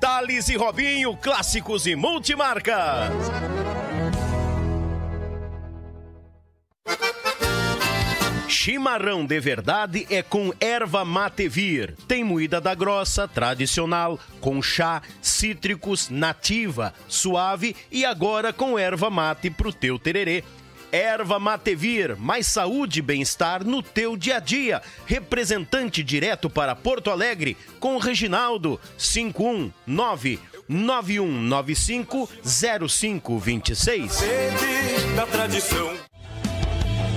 Thales e Robinho Clássicos e Multimarcas. Chimarrão de verdade é com erva mate vir. Tem moída da grossa, tradicional, com chá, cítricos, nativa, suave e agora com erva mate pro teu tererê. Erva Matevir, mais saúde e bem-estar no teu dia a dia. Representante direto para Porto Alegre com Reginaldo 519 9195 0526. Sede da tradição.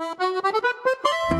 Thank you.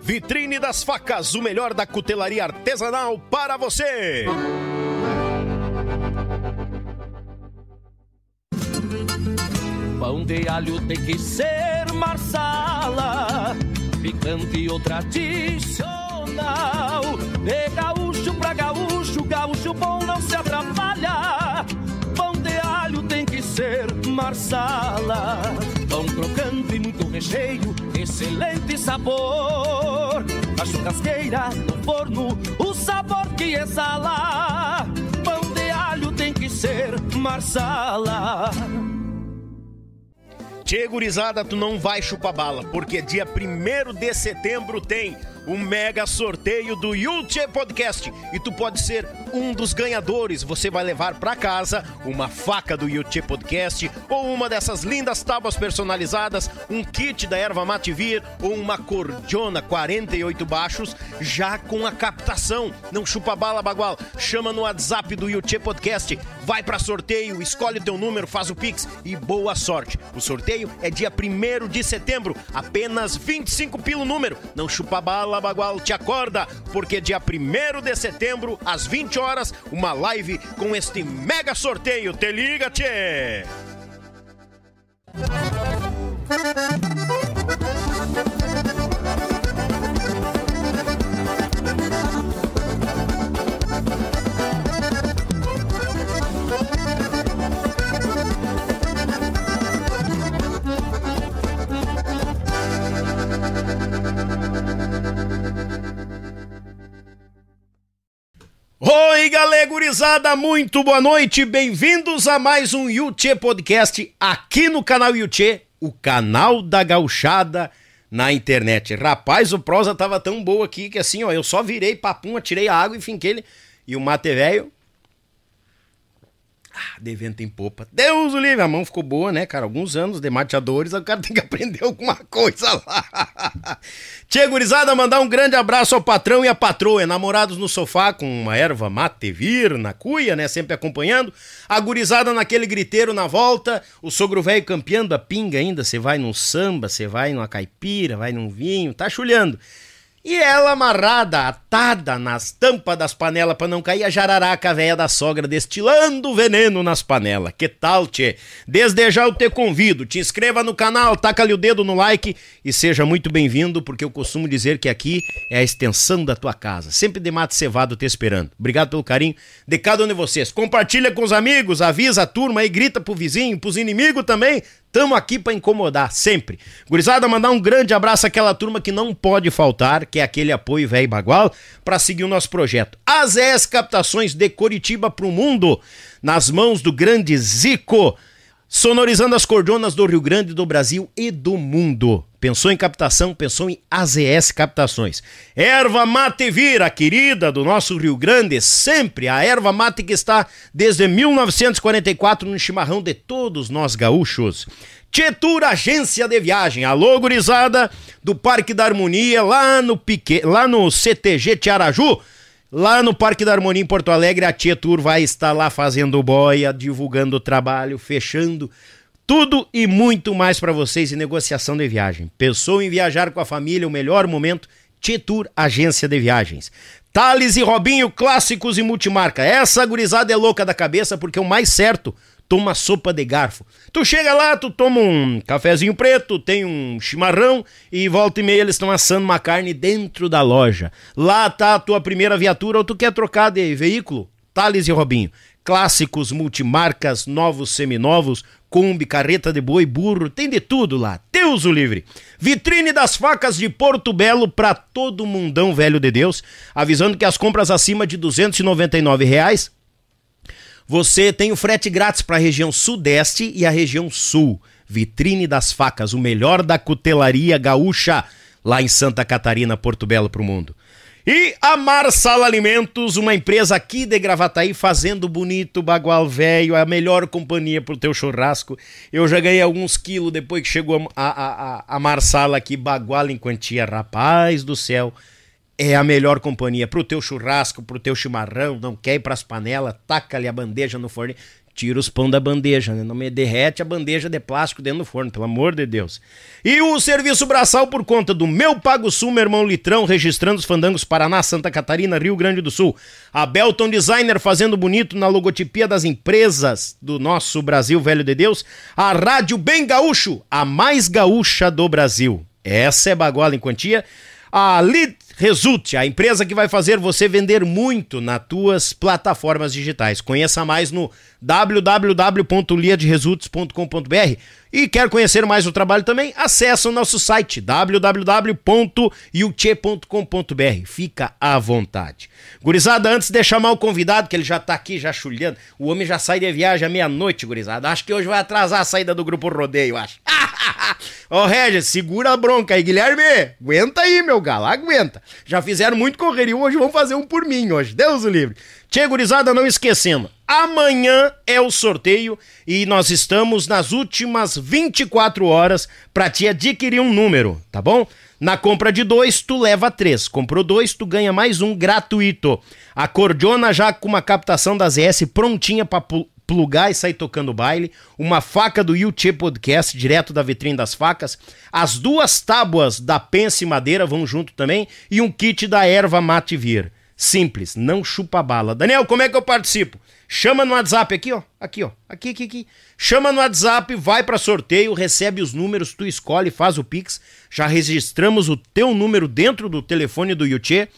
Vitrine das Facas, o melhor da cutelaria artesanal para você. Pão de alho tem que ser marsala, picante ou tradicional. De gaúcho pra gaúcho, gaúcho bom não se atrapalha. Pão de alho tem que ser marsala. Pão crocante e muito recheio, excelente sabor. Na churrasqueira, no forno, o sabor que exala. Pão de alho tem que ser marsala. Tchê, gurizada, tu não vai chupar bala, porque dia 1 de setembro tem o mega sorteio do Yulche Podcast e tu pode ser um dos ganhadores. Você vai levar para casa uma faca do Yulche Podcast ou uma dessas lindas tábuas personalizadas, um kit da erva mate vir ou uma cordiona 48 baixos já com a captação. Não chupa bala, bagual. Chama no WhatsApp do Yulche Podcast. Vai para sorteio, escolhe o teu número, faz o Pix e boa sorte. O sorteio é dia 1 de setembro, apenas 25 pelo número. Não chupa bala, bagual, te acorda, porque dia 1 de setembro, às 20 horas, uma live com este mega sorteio. Te liga, tchê! Ale, gurizada, muito boa noite, bem-vindos a mais um Yuchê Podcast aqui no canal Yuchê, o canal da gauchada na internet. Rapaz, o prosa tava tão boa aqui que assim, ó, eu só virei papum, tirei a água e finquei ele. E o mate velho ah, de vento em popa. Deus o livre, a mão ficou boa, né, cara? Alguns anos de mateadores, o cara tem que aprender alguma coisa lá. Tia gurizada, mandar um grande abraço ao patrão e à patroa, namorados no sofá com uma erva mate vir na cuia, né, sempre acompanhando. A gurizada naquele griteiro na volta, o sogro velho campeando a pinga ainda, você vai num samba, você vai numa caipira, vai num vinho, tá chulhando. E ela amarrada, atada nas tampas das panelas para não cair a jararaca velha da sogra destilando veneno nas panelas. Que tal, tchê? Desde já eu te convido, te inscreva no canal, taca-lhe o dedo no like e seja muito bem-vindo, porque eu costumo dizer que aqui é a extensão da tua casa. Sempre de mate cevado te esperando. Obrigado pelo carinho de cada um de vocês. Compartilha com os amigos, avisa a turma aí, grita pro vizinho, pros inimigos também. Tamo aqui para incomodar, sempre. Gurizada, mandar um grande abraço àquela turma que não pode faltar, que é aquele apoio velho bagual, para seguir o nosso projeto. As ES Captações de Coritiba pro mundo, nas mãos do grande Zico, sonorizando as cordonas do Rio Grande, do Brasil e do mundo. Pensou em captação, pensou em AZS Captações. Erva Mate Vira, querida do nosso Rio Grande, sempre a erva mate que está desde 1944 no chimarrão de todos nós gaúchos. Tietur Agência de Viagem, alô gurizada do Parque da Harmonia, lá no, Pique, lá no CTG Tiaraju, lá no Parque da Harmonia em Porto Alegre, a Tietur vai estar lá fazendo boia, divulgando o trabalho, fechando tudo e muito mais para vocês em negociação de viagem. Pensou em viajar com a família, o melhor momento? Tietur Agência de Viagens. Thales e Robinho, clássicos e multimarca. Essa gurizada é louca da cabeça porque o mais certo, toma sopa de garfo. Tu chega lá, tu toma um cafezinho preto, tem um chimarrão e volta e meia eles estão assando uma carne dentro da loja. Lá tá a tua primeira viatura ou tu quer trocar de veículo? Thales e Robinho. Clássicos, multimarcas, novos, seminovos, Kombi, carreta de boi, burro, tem de tudo lá. Deus o livre. Vitrine das facas de Porto Belo para todo mundão velho de Deus, avisando que as compras acima de 299 reais, você tem o frete grátis para a região sudeste e a região sul. Vitrine das facas, o melhor da cutelaria gaúcha lá em Santa Catarina, Porto Belo para o mundo. E a Marsala Alimentos, uma empresa aqui de Gravataí, fazendo bonito bagual velho, a melhor companhia pro teu churrasco. Eu já ganhei alguns quilos depois que chegou a, a, a, a Marsala aqui, bagual em quantia. Rapaz do céu, é a melhor companhia pro teu churrasco, pro teu chimarrão, não quer ir pras panelas, taca-lhe a bandeja no forno tira os pão da bandeja, né? Não me derrete a bandeja de plástico dentro do forno, pelo amor de Deus. E o serviço braçal por conta do meu Pago Sul, meu irmão Litrão, registrando os fandangos Paraná, Santa Catarina, Rio Grande do Sul. A Belton Designer fazendo bonito na logotipia das empresas do nosso Brasil Velho de Deus. A Rádio Bem Gaúcho, a mais gaúcha do Brasil. Essa é bagola em quantia. A Lead Resulte, a empresa que vai fazer você vender muito nas tuas plataformas digitais. Conheça mais no www.liaderesultes.com.br e quer conhecer mais o trabalho também? Acesse o nosso site www.yuche.com.br. Fica à vontade. Gurizada, antes de chamar o convidado, que ele já tá aqui, já chulhando, o homem já sai de viagem à meia-noite, gurizada. Acho que hoje vai atrasar a saída do grupo Rodeio, acho. Ô, Regis, segura a bronca aí, Guilherme. Aguenta aí, meu galo, aguenta. Já fizeram muito correria, hoje vão fazer um por mim hoje. Deus o livre. Tchê, gurizada, não esquecendo. Amanhã é o sorteio e nós estamos nas últimas 24 horas para te adquirir um número, tá bom? Na compra de dois, tu leva três. Comprou dois, tu ganha mais um gratuito. A Cordiona já com uma captação da ZS prontinha para plugar e sair tocando baile, uma faca do YouTube Podcast, direto da vitrine das facas, as duas tábuas da Pense Madeira vão junto também e um kit da erva Mate Vir. Simples, não chupa bala. Daniel, como é que eu participo? Chama no WhatsApp aqui, ó. Aqui, ó. Aqui, aqui, aqui. Chama no WhatsApp, vai para sorteio, recebe os números, tu escolhe, faz o Pix. Já registramos o teu número dentro do telefone do YouTube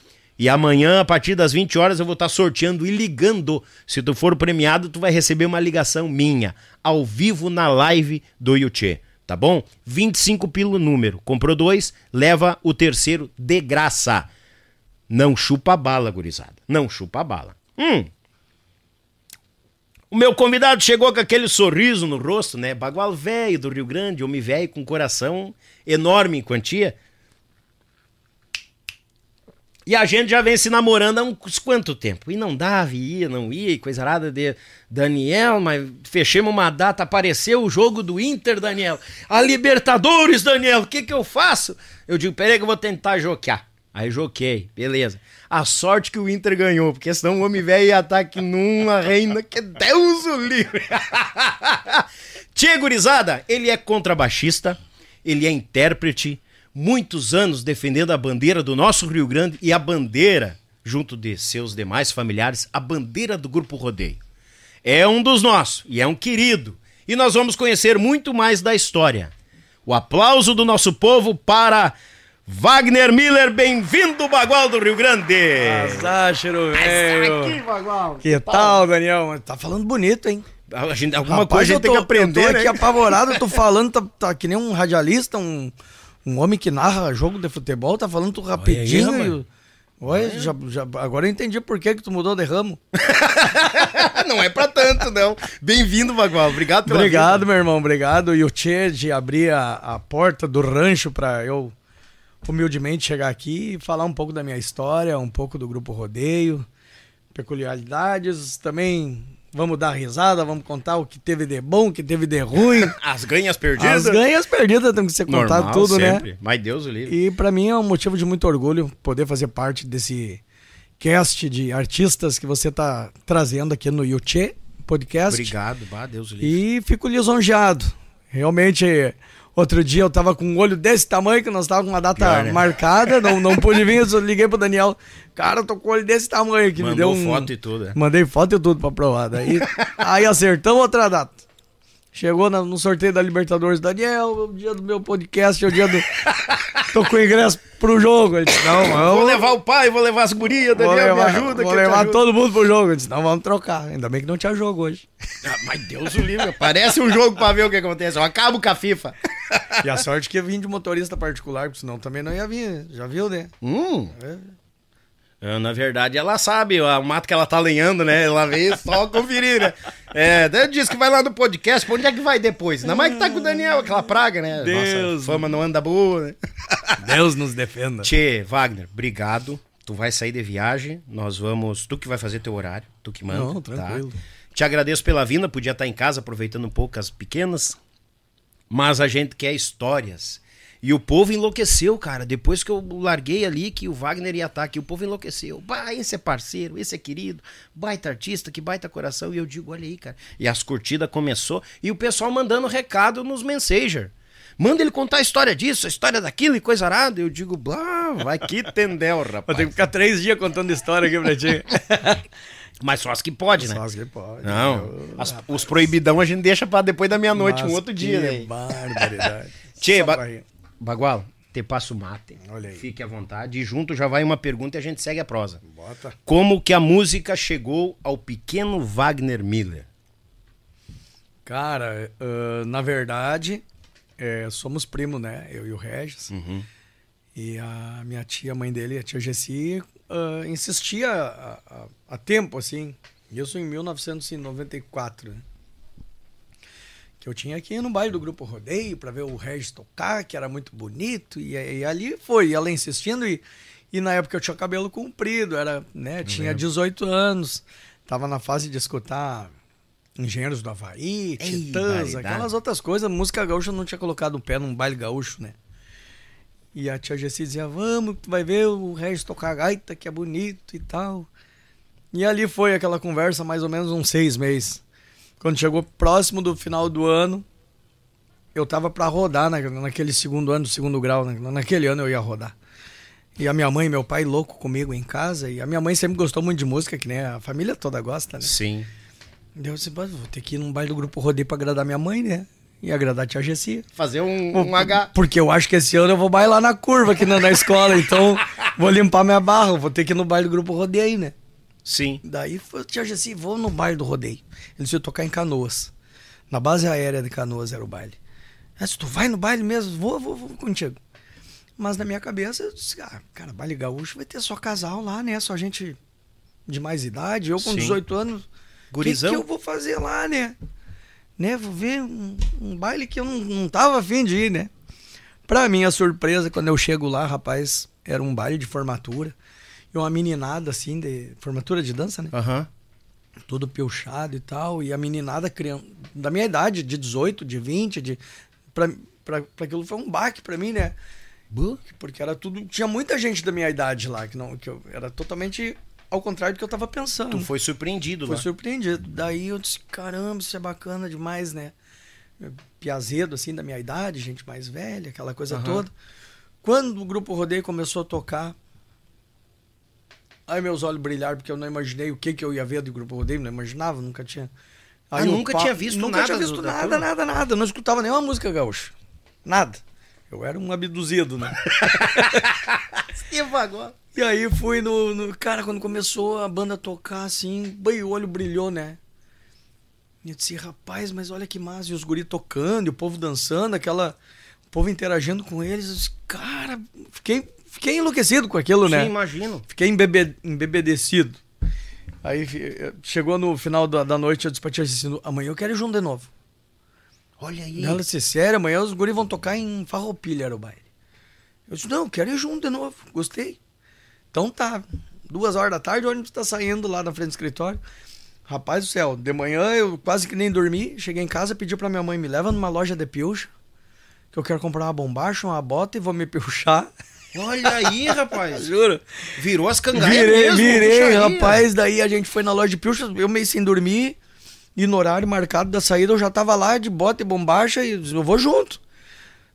e amanhã, a partir das 20 horas, eu vou estar sorteando e ligando. Se tu for premiado, tu vai receber uma ligação minha, ao vivo na live do Yuchê. Tá bom? 25 pelo número. Comprou dois, leva o terceiro de graça. Não chupa bala, gurizada. Não chupa bala. Hum. O meu convidado chegou com aquele sorriso no rosto, né? Bagual velho do Rio Grande, homem velho com coração enorme em quantia. E a gente já vem se namorando há uns quanto tempo? E não dava, ia, não ia, e coisa nada de Daniel, mas fechemos uma data, apareceu o jogo do Inter, Daniel. A Libertadores, Daniel, o que que eu faço? Eu digo, peraí que eu vou tentar joquear. Aí joquei, beleza. A sorte que o Inter ganhou, porque senão o homem velho ia estar aqui numa reina que Deus o livre. Tia gurizada, ele é contrabaixista, ele é intérprete, muitos anos defendendo a bandeira do nosso Rio Grande e a bandeira, junto de seus demais familiares, a bandeira do Grupo Rodeio. É um dos nossos e é um querido. E nós vamos conhecer muito mais da história. O aplauso do nosso povo para Wagner Miller, bem-vindo, Bagual do Rio Grande! Azar, cheiro velho! Que tal, Daniel? Tá falando bonito, hein? A gente, alguma Rapaz, coisa a gente tem tô- que aprender, Eu tô né? aqui apavorado, eu tô falando, tá, tá que nem um radialista, um, um homem que narra jogo de futebol, tá falando tudo rapidinho. rapaz. e- Olha, já, já- agora eu entendi por que, que tu mudou de ramo. não é pra tanto, não. Bem-vindo, Bagual. Obrigado pela Obrigado, vinda. meu irmão, obrigado. E o Tchê de abrir a, a porta do rancho pra eu humildemente chegar aqui e falar um pouco da minha história, um pouco do Grupo Rodeio, peculiaridades. Também vamos dar risada, vamos contar o que teve de bom, o que teve de ruim. As ganhas perdidas. As ganhas perdidas tem que ser contado Normal, tudo, sempre. né? Mas Deus o livre. E pra mim é um motivo de muito orgulho poder fazer parte desse cast de artistas que você tá trazendo aqui no Yuchê Podcast. Obrigado, bah, Deus o livre. E fico lisonjeado. Realmente, outro dia eu tava com um olho desse tamanho, que nós tava com uma data Pior, né? marcada, não, não pude vir, eu liguei pro Daniel. Cara, eu tô com o olho desse tamanho que me deu Mandou um... foto e tudo, né? Mandei foto e tudo pra provar. Daí, aí acertamos outra data. Chegou no sorteio da Libertadores, Daniel, o dia do meu podcast, é o dia do. Tô com ingresso pro jogo. Ele disse, não, Vou vamos. levar o pai, vou levar as gurias, Vou Daniel, levar, me ajuda. vou eu levar todo mundo pro jogo. Ele disse, não, vamos trocar. Ainda bem que não tinha jogo hoje. Ah, mas Deus o livre. Parece um jogo pra ver o que acontece. Eu acabo com a FIFA. E a sorte que eu vim de motorista particular, porque senão também não ia vir. Já viu, né? Hum. Ah, Na verdade, ela sabe o mato que ela tá lenhando, né? Ela veio só conferir, né? É, daí disse que vai lá no podcast, pra onde é que vai depois? Ainda mais que tá com o Daniel, aquela praga, né? Deus. Nossa, fama não anda boa, né? Deus nos defenda. Tchê, Wagner, obrigado. Tu vai sair de viagem, nós vamos. Tu que vai fazer teu horário, tu que manda. Não, tranquilo. Tá? Te agradeço pela vinda, podia estar em casa aproveitando um pouco as pequenas, mas a gente quer histórias. E o povo enlouqueceu, cara. Depois que eu larguei ali que o Wagner ia estar aqui, o povo enlouqueceu. Bah, esse é parceiro, esse é querido, baita artista, que baita coração. E eu digo, olha aí, cara. E as curtidas começou e o pessoal mandando recado nos Messenger. Manda ele contar a história disso, a história daquilo e coisa arada. Eu digo, blá, vai que tendel, Vou ter rapaz. que ficar três dias contando história aqui pra ti. Mas só as que pode, né? Só que pode. Não, as- os proibidão a gente deixa pra depois da meia-noite, um outro que dia, né? barbaridade. Tchê, ba. Bagual, te passo o mate. Olha aí. Fique à vontade. E junto já vai uma pergunta e a gente segue a prosa. Bota. Como que a música chegou ao pequeno Wagner Miller? Cara, ah, na verdade, é, somos primos, né? Eu e o Regis. Uhum. E a minha tia, mãe dele, a tia Gessi, ah, insistia há tempo, assim. Isso em 1994. né? Que eu tinha aqui no baile do Grupo Rodeio para ver o Regis tocar, que era muito bonito. E, e ali foi, ela insistindo. E, e na época eu tinha cabelo comprido, era, né, tinha 18 anos. Tava na fase de escutar Engenheiros do Havaí, Ei, Titãs, aquelas outras coisas. Música gaúcha eu não tinha colocado o pé num baile gaúcho, né? E a tia Jessi dizia, vamos, tu vai ver o Regis tocar gaita, que é bonito e tal. E ali foi aquela conversa, mais ou menos uns seis meses. Quando chegou próximo do final do ano, eu tava pra rodar na, naquele segundo ano, segundo grau, né? naquele ano eu ia rodar. E a minha mãe e meu pai louco comigo em casa, e a minha mãe sempre gostou muito de música, que nem a família toda gosta, né? Sim. Daí eu disse, "Pô, vou ter que ir num baile do grupo Rodeio pra agradar minha mãe, né? E agradar a tia Jessi. Fazer um, um H. Porque eu acho que esse ano eu vou bailar na curva aqui na, na escola, então vou limpar minha barra, vou ter que ir no baile do grupo Rodeio, né? Sim. Daí foi, tia Jessi, vou no baile do rodeio. Eles iam tocar em Canoas. Na base aérea de Canoas era o baile. Ah, se tu vai no baile mesmo, vou, vou, vou contigo. Mas na minha cabeça, eu disse, ah, cara, baile gaúcho vai ter só casal lá, né? Só gente de mais idade. Eu com Sim. 18 anos, Gurizão? que, que eu vou fazer lá, né? Né, vou ver um, um baile que eu não, não tava afim de ir, né? Pra minha surpresa, quando eu chego lá, rapaz, era um baile de formatura. E uma meninada, assim, de formatura de dança, né? Aham. Todo piochado e tal. E a meninada crian- da minha idade, de 18, de 20, de. Pra, pra, pra aquilo foi um baque pra mim, né? Porque era tudo. Tinha muita gente da minha idade lá, que não. Que eu, era totalmente ao contrário do que eu tava pensando. Tu foi surpreendido Foi surpreendido. Daí eu disse, caramba, isso é bacana demais, né? Piazedo, assim, da minha idade, gente mais velha, aquela coisa Aham. toda. Quando o Grupo Rodeio começou a tocar, aí meus olhos brilharam, porque eu não imaginei o que, que eu ia ver do Grupo Rodeio, não imaginava, nunca tinha. Ah, o nunca pa- tinha visto nunca nada tinha do- visto da nada, turma? nada, nada. Não escutava nenhuma música gaúcha. Nada. Eu era um abduzido, né? E aí fui no, no- Cara, quando começou a banda tocar, assim, bem, o olho brilhou, né? E eu disse, rapaz, mas olha que massa. E os guri tocando, e o povo dançando, aquela. O povo interagindo com eles. Eu disse, cara, fiquei, fiquei enlouquecido com aquilo, né? Sim, imagino. Fiquei embebe, embebedecido. Aí fi- chegou no final da, da noite, eu disse pra tia Cecília, amanhã eu quero ir junto de novo. Olha aí. Ela disse, sério, amanhã os guri vão tocar em Farroupilha, era o baile. Eu disse, não, quero ir junto de novo, gostei. Então tá, duas horas da tarde, o ônibus tá saindo lá na frente do escritório. Rapaz do céu, de manhã eu quase que nem dormi, cheguei em casa, pedi pra minha mãe, me leva numa loja de pilcha, que eu quero comprar uma bombacha, uma bota e vou me pilchar. Olha aí, rapaz. Juro. Virou as cangaias Virei, mesmo. virei, rapaz. Daí a gente foi na loja de pilcha, eu meio sem dormir. E no horário marcado da saída eu já tava lá de bota e bombacha e eu disse, eu vou junto.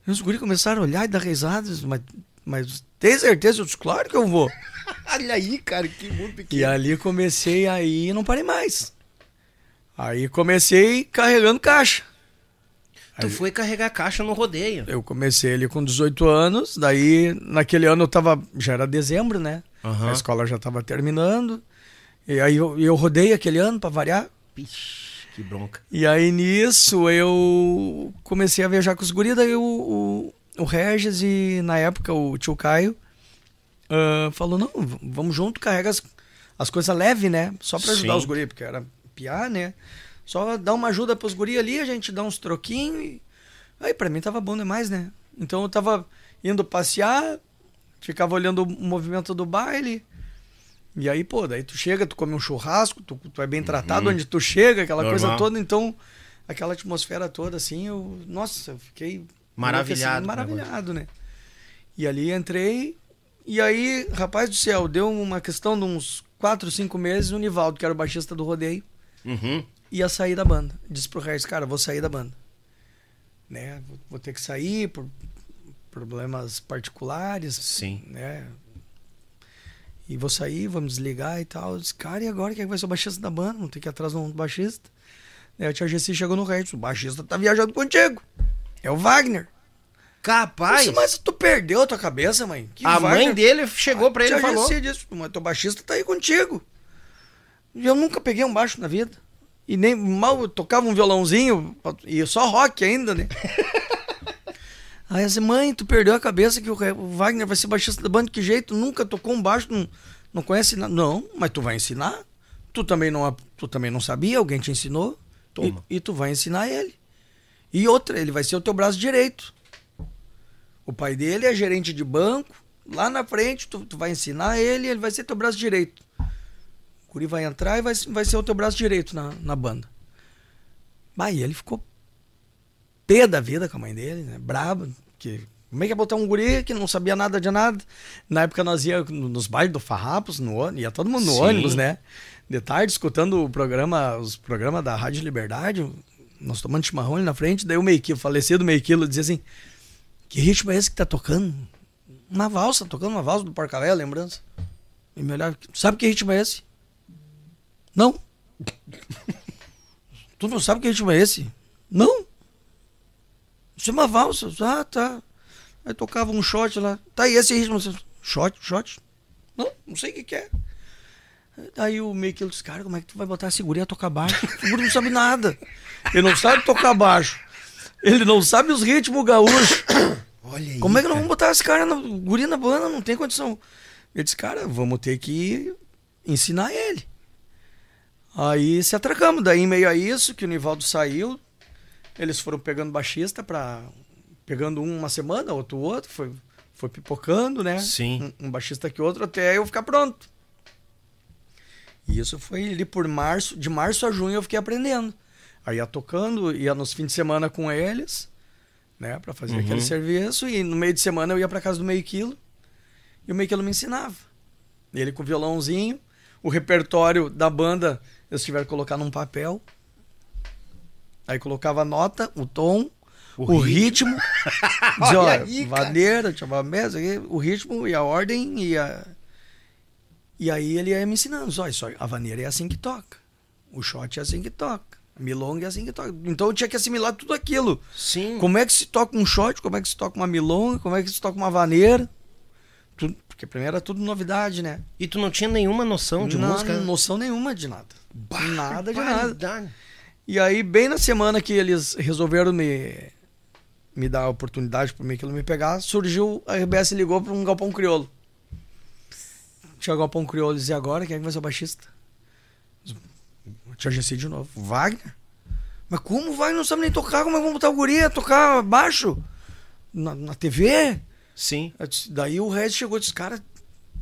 E os guri começaram a olhar e dar risada. eu disse, Mas, mas tem certeza? Eu disse, claro que eu vou. Olha aí, cara, que mundo pequeno. E ali comecei aí e não parei mais. Aí comecei carregando caixa. Tu foi carregar caixa no rodeio. Eu comecei ali com 18 anos, daí naquele ano eu tava. Já era dezembro, né? Aham. A escola já tava terminando. E aí eu, eu rodei aquele ano pra variar. Pixe, que bronca. E aí nisso eu comecei a viajar com os guris, daí o, o, o Regis e na época o tio Caio ah, falou, não, vamos junto, carrega as, as coisas leves, né? Só pra ajudar Sim. os guris, porque era piar, né? Só dar uma ajuda pros guris ali, a gente dá uns troquinhos e... Aí pra mim tava bom demais, né? Então eu tava indo passear, ficava olhando o movimento do baile... E aí, pô, daí tu chega, tu come um churrasco, tu, tu é bem tratado onde tu chega, aquela Uhum. Normal. coisa toda, então, aquela atmosfera toda, assim, eu, nossa, eu fiquei Maravilhado, enlouquecido, maravilhado, né? E ali entrei, e aí, rapaz do céu, deu uma questão de uns 4, 5 meses, o Nivaldo, que era o baixista do rodeio, Uhum. Ia sair da banda. Disse pro Regis, cara, vou sair da banda. Né? Vou, vou ter que sair por problemas particulares, Sim. né? E vou sair, vamos desligar e tal. Eu disse, cara, e agora quem é que vai ser o baixista da banda? Não tem que ir atrás um baixista. Daí a tia Gessi chegou no Regis, o baixista tá viajando contigo. É o Wagner. Capaz. disse, mas tu perdeu a tua cabeça, mãe? Que a mãe Wagner? dele chegou pra ele e Tia falou. Gessi disse, mas teu baixista tá aí contigo. E eu nunca peguei um baixo na vida. E nem mal tocava um violãozinho, e só rock ainda, né? Aí eu disse, mãe, tu perdeu a cabeça que o Wagner vai ser baixista da banda, que jeito? Nunca tocou um baixo, não, não conhece nada. Não, mas tu vai ensinar. Tu também não, tu também não sabia, alguém te ensinou. Toma. E, e tu vai ensinar ele. E outra, ele vai ser o teu braço direito. O pai dele é gerente de banco. Lá na frente, tu, tu vai ensinar ele, ele vai ser teu braço direito. O Guri vai entrar e vai, vai ser o teu braço direito na, na banda. E ele ficou pé da vida com a mãe dele, né? Brabo. Que, como é que é botar um guri que não sabia nada de nada? Na época nós ia no- nos bailes do Farrapos, no, ia todo mundo no Sim. ônibus, né? De tarde, escutando o programa, os programas da Rádio Liberdade, nós tomando chimarrão ali na frente, daí o meio quilo, o falecido meio quilo, dizia assim, que ritmo é esse que tá tocando? Uma valsa, tocando uma valsa do Porcavé, lembrança. E me olhava, sabe que ritmo é esse? Não. tu não sabe que ritmo é esse? Não. Isso é uma valsa. Ah, tá. Aí tocava um shot lá. Tá, e esse ritmo? Shot, shot? Não, não sei o que, que é. Aí o meio que disse, cara, como é que tu vai botar a segurinha a tocar baixo? O guri não sabe nada. Ele não sabe tocar baixo. Ele não sabe os ritmos gaúchos. Olha aí. Como é que nós vamos botar esse cara na guri na banda? Não tem condição. Ele disse, cara, vamos ter que ensinar ele. Aí se atracamos. Daí, em meio a isso, que o Nivaldo saiu, eles foram pegando baixista pra. Pegando um uma semana, outro outro, foi, foi pipocando, né? Sim. Um, um baixista que outro, até eu ficar pronto. E isso foi ali por março, de março a junho eu fiquei aprendendo. Aí ia tocando, ia nos fins de semana com eles, né, Pra fazer aquele serviço, e no meio de semana eu ia pra casa do meio quilo, e o meio quilo me ensinava. Ele com o violãozinho, o repertório da banda, eles tiveram que colocar num papel. Aí colocava a nota, o tom, o, ritmo. dizia, Olha aí, chamava mesa, o ritmo e a ordem e a. E aí ele ia me ensinando, ó, isso, aí, a vaneira é assim que toca. O shot é assim que toca. A milonga é assim que toca. Então eu tinha que assimilar tudo aquilo. Sim. Como é que se toca um shot, como é que se toca uma milonga, como é que se toca uma vaneira. Tudo, porque primeiro era tudo novidade, né? E tu não tinha nenhuma noção de não, música? noção nenhuma de nada. nada de nada. E aí, bem na semana que eles resolveram me, me dar a oportunidade para mim que me pegar, surgiu, a RBS ligou para um galpão crioulo. Tinha galpão crioulo e dizia agora, quem é que vai ser o baixista? Tinha GC de novo. Wagner? Mas como Wagner não sabe nem tocar? Como é que vamos botar o guri a tocar baixo? Na, na TV? Sim. Eu disse- Daí o Regis chegou e disse, cara,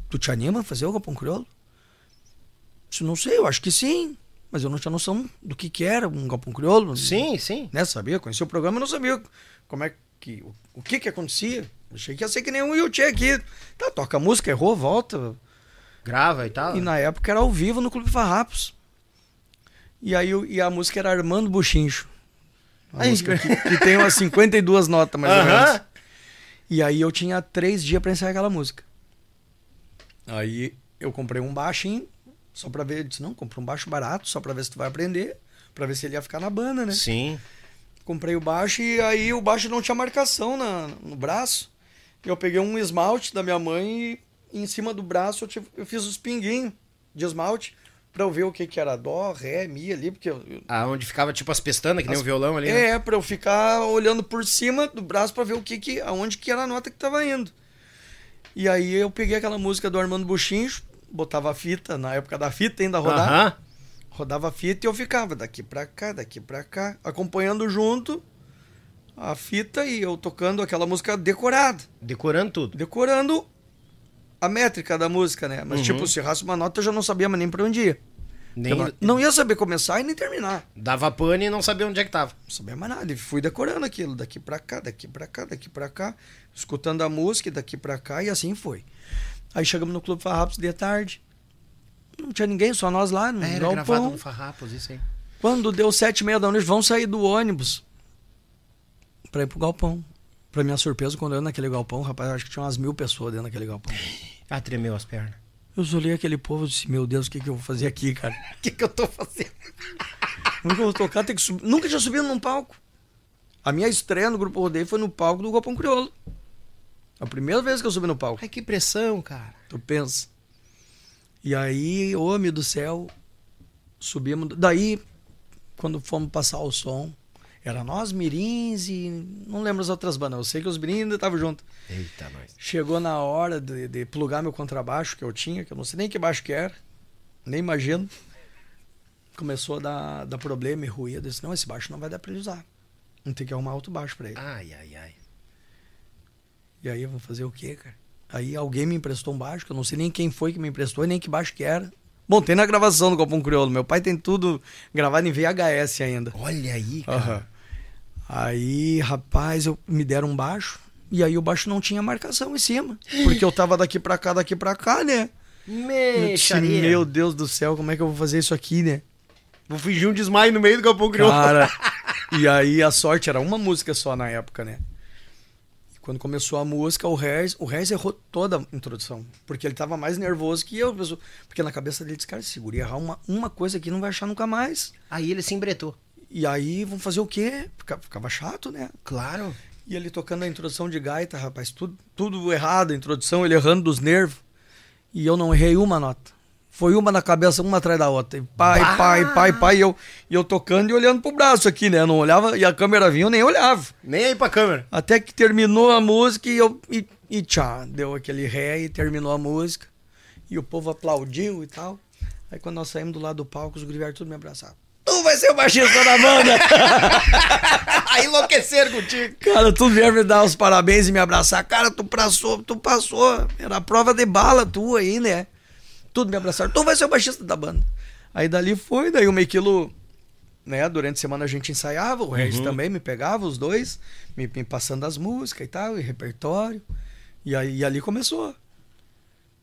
tu te anima a fazer o galpão crioulo? Eu disse, não sei, eu acho que sim. Mas eu não tinha noção do que que era um galpão crioulo. Sim, sim. Né, sabia? Conhecia o programa, não sabia como é que... O, que que acontecia. Achei que ia ser que nem um Yuchê aqui. Tá, toca música, errou, volta. Grava e tal. E na época era ao vivo no Clube Farrapos. E aí e a música era Armando Buchincho. A Ai, música que, que tem umas 52 notas, mais ou Aham. menos. E aí eu tinha três dias pra ensaiar aquela música. Aí eu comprei um baixinho, só pra ver. Eu disse, não, comprei um baixo barato, só pra ver se tu vai aprender. Pra ver se ele ia ficar na banda, né? Sim. Comprei o baixo e aí o baixo não tinha marcação na, no braço. Eu peguei um esmalte da minha mãe e em cima do braço eu, tive- eu fiz os pinguinhos de esmalte pra eu ver o que que era dó, ré, mi ali, porque eu, Ah, onde ficava tipo as pestanas, que nem As- o violão ali. né? é, pra eu ficar olhando por cima do braço pra ver o que que aonde que era a nota que tava indo. E aí eu peguei aquela música do Armando Buchincho, botava a fita, na época da fita ainda rodava, Aham. rodava a fita e eu ficava daqui pra cá, daqui pra cá, acompanhando junto a fita e eu tocando aquela música decorada, Decorando tudo. decorando a métrica da música, né? Mas Uhum. tipo, se errasse uma nota eu já não sabia mais nem pra onde ia. Nem... Não, não ia saber começar e nem terminar. Dava pane e não sabia onde é que tava. Não sabia mais nada. E fui decorando aquilo, daqui pra cá, daqui pra cá, daqui pra cá, escutando a música, e daqui pra cá, e assim foi. Aí chegamos no Clube Farrapos de tarde. Não tinha ninguém, só nós lá, no É, era galpão. gravado no Farrapos, isso aí. Quando deu sete e meia da noite, vão sair do ônibus pra ir pro galpão. Pra minha surpresa, quando eu ia naquele galpão, rapaz, acho que tinha umas mil pessoas dentro daquele galpão. Ah, tremeu as pernas. Eu olhei aquele povo e disse, meu Deus, o que, que eu vou fazer aqui, cara? O que, que eu tô fazendo? Eu vou tocar? Tem que subir. Nunca tinha subido num palco. A minha estreia no Grupo Rodeio foi no palco do Galpão Crioulo. A primeira vez que eu subi no palco. Ai, que pressão, cara. Tu pensa. E aí, homem do céu, subimos. Daí, quando fomos passar o som, era nós, Mirins e. Não lembro as outras bandas. Eu sei que os Mirins ainda estavam juntos. Eita, nós. Chegou na hora de, de plugar meu contrabaixo que eu tinha, que eu não sei nem que baixo que era, nem imagino. Começou a dar, dar problema e ruído. Eu disse: não, esse baixo não vai dar pra ele usar. Vamos ter que arrumar outro baixo pra ele. Ai, ai, ai. E aí eu vou fazer o quê, cara? Aí alguém me emprestou um baixo, que eu não sei nem quem foi que me emprestou e nem que baixo que era. Bom, tem na gravação do Galpão Crioulo. Meu pai tem tudo gravado em VHS ainda. Olha aí, cara. Aham. Aí, rapaz, eu me deram um baixo. E aí o baixo não tinha marcação em cima. Porque eu tava daqui pra cá, daqui pra cá, né? Disse, meu Deus do céu, como é que eu vou fazer isso aqui, né? Vou fingir um desmaio no meio do galpão crioulo. Cara, e aí a sorte era uma música só na época, né? E quando começou a música, o Reis, o Reis errou toda a introdução. Porque ele tava mais nervoso que eu. Porque na cabeça dele disse, cara, segura errar uma, uma coisa aqui não vai achar nunca mais. Aí ele se embretou. E aí, vamos fazer o quê? Fica- Ficava chato, né? Claro. E ele tocando a introdução de gaita, rapaz, tudo, tudo errado, a introdução, ele errando dos nervos. E eu não errei uma nota. Foi uma na cabeça, uma atrás da outra. E pai, pai, pai, pai. E eu, e eu tocando e olhando pro braço aqui, né? Eu não olhava, e a câmera vinha, eu nem olhava. Nem aí pra câmera. Até que terminou a música e eu. E, e tchá, deu aquele ré e terminou a música. E o povo aplaudiu e tal. Aí quando nós saímos do lado do palco, os guri tudo me abraçaram. Tu vai ser o baixista da banda! Aí enlouqueceram contigo. Cara, tu vieram me dar os parabéns e me abraçar. Cara, tu passou, tu passou. Era a prova de bala tua aí, né? Tudo me abraçaram. Tu vai ser o baixista da banda. Aí dali foi, daí o Mequilo, né? Durante a semana a gente ensaiava, o Regis Uhum. também me pegava, os dois, me, me passando as músicas e tal, e repertório. E aí e ali começou.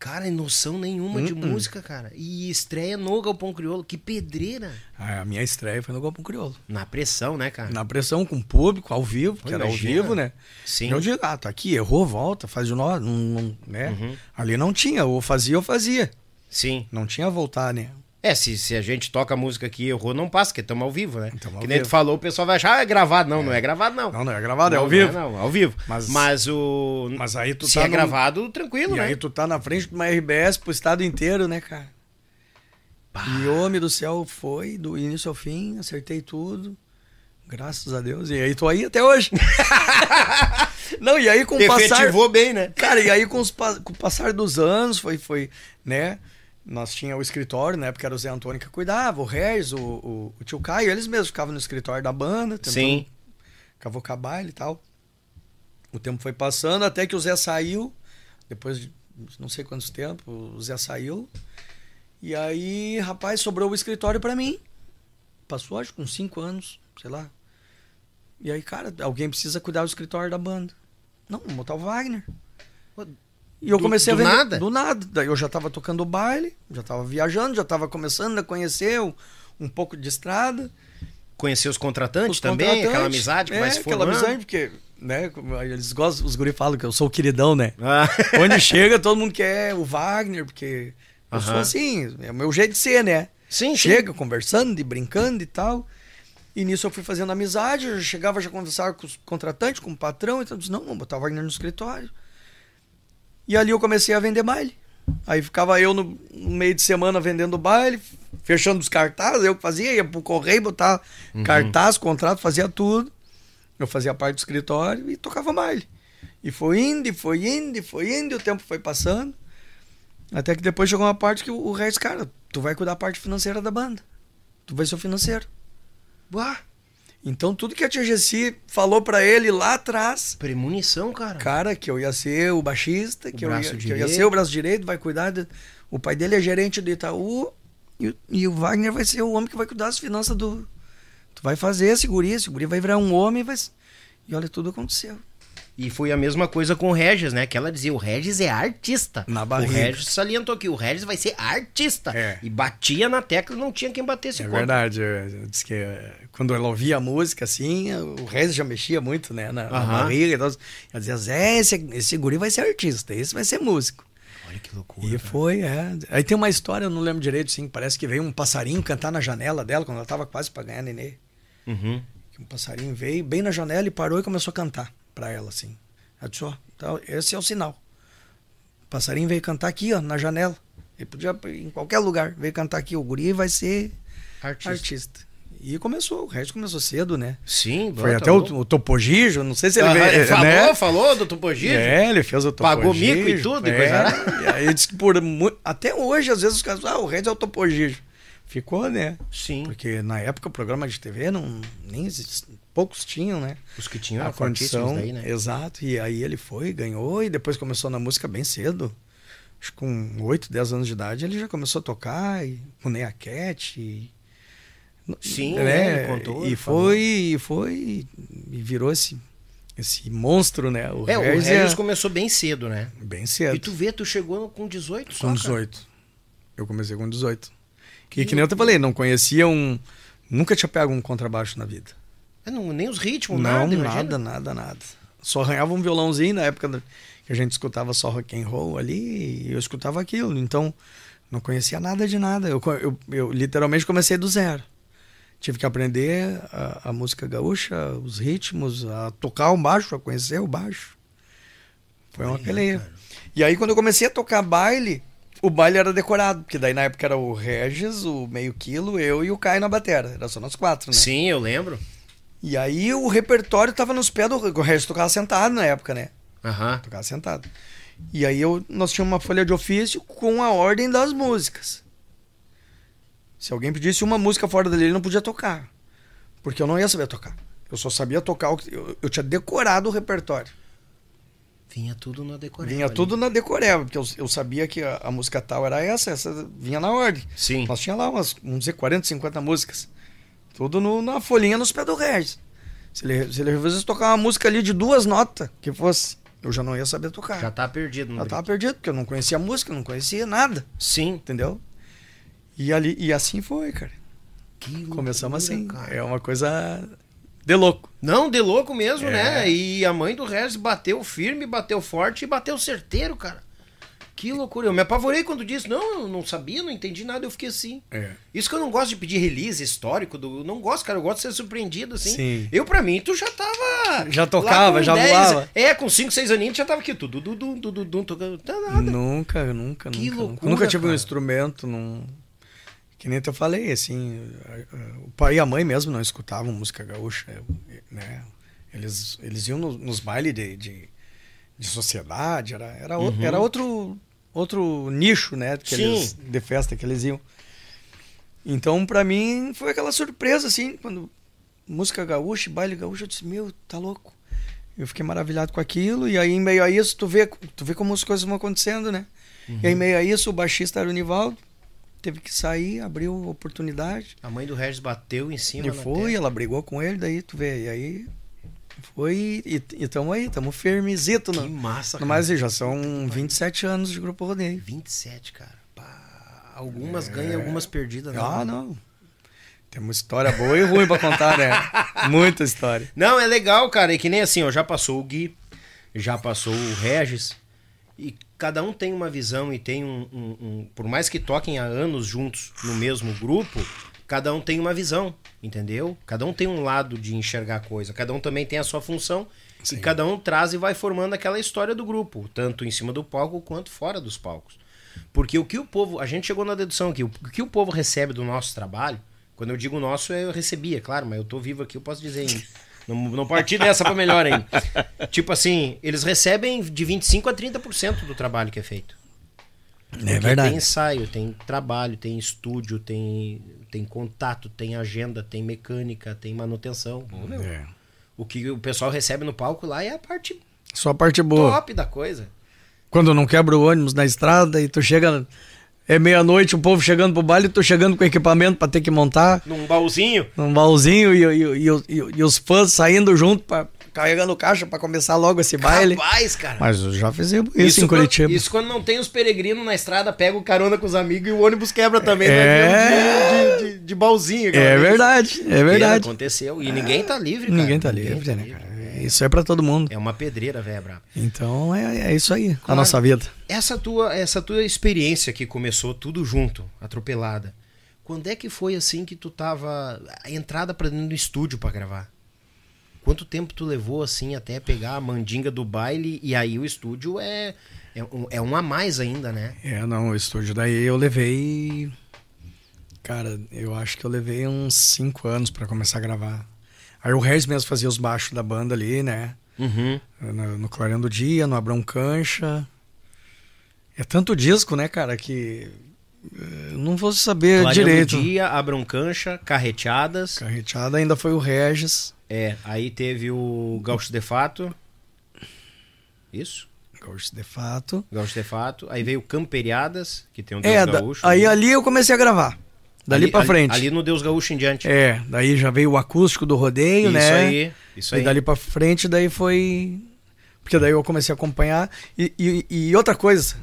Cara, noção nenhuma de Hum, música, cara. E estreia no Galpão Crioulo. Que pedreira. A minha estreia foi no Galpão Crioulo. Na pressão, né, cara? Na pressão com o público, ao vivo, que era ao vivo, né? Sim. Eu digo, ah, tá aqui, errou, volta, faz de novo, né? Uhum. Ali não tinha, ou fazia ou fazia. Sim. Não tinha voltar, né? É, se, se a gente toca a música aqui e errou, não passa, porque estamos ao vivo, né? Tamo que nem tu vivo. falou, o pessoal vai achar, ah, é gravado. Não, não é gravado, não. Não, não é gravado, é Não, ao vivo. Não, é, não, ao vivo. Mas- Mas, o. Mas aí tu se tá é num- gravado, tranquilo, E né? aí tu tá na frente de uma RBS pro estado inteiro, né, cara? E homem do céu foi, do início ao fim, acertei tudo. Graças a Deus. E aí tô aí até hoje. Não, e aí com o passar... Bem, né? Cara, e aí com, os com o passar dos anos, foi, foi, né? Nós tinha o escritório, né? Porque era o Zé Antônio que cuidava, o Regis, o, o, o tio Caio, eles mesmos ficavam no escritório da banda, tentando Sim. cavocar baile e tal. O tempo foi passando até que o Zé saiu, depois de não sei quantos tempos, o Zé saiu. E aí, rapaz, sobrou o escritório pra mim. Passou, acho que uns cinco anos, sei lá. E aí, cara, alguém precisa cuidar do escritório da banda. Não, vamos botar o Wagner. E eu Do- comecei do a vender. nada? Do nada. Daí eu já tava tocando baile, já tava viajando, já tava começando a conhecer um, um pouco de estrada. Conhecer os contratantes Os também, contratantes. aquela amizade que é, vai se aquela formando. amizade, porque, né, eles gostam, os guri falam que eu sou o queridão, né? Ah. Onde chega, todo mundo quer o Wagner, porque eu sou Aham. assim, é o meu jeito de ser, né? Sim, sim. Chega conversando e brincando e tal. E nisso eu fui fazendo amizade, eu chegava já conversava com os contratantes, com o patrão, então eu disse, não, vamos botar o Wagner no escritório. E ali eu comecei a vender baile. Aí ficava eu no, meio de semana vendendo baile, fechando os cartazes, eu que fazia, ia pro correio, botar cartaz, contrato, fazia tudo. Eu fazia parte do escritório e tocava baile. E foi indo, e foi indo, e foi indo, e o tempo foi passando. Até que depois chegou uma parte que o, o Reis, cara, tu vai cuidar da parte financeira da banda. Tu vai ser o financeiro. Uá, Então tudo que a tia Gessi falou pra ele lá atrás, premonição, cara. cara, que eu ia ser o baixista, O que eu, ia, que eu ia ser o braço direito, vai cuidar. de- o pai dele é gerente do Itaú e, o- e o Wagner vai ser o homem que vai cuidar das finanças do. Tu vai fazer esse guri, esse guri vai virar um homem e vai. E olha, tudo aconteceu. E foi a mesma coisa com o Regis, né? Que ela dizia, o Regis é artista. Na O barriga. Regis salientou que o Regis vai ser artista. É. E batia na tecla, não tinha quem batesse É contra. verdade, eu, eu disse que eh, quando ela ouvia a música assim, o Rez já mexia muito, né, na, na barriga e tal. Ela dizia, Zé, esse, esse guri vai ser artista, esse vai ser músico. Olha que loucura. E cara. foi, é. Aí tem uma história, eu não lembro direito, sim, parece que veio um passarinho cantar na janela dela, quando ela tava quase pra ganhar nenê. Uhum. Um passarinho veio bem na janela e parou e começou a cantar pra ela, assim. Ela disse, ó, tá, esse é o sinal. O passarinho veio cantar aqui, ó, na janela. Ele podia ir em qualquer lugar, veio cantar aqui. O guri vai ser Artista. artista. E começou, o resto começou cedo, né? Sim, Foi bota até o, o Topogijo, não sei se ele Aham, veio. ele falou, né? falou do Tupogijo. É, ele fez o Topogijo. Pagou mico e tudo, e coisa é, e aí disse que por até hoje, às vezes, os caras ah, o Regis é o Topogijo. Ficou, né? Sim. Porque na época o programa de TV não, nem exist- poucos tinham, né? Os que tinham a condição, daí, né? exato. E aí ele foi, ganhou e depois começou na música bem cedo. Acho que com 8, 10 anos de idade ele já começou a tocar e, com Nea Cat. E, Sim, né? ele contou, E foi, e foi e virou esse, esse monstro, né? O É, o Regis Regis é começou bem cedo, né? bem cedo. E tu vê, tu chegou com 18 só, Com cara. 18. Eu comecei com 18. Que, que nem eu te falei, não conhecia um. Nunca tinha pego um contrabaixo na vida. É, não, nem os ritmos, não, nada, nada, imagina. nada, nada. Só arranhava um violãozinho na época que a gente escutava só rock and roll ali, e eu escutava aquilo. Então, não conhecia nada de nada. Eu, eu, eu literalmente comecei do zero. Tive que aprender a, a música gaúcha, os ritmos, a tocar o baixo, a conhecer o baixo. Foi uma peleia. E aí, quando eu comecei a tocar baile, o baile era decorado, porque daí na época era o Regis, o meio quilo, eu e o Caio na batera. Era só nós quatro, né? Sim, eu lembro. E aí o repertório tava nos pés do. O Regis tocava sentado na época, né? Aham. Tocava sentado. E aí eu, nós tínhamos uma folha de ofício com a ordem das músicas. Se alguém pedisse uma música fora dali, ele não podia tocar. Porque eu não ia saber tocar. Eu só sabia tocar o que. Eu, eu tinha decorado o repertório. Vinha tudo na decoreba. Vinha ali. tudo na decoreba, porque eu, eu sabia que a, a música tal era essa, essa vinha na ordem. Sim. Nós tinha lá umas, vamos dizer, 40, 50 músicas. Tudo no- na folhinha nos pés do Regis. Se ele, se ele resolvesse tocar uma música ali de duas notas, que fosse, eu já não ia saber tocar. Já tá perdido Já tava perdido, porque eu não conhecia a música, não conhecia nada, Sim. entendeu? E, ali, e assim foi, cara. Que Começamos loucura, assim. cara. É uma coisa de louco. Não, de louco mesmo, É. né? E a mãe do Regis bateu firme, bateu forte e bateu certeiro, cara. Que loucura. Eu me apavorei quando disse, não, eu não sabia, não entendi nada, eu fiquei assim. É. Isso que eu não gosto de pedir release histórico, do, eu não gosto, cara, eu gosto de ser surpreendido, assim. Sim. Eu, pra mim, tu já tava... Já tocava, já voava. É, com 5, 6 aninhos, tu já tava aqui, tudo, tudo, tudo, tudo, tocando, tá nada. Nunca, nunca, Que nunca. loucura, nunca tive cara. um instrumento, não. Que nem eu falei, assim, o pai e a mãe mesmo não escutavam música gaúcha, né? Eles, eles iam nos, nos bailes de, de, de sociedade, era, era, o- era outro, outro nicho, né? Que Uhum. Eles, de festa que eles iam. Então, pra mim, foi aquela surpresa, assim, quando música gaúcha, baile gaúcho, eu disse, meu, tá louco. Eu fiquei maravilhado com aquilo, e aí, em meio a isso, tu vê, tu vê como as coisas vão acontecendo, né? E Uhum. aí, em meio a isso, o baixista era o Nivaldo, teve que sair, abriu oportunidade. A mãe do Regis bateu em cima Ele na foi, ela brigou com ele, daí tu vê, e aí foi, e, e tamo aí, tamo firmezito. Que No, massa, no cara. mais, já são 27 anos de Grupo Rodeio. 27, cara. Pá, algumas ganham, algumas perdidas. né? Ah, não. Temos história boa e ruim pra contar, né? Muita história. Não, é legal, cara. E que nem assim, ó, já passou o Gui, já passou o Regis. E cada um tem uma visão e tem um, um- um- Por mais que toquem há anos juntos no mesmo grupo, cada um tem uma visão, entendeu? Cada um tem um lado de enxergar a coisa. Cada um também tem a sua função. E cada um traz e vai formando aquela história do grupo, tanto em cima do palco quanto fora dos palcos. Porque o que o povo. A gente chegou na dedução aqui. O que o povo recebe do nosso trabalho, quando eu digo nosso, eu recebia, claro, mas eu tô vivo aqui, eu posso dizer ainda. Não, não parti dessa pra melhor ainda. Tipo assim, eles recebem de 25% a 30% do trabalho que é feito. É Porque verdade. Tem ensaio, tem trabalho, tem estúdio, tem, tem contato, tem agenda, tem mecânica, tem manutenção. Meu, É. O que o pessoal recebe no palco lá é a parte Só a parte boa. top da coisa. Quando não quebra o ônibus na estrada e tu chega. É meia-noite, o povo chegando pro baile, tu chegando com equipamento pra ter que montar Num baúzinho. num baúzinho e, e- e- e- e os fãs saindo junto, pra, carregando caixa pra começar logo esse baile. Rapaz, cara. Mas já fizemos isso, em quando- Curitiba. isso quando não tem os peregrinos na estrada, pega o carona com os amigos e o ônibus quebra também. né? É. De, de, de, de baúzinho. aquela É verdade, é verdade. Aconteceu. E ninguém tá livre, cara. Ninguém tá livre, né, cara? Isso é pra todo mundo. É uma pedreira, velho, brabo. Então é, é isso aí, a Claro. nossa vida. Essa tua, essa tua experiência que começou tudo junto, atropelada. Quando é que foi assim que tu tava a entrada pra dentro do estúdio pra gravar? Quanto tempo tu levou assim até pegar a mandinga do baile e aí o estúdio é é um, é um a mais ainda, né? É, não, o estúdio daí eu levei. Cara, eu acho que eu levei uns cinco anos pra começar a gravar. Aí o Regis mesmo fazia os baixos da banda ali, né? Uhum. No, no Clareando do Dia, no Abrão Cancha. É tanto disco, né, cara, que. eh, não vou saber Clareando direito. dia, abram cancha, carreteadas. Carreteada ainda foi o Regis. É, aí teve o Gaúcho de Fato. Isso? Gaúcho de fato. Gaúcho de Fato. Aí veio Camperiadas, que tem um É, Deus da- Gaúcho. aí né? ali eu comecei a gravar. Dali Ali- pra ali- frente. Ali no Deus Gaúcho em diante. É, daí já veio o acústico do rodeio, isso né? aí, isso aí. E dali pra frente, daí foi. Porque daí eu comecei a acompanhar. E, e, e outra coisa,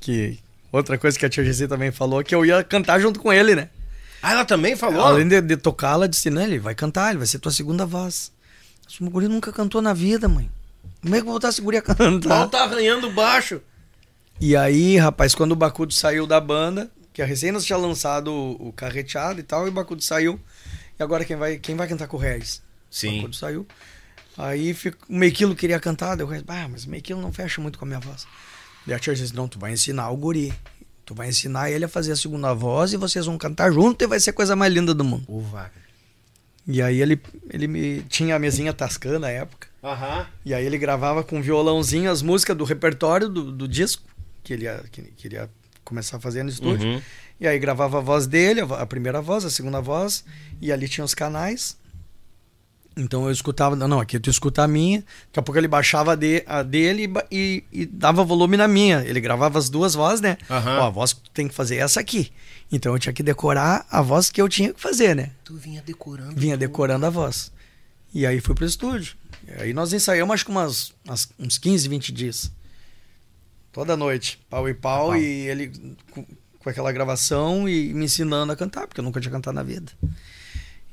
que. Outra coisa que a tia Gissi também falou, que eu ia cantar junto com ele, né? Ah, ela também falou? Além de, de tocar, ela disse, não, ele vai cantar, ele vai ser tua segunda voz. O guri nunca cantou na vida, mãe. Como é que eu vou botar esse guri a Mal cantar? tá arranhando baixo. E aí, rapaz, quando o Bacudo saiu da banda, que a recém nós tinha lançado o, o carreteado e tal, e o Bacudo saiu. E agora quem vai, quem vai cantar com o Regis? O Bacudo saiu. Aí fica- o Mequilo queria cantar, daí o Regis, ah, mas o Mequilo não fecha muito com a minha voz. Daí a tia disse, não, tu vai ensinar o guri. Tu vai ensinar ele a fazer a segunda voz e vocês vão cantar junto e vai ser a coisa mais linda do mundo. O Wagner. E aí ele, ele me tinha a mesinha Tascam na época. Aham. E aí ele gravava com violãozinho as músicas do repertório do, do disco que ele, ia, que, que ele ia começar a fazer no estúdio. Uhum. E aí gravava a voz dele, a a primeira voz, a segunda voz, e ali tinha os canais. Então eu escutava, não, não, aqui tu escuta a minha, daqui a pouco ele baixava a, de- a dele e e, dava volume na minha. Ele gravava as duas vozes, né? Aham. Ó, a voz que tu tem que fazer é essa aqui. Então eu tinha que decorar a voz que eu tinha que fazer, né? Tu vinha decorando. Vinha decorando a voz. E aí fui pro estúdio. E aí nós ensaiamos acho que umas, umas- uns 15, 20 dias. Toda noite, pau e pau, Pau. e ele com, com aquela gravação e me ensinando a cantar, porque eu nunca tinha cantado na vida.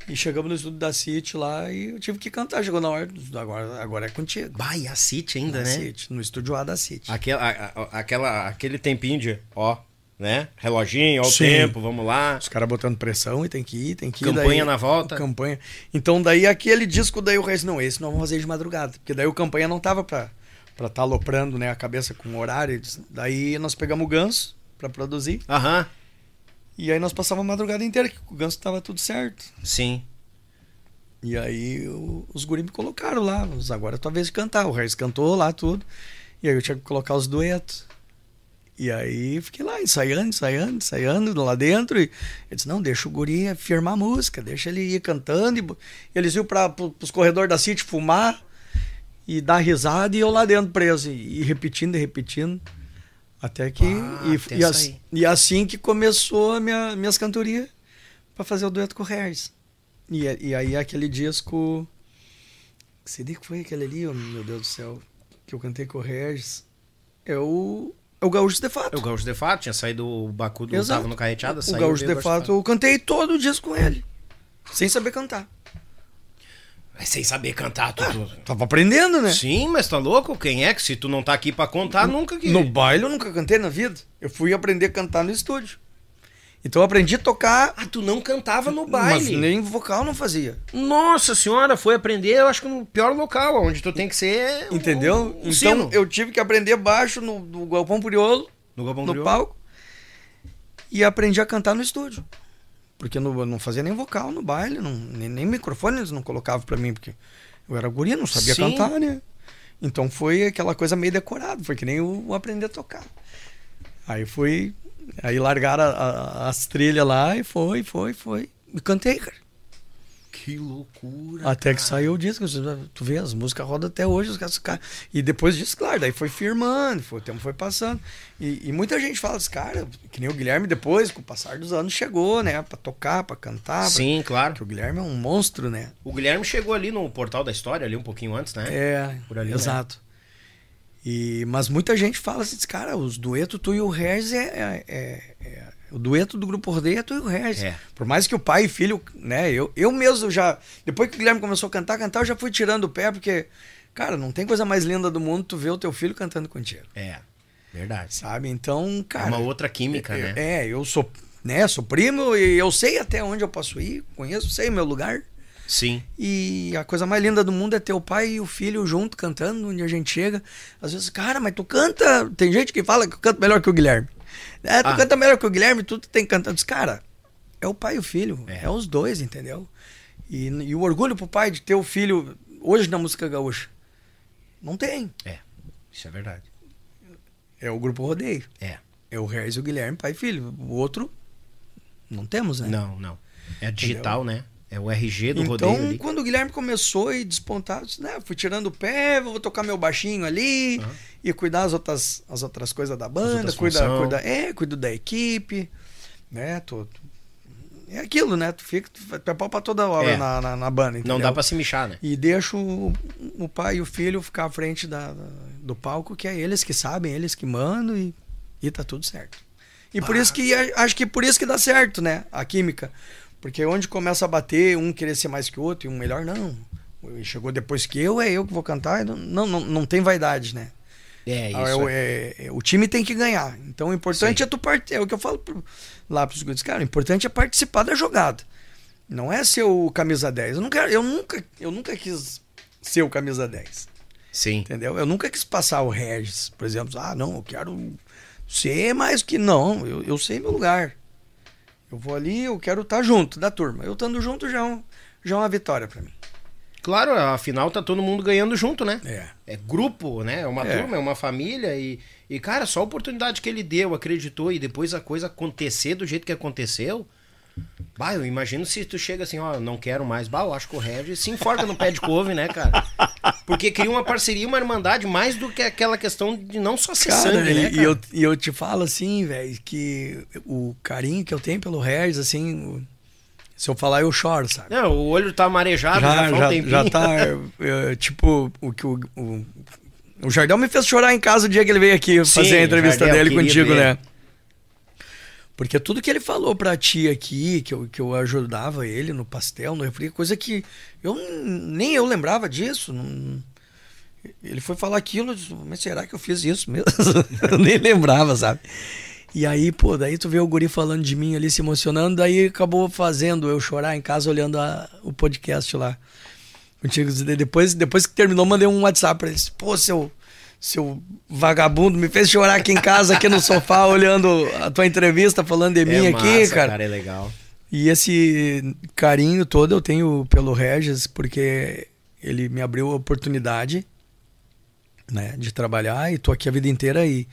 E chegamos no estúdio da City lá e eu tive que cantar. Chegou na hora, agora, agora é contigo. Bah, e a City ainda, Na né? City, no estúdio A da City. Aquela, a- a- aquela, aquele tempinho de, ó, né? Reloginho, ó o Sim. tempo, vamos lá. Os caras botando pressão e tem que ir, tem que ir. Campanha na volta. Campanha. Então daí aquele disco daí o resto, não, esse nós vamos fazer de madrugada. Porque daí o campanha não tava pra estar tá aloprando né, a cabeça com horário. Daí nós pegamos o ganso pra produzir. Aham, E aí nós passávamos a madrugada inteira, que o ganso tava tudo certo. sim. E aí o- os guris me colocaram lá. Agora é tua vez de cantar. O Reis cantou lá tudo. E aí eu tinha que colocar os duetos. E aí fiquei lá, ensaiando, ensaiando, ensaiando lá dentro. E ele disse, não, deixa o guri firmar a música, deixa ele ir cantando. E eles iam para os corredores da City fumar e dar risada e eu lá dentro preso. E, e repetindo e repetindo. Até que. Ah, e, e, as- e assim que começou a minha, minhas cantorias para fazer o dueto com o Regis. E, e aí aquele disco. Que CD que foi aquele ali, oh, meu Deus do céu? Que eu cantei com o Regis. É o. É o Gaúcho de Fato. É o Gaúcho de Fato, tinha saído o Bacudo, Exato. tava no Carreteada, O. Gaúcho de Fato, eu cantei todo o disco com ele. Sem saber cantar. Mas Sem saber cantar tudo. Tava aprendendo, né? Sim, mas tá louco? Quem é que se tu não tá aqui pra contar, nunca que... No baile eu nunca cantei na vida. Eu fui aprender a cantar no estúdio. Então eu aprendi a tocar, Ah, tu não cantava no mas baile. nem vocal não fazia. Nossa senhora, foi aprender, eu acho que no pior local, onde tu tem que ser... Entendeu? um então sino. eu tive que aprender baixo no, no Galpão Priolo, No Galpão no Crioulo. palco, e aprendi a cantar no estúdio. Porque eu não fazia nem vocal no baile, não- nem, nem microfone eles não colocavam pra mim, porque eu era guria, não sabia Sim. cantar, né? Então foi aquela coisa meio decorada, foi que nem o, o aprender a tocar. Aí fui, aí largaram a- a- as trilhas lá e foi, foi, foi. E cantei, cara. Que loucura. Até que saiu o disco, tu vê, as músicas rodam até hoje, os caras, cara- e depois disso, claro, daí foi firmando, foi, o tempo foi passando. E, e muita gente fala desse cara, que nem o Guilherme depois, com o passar dos anos, chegou, né, pra tocar, pra cantar. pra- Sim, claro. Porque o Guilherme é um monstro, né? O Guilherme chegou ali no Portal da História, ali um pouquinho antes, né? É, Por ali, né? exato. E, mas muita gente fala assim, cara, os duetos tu e o é, é- é- é- O dueto do Grupo Rodeio é tu e o Regis. É. Por mais que o pai e filho, né? Eu, eu mesmo já. Depois que o Guilherme começou a cantar, cantar, eu já fui tirando o pé, porque, cara, não tem coisa mais linda do mundo tu ver o teu filho cantando contigo. É, verdade. Sabe? Então, cara. é uma outra química, eu- né? É, eu sou, né, sou primo e eu sei até onde eu posso ir, conheço, sei o meu lugar. Sim. E a coisa mais linda do mundo é ter o pai e o filho junto cantando onde a gente chega. Às vezes, cara, mas tu canta. Tem gente que fala que eu canto melhor que o Guilherme. É, tu Ah. canta melhor que o Guilherme, tu tem. Eu disse, cara, é o pai e o filho. É. É, os dois, entendeu? E, e o orgulho pro pai de ter o filho hoje na música gaúcha. Não tem. É, isso é verdade. É o grupo rodeio. É. É o Reis e o Guilherme, pai e filho. O outro, não temos, né? Não, não. É digital, né? É o RG do Então, rodeio ali. quando o Guilherme começou a despontar, eu disse, né, fui tirando o pé, vou tocar meu baixinho ali Aham. e cuidar as outras, as outras coisas da banda, cuida, cuida, é, cuido da equipe, né, tô, é aquilo, né, tu fica, tu é pau pra toda hora É. na, na, na banda, Não entendeu? dá pra se michar, né? E deixo o, o pai e o filho ficar à frente da, do palco, que é eles que sabem, eles que mandam e, e tá tudo certo. E por isso que acho que por isso que dá certo, né? A química. Porque onde começa a bater, um querer ser mais que o outro, e um melhor, não. Chegou depois que eu, é eu que vou cantar. Não, não, não tem vaidade, né? É, isso. Ah, é o- é- é- o time tem que ganhar. Então o importante Sim. é tu partir. É o que eu falo pro- lá pros guris. Cara, o importante é participar da jogada. Não é ser o camisa 10. Eu, não quero, eu, nunca, eu nunca quis ser o camisa 10. Sim. Entendeu? Eu nunca quis passar o Regis, por exemplo. Ah, não, eu quero ser mais que. Não, eu, eu sei meu lugar. Eu vou ali, eu quero estar junto da turma. Eu estando junto já é, um- já é uma vitória para mim. Claro, afinal tá todo mundo ganhando junto, né? É. É grupo, né? É uma É. turma, é uma família e, e, cara, só a oportunidade que ele deu, acreditou e depois a coisa acontecer do jeito que aconteceu. Bah, eu imagino se tu chega assim, ó, não quero mais. Bah, eu acho que o Regis se enforca no pé de couve, né, cara? Porque cria uma parceria, uma irmandade, mais do que aquela questão de não só ser Cara, sangue, e, né, e cara? eu, e eu te falo assim, velho, que o carinho que eu tenho pelo Regis, assim, se eu falar eu choro, sabe? Não, o olho tá marejado já, já, um já, tá, é, tipo, o que o, o, o Jardel me fez chorar em casa o dia que ele veio aqui Sim, fazer a entrevista Jardel, dele contigo, ele. né? Porque tudo que ele falou pra ti aqui, que eu, que eu ajudava ele no pastel, no refri, coisa que eu nem eu lembrava disso. não- ele foi falar aquilo, disse, mas será que eu fiz isso mesmo? eu nem lembrava, sabe? E aí, pô, daí tu vê o guri falando de mim ali, se emocionando, daí acabou fazendo eu chorar em casa olhando a- o podcast lá. Contigo. Depois, depois que terminou, mandei um WhatsApp pra eles. Pô, seu, seu vagabundo me fez chorar aqui em casa, aqui no sofá, olhando a tua entrevista, falando de mim é aqui, massa, cara. É legal. E esse carinho todo eu tenho pelo Regis, porque ele me abriu a oportunidade né, de trabalhar e tô aqui a vida inteira e,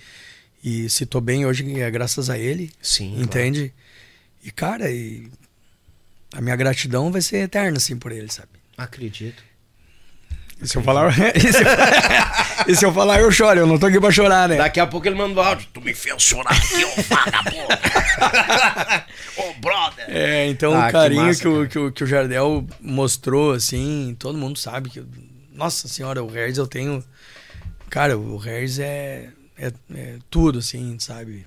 e se tô bem hoje é graças a ele, Sim. entende? E cara, e a minha gratidão vai ser eterna assim por ele, sabe? claro. Acredito. E se eu falar, e se eu, e se eu falar eu choro, eu não tô aqui pra chorar, né? Daqui a pouco ele manda o áudio. Tu me fez chorar aqui, ô vagabundo. Ô, brother. É, então Ah, o que carinho massa, que, o, que, o, que o Jardel mostrou, assim, todo mundo sabe que. Nossa senhora, o Regis eu tenho. Cara, o Regis é, é, é tudo, assim, sabe?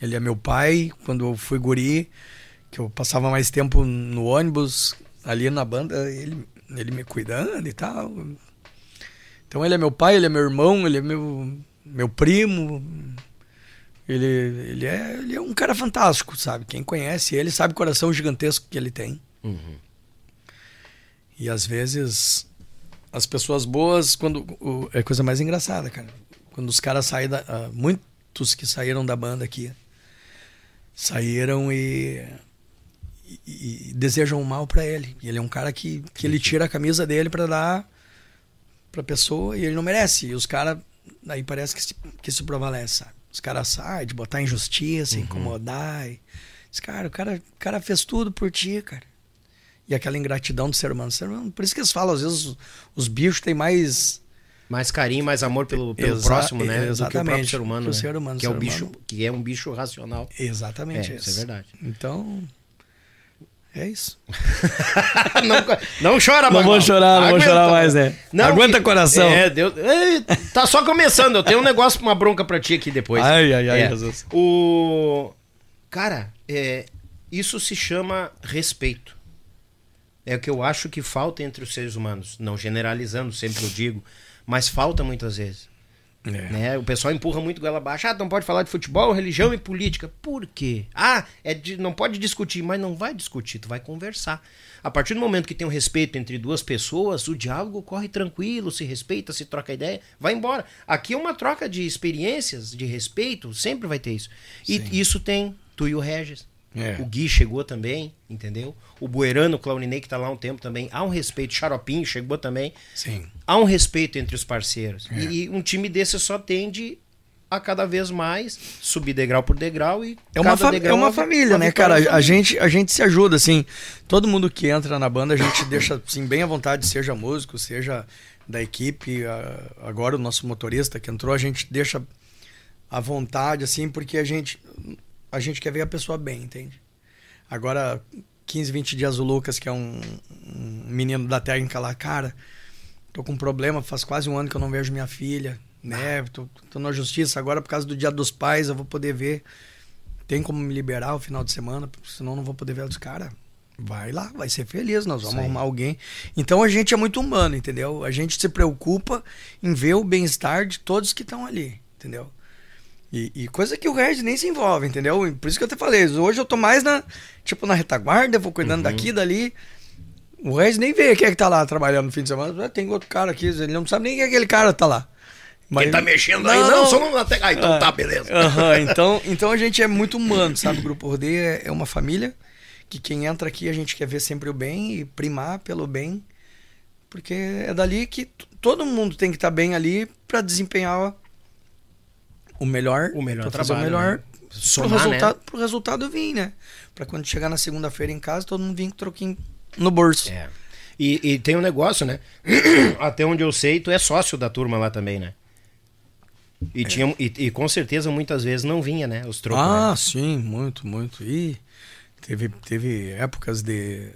Ele é meu pai, quando eu fui guri, que eu passava mais tempo no ônibus, ali na banda, ele, ele me cuidando e tal. Então ele é meu pai, ele é meu irmão, ele é meu, meu primo. Ele, ele, é, ele é um cara fantástico, sabe? Quem conhece ele sabe o coração gigantesco que ele tem. Uhum. E às vezes as pessoas boas, quando o- é a coisa mais engraçada, cara. Quando os caras saem da. ah, muitos que saíram da banda aqui saíram e, e, e desejam o mal pra ele. E ele é um cara que, que ele tira a camisa dele pra dar pra pessoa e ele não merece. E os caras, aí parece que se, que se prevalece, sabe? Os caras saem de botar injustiça, incomodar. E, diz, cara, o cara, o cara fez tudo por ti, cara. E aquela ingratidão do ser humano. Ser humano- Por isso que eles falam, às vezes os, os bichos têm mais. Mais carinho, mais amor pelo, pelo Exa- próximo, né? Do que o próprio exatamente, ser humano. né? ser humano, Que é, o bicho, humano. que é um bicho racional. Exatamente É, isso. isso é verdade. Então. É isso. não, não chora, Não vou chorar, não vou Aguenta, chorar mais, né? Não, Aguenta que- coração. É, Deus, é, tá só começando. Eu tenho um negócio, uma bronca pra ti aqui depois. Ai, ai, ai, É. Jesus. O... Cara, é, isso se chama respeito. É o que eu acho que falta entre os seres humanos. Não generalizando, sempre eu digo. Mas falta muitas vezes. É. Né? O pessoal empurra muito goela abaixo. Ah, não pode falar de futebol, religião e política. Por quê? Ah, é de- não pode discutir, mas não vai discutir, tu vai conversar. A partir do momento que tem um respeito entre duas pessoas, o diálogo corre tranquilo, se respeita, se troca ideia, vai embora. Aqui é uma troca de experiências, de respeito, sempre vai ter isso. E Sim. isso tem tu e o Regis. É. O Gui chegou também, entendeu? O Buerano, o Clauninei, que tá lá há um tempo também. Há um respeito. Xaropinho chegou também Sim. há um respeito entre os parceiros. É. E, e um time desse só tende a cada vez mais subir degrau por degrau e É uma, degrau é uma vi- família, né, cara? A gente, a gente se ajuda, assim. Todo mundo que entra na banda, a gente deixa assim, bem à vontade, seja músico, seja da equipe. Agora o nosso motorista que entrou, a gente deixa à vontade, assim, porque a gente, a gente quer ver a pessoa bem, entende? Agora, 15, 20 dias, o Lucas, que é um, um menino da técnica lá, cara, tô com um problema, faz quase um ano que eu não vejo minha filha, né? Tô, tô na justiça agora por causa do Dia dos Pais, eu vou poder ver. Tem como me liberar o final de semana, senão eu não vou poder ver os caras. Vai lá, vai ser feliz, nós vamos aí. arrumar alguém. Então a gente é muito humano, entendeu? A gente se preocupa em ver o bem-estar de todos que estão ali, entendeu? E, e coisa que o Regis nem se envolve, entendeu? Por isso que eu te falei, hoje eu tô mais na, tipo, na retaguarda, vou cuidando Uhum. daqui, dali. O Regis nem vê quem é que tá lá trabalhando no fim de semana. Ah, Tem outro cara aqui, ele não sabe nem quem é aquele cara tá lá. Mas- Quem tá mexendo aí? Não, só não até. Ah, então Ah, tá, beleza. aham, então, então a gente é muito humano, sabe? O Grupo Rodeio é, é uma família que quem entra aqui a gente quer ver sempre o bem e primar pelo bem Porque é dali que todo mundo tem que estar bem ali para desempenhar o melhor, O melhor pra fazer o trabalho, melhor né? pro Somar, resultado, pro resultado vir, né? Pra quando chegar na segunda-feira em casa, todo mundo vir com troquinho no bolso. É. E, e tem um negócio, né? Até onde eu sei, tu é sócio da turma lá também, né? E, tinha, e, e com certeza muitas vezes não vinha, né? Os trocos. ah, né? sim, muito, muito. E teve, teve épocas de.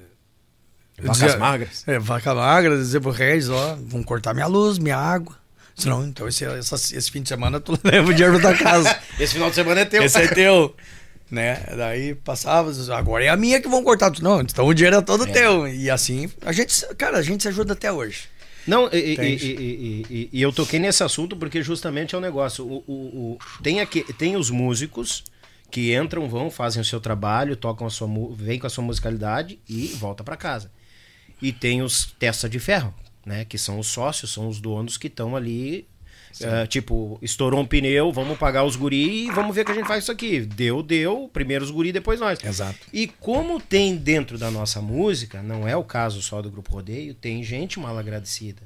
Vacas dizia- magras. É, vaca magra, dizer pro Regis, ó, vão cortar minha luz, minha água. Senão, então esse, essa- esse fim de semana tu leva o dinheiro da casa. Esse final de semana é teu. Esse é teu. Né? Daí passava, agora é a minha que vão cortar. Tu, Não, então o dinheiro é todo teu. E assim, a gente, cara, a gente se ajuda até hoje. Não, e, e- e- e- eu toquei nesse assunto porque justamente é o negócio. O, o- o- tem, aqui, tem os músicos que entram, vão, fazem o seu trabalho, tocam a sua, vêm com a sua musicalidade e volta para casa. E tem os testa de ferro, né? Que são os sócios, são os donos que estão ali. eh, tipo, estourou um pneu, vamos pagar os guri e vamos ver que a gente faz isso aqui. Deu, deu, primeiro os guri, depois nós. Exato. E como tem dentro da nossa música, não é o caso só do Grupo Rodeio, tem gente mal agradecida.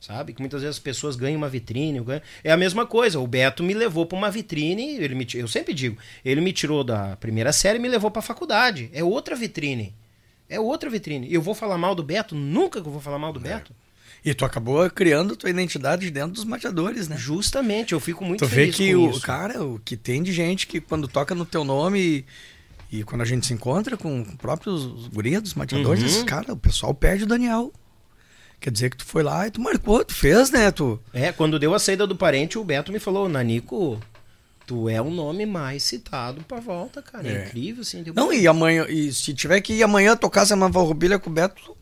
Sabe? Que muitas vezes as pessoas ganham uma vitrine. É a mesma coisa. O Beto me levou para uma vitrine. Ele me, eu sempre digo, ele me tirou da primeira série e me levou para a faculdade. É outra vitrine. É outra vitrine. Eu vou falar mal do Beto? Nunca que eu vou falar mal do Beto. E tu acabou criando tua identidade dentro dos mateadores, né? Justamente, eu fico muito Tu vê feliz que com o isso. cara, o que tem de gente que quando toca no teu nome e, e quando a gente se encontra com os próprios gurias dos mateadores, Uhum. cara, o pessoal perde o Daniel. Quer dizer que tu foi lá e tu marcou, tu fez, né? Tu, É, quando deu a saída do parente, o Beto me falou, Nanico, tu é o nome mais citado pra volta, cara. É, É. incrível, assim. Deu- Não, e amanhã, e se tiver que ir amanhã tocar essa nova robilha com o Beto,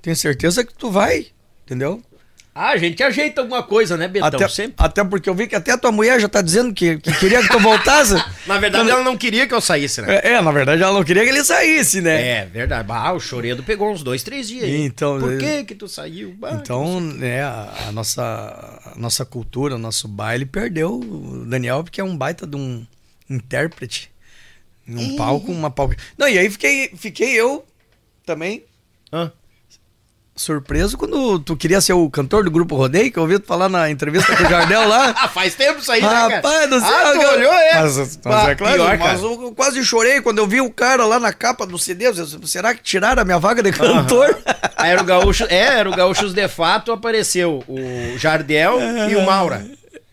tenho certeza que tu vai, entendeu? Ah, a gente ajeita alguma coisa, né, Betão? Até, Sempre. até porque eu vi que até a tua mulher já tá dizendo que, que queria que tu voltasse. Na verdade, ela não queria que eu saísse, né? É, é, na verdade ela não queria que ele saísse, né? É, verdade. Ah, o Choredo pegou uns dois, três dias aí. Então, Por é- que que tu saiu? Ah, Então, né, a, a nossa, a nossa cultura, o nosso baile perdeu o Daniel, porque é um baita de um intérprete. Num palco, uma palco. Não, e aí fiquei, fiquei eu também Hã? Surpreso quando tu queria ser o cantor do grupo Rodeio, que eu ouvi tu falar na entrevista com o Jardel lá. Ah, faz tempo isso aí, né, cara? Rapaz do céu, Ah, tu cara. olhou, é? Mas, mas Bah, é claro, pior, mas eu, eu quase chorei quando eu vi o cara lá na capa do CD. Eu disse, Será que tiraram a minha vaga de cantor? Aí Era o Gaúcho, é, era o Gaúchos de Fato, apareceu o Jardel e o Maura.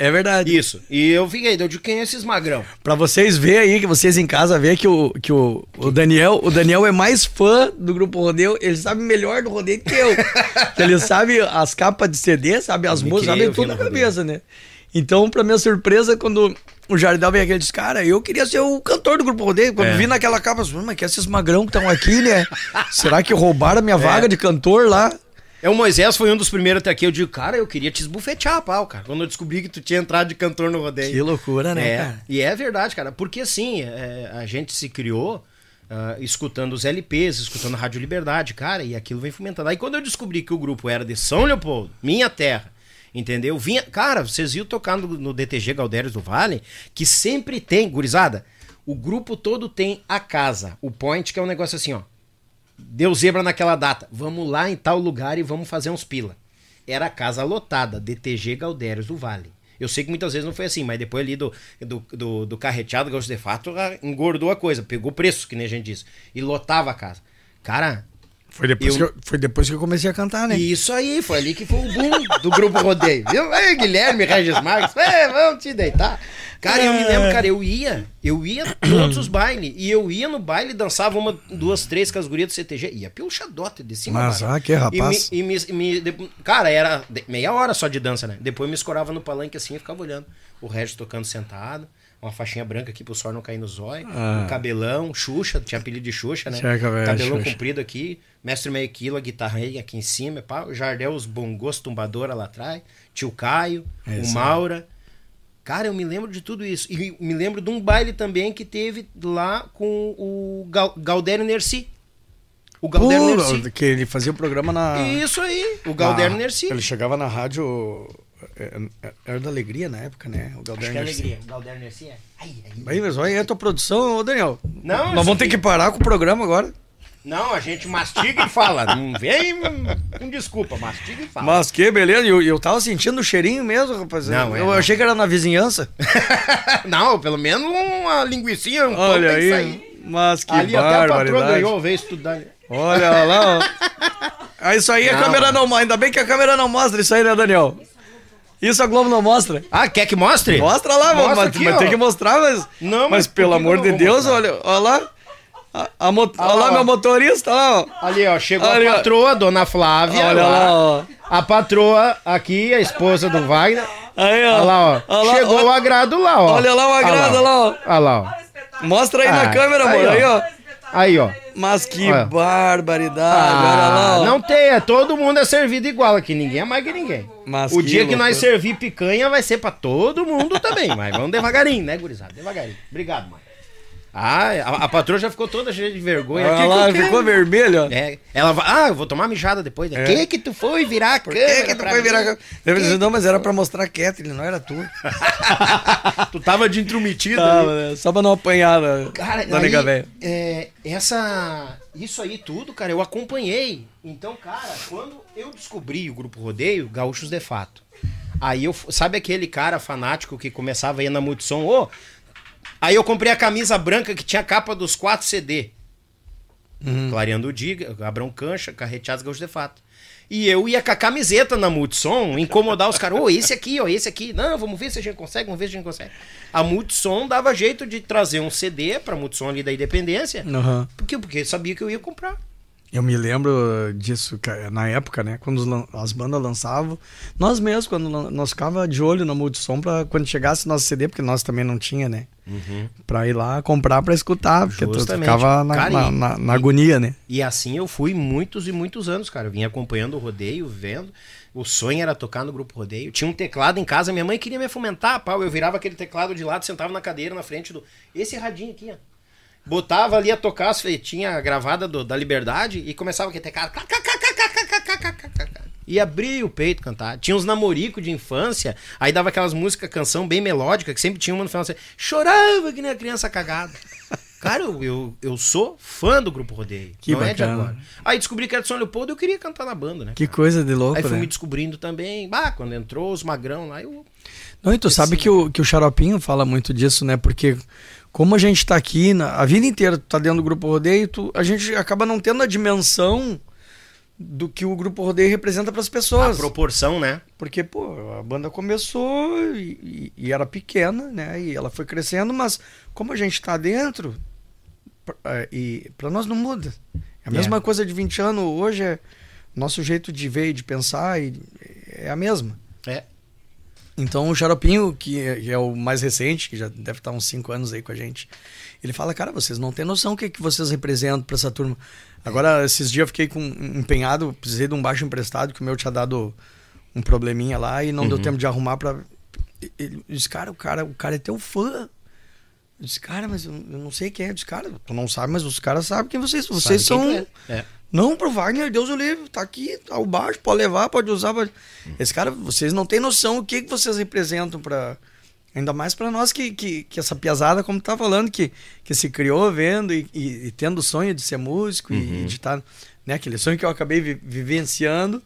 É verdade. Isso. E eu fiquei, eu digo, quem é esses magrão? Pra vocês verem aí, que vocês em casa verem que, o, que o, o Daniel, o Daniel é mais fã do grupo Rodeio, ele sabe melhor do rodeio que eu. Ele sabe as capas de CD, sabe as músicas, sabe tudo na cabeça, né? Então, pra minha surpresa, quando o Jardel veio aqui, ele disse, cara, eu queria ser o cantor do grupo Rodeio. Quando É. vi naquela capa, eu disse, mas que esses magrão que estão aqui, né? Será que roubaram a minha vaga de cantor lá? É, o Moisés foi um dos primeiros até aqui. Eu digo, cara, eu queria te esbufetear a pau, cara. Quando eu descobri que tu tinha entrado de cantor no rodeio. Que loucura, né, é, cara? E é verdade, cara. Porque assim, é, a gente se criou ah, escutando os LPs, escutando a Rádio Liberdade, cara, e aquilo vem fomentando. Aí quando eu descobri que o grupo era de São Leopoldo, minha terra, entendeu? Vinha, cara, vocês viram tocar no, no DTG Galdérios do Vale, que sempre tem, gurizada, o grupo todo tem a casa, o point, que é um negócio assim, ó. Deu zebra naquela data. Vamos lá em tal lugar e vamos fazer uns pila. Era a casa lotada, DTG Galdérios do Vale. Eu sei que muitas vezes não foi assim, mas depois ali do, do, do, do carreteado, de Fato, ah, engordou a coisa, pegou preço, que nem a gente disse, e lotava a casa. Cara, Foi depois, Eu- que, eu, foi depois que eu comecei a cantar, né? isso aí, foi ali que foi o boom do grupo Rodeio. Viu? Ei, Guilherme Regis Marques, é, vamos te deitar. Cara, eu me lembro, cara, eu ia, eu ia todos os bailes, e eu ia no baile, dançava uma, duas, três com as gurias do CTG, ia pelo xadote de cima. Mas, cara. ah, que rapaz. E me, e me- me- cara, era meia hora só de dança, né? Depois me escorava no palanque assim e ficava olhando. O Regis tocando sentado, uma faixinha branca aqui pro sol não cair no zóio, Ah. um cabelão, Xuxa, tinha apelido de Xuxa, né? Tinha cabelo, Cabelão Xuxa. comprido aqui, mestre meio quilo, a guitarra aí aqui em cima, pá, o Jardel, os bongos, tumbadora lá atrás, tio Caio, É o. Maura. Cara, eu me lembro de tudo isso. E me lembro de um baile também que teve lá com o Gal Galdério Nerci. O Galdério Pô, Nerci. que ele fazia o programa na. Isso aí, o Galdério na- Nerci. Ele chegava na rádio. É, é, Era da Alegria na época, né? O Acho Galder que é alegria. O Galdério Nerci é. Ai, ai. Aí, mas olha aí a tua produção, ô Daniel. Não, Nós vamos ter que parar com o programa agora. Não, a gente mastiga e fala. Não vem com desculpa, mastiga e fala. Mas que beleza, eu, eu tava sentindo o cheirinho mesmo, rapaz. Não, é, eu não. achei que era na vizinhança. não, pelo menos uma linguicinha, um Olha aí. sair. Mas que Ali até a patroa ganhou, veio estudar. Olha lá, ó. Isso aí a Não. câmera não mostra. Ainda bem que a câmera não mostra isso aí, né, Daniel? Isso a Globo não mostra. Ah, quer que mostre? Mostra lá, Mostra mas, aqui, mas ó. tem que mostrar, mas. Não, mas mas pelo amor de Deus, mostrar? olha, olha lá. A, a mo- Ah olha lá, ó. meu motorista, lá, ó. Ali, ó, chegou Ali, ó. a patroa, dona Flávia. Olha lá, ó. A patroa aqui, a esposa do Wagner. Aí, ó. Olha lá, ó. Olha lá, Chegou olha- o agrado lá, ó. Olha lá o agrado, olha lá, ó. Olha lá, ó. Mostra aí Ah, na câmera, amor. aí, ó. Aí, ó. Aí, ó. Mas que Olha. barbaridade, olha lá, Ah, ó. não tem, é todo mundo é servido igual aqui, ninguém é mais que ninguém. Mas o que dia que nós loucura. servir picanha vai ser pra todo mundo também, mas vamos devagarinho, né, gurizada? Devagarinho. Obrigado, mãe. Ah, a, a patroa já ficou toda cheia de vergonha. Eu quero? ficou vermelho, ó. É, ela vai, ah, eu vou tomar mijada depois. né? É. Que que tu foi virar a câmera que, que tu foi virar? Deve dizer, não, mas era pra mostrar a Kathleen, não era tu. Tu tava de intrometido ali. né? Só pra não apanhar da, Cara, da nega velha. é, essa, isso aí tudo, cara, eu acompanhei. Então, cara, quando eu descobri o grupo Rodeio, Gaúchos de Fato. Aí eu, sabe aquele cara fanático que começava a ir na Multissom? Ô, aí eu comprei a camisa branca que tinha a capa dos quatro CD. Clareando o Diga, Abrão Cancha, Carreteados Gaúchos de Fato. E eu ia com a camiseta na Multissom, incomodar os caras. Ô, esse aqui, ó, esse aqui. Não, vamos ver se a gente consegue, vamos ver se a gente consegue. A Multissom dava jeito de trazer um CD pra Multissom ali da Independência. Aham. Por quê? Porque sabia que eu ia comprar. Eu me lembro disso na época, né? Quando as bandas lançavam. Nós mesmos, quando nós ficava de olho na Multissom pra quando chegasse nosso CD, porque nós também não tinha, né? Pra ir lá comprar pra escutar, porque tu Justamente. ficava na, Cara, na, e- na- na agonia, né? E assim eu fui muitos e muitos anos, cara. Eu vinha acompanhando o rodeio, vendo. O sonho era tocar no grupo rodeio. Tinha um teclado em casa, minha mãe queria me fomentar, pau. Eu virava aquele teclado de lado, sentava na cadeira na frente do. Esse radinho aqui, ó. Botava ali a tocar as feitinhas gravada do- da liberdade e começava aquele teclado. E abria o peito cantar. Tinha uns namoricos de infância, aí dava aquelas músicas, canção bem melódica, que sempre tinha uma no final. Assim, Chorava que nem a criança cagada. Cara, eu, eu, eu sou fã do Grupo Rodeio. Que não é de bacana. agora. Aí descobri que era de São Leopoldo e eu queria cantar na banda, né? Que coisa de louco, Aí fui né? me descobrindo também. Bah, quando entrou os magrão lá, eu. Não, e tu sabe que o, que o Xaropinho fala muito disso, né? Porque como a gente tá aqui na, a vida inteira, tu tá dentro do Grupo Rodeio, tu, a gente acaba não tendo a dimensão do que o Grupo Rodeio representa para as A pessoas. proporção, né? Porque, pô, a banda começou e, e- e era pequena, né? E ela foi crescendo, mas como a gente tá dentro, pra- é, e para nós não muda. É a mesma coisa de 20 anos, hoje é nosso jeito de ver e de pensar e é a mesma. É. Então o Xaropinho, que é, que é o mais recente, que já deve estar uns 5 anos aí com a gente, ele fala, cara, vocês não têm noção o que, que vocês representam para essa turma. Agora, esses dias eu fiquei com empenhado, precisei de um baixo emprestado, que o meu tinha dado um probleminha lá e não deu tempo de arrumar pra. Ele disse, cara, o cara, o cara é teu fã. Eu disse, cara, mas eu, eu não sei quem é. Eu disse, cara, tu não sabe, mas os caras sabem quem vocês Vocês Sabe quem são. tu é. É. Não, pro Wagner, Deus o livre, tá aqui, tá o baixo, pode levar, pode usar. Pode... Esse cara, vocês não têm noção o que, que vocês representam para Ainda mais para nós que, que, que essa piazada, como tu tá falando, que, que se criou vendo e, e- e tendo o sonho de ser músico e de estar. né, aquele sonho que eu acabei vi- vivenciando.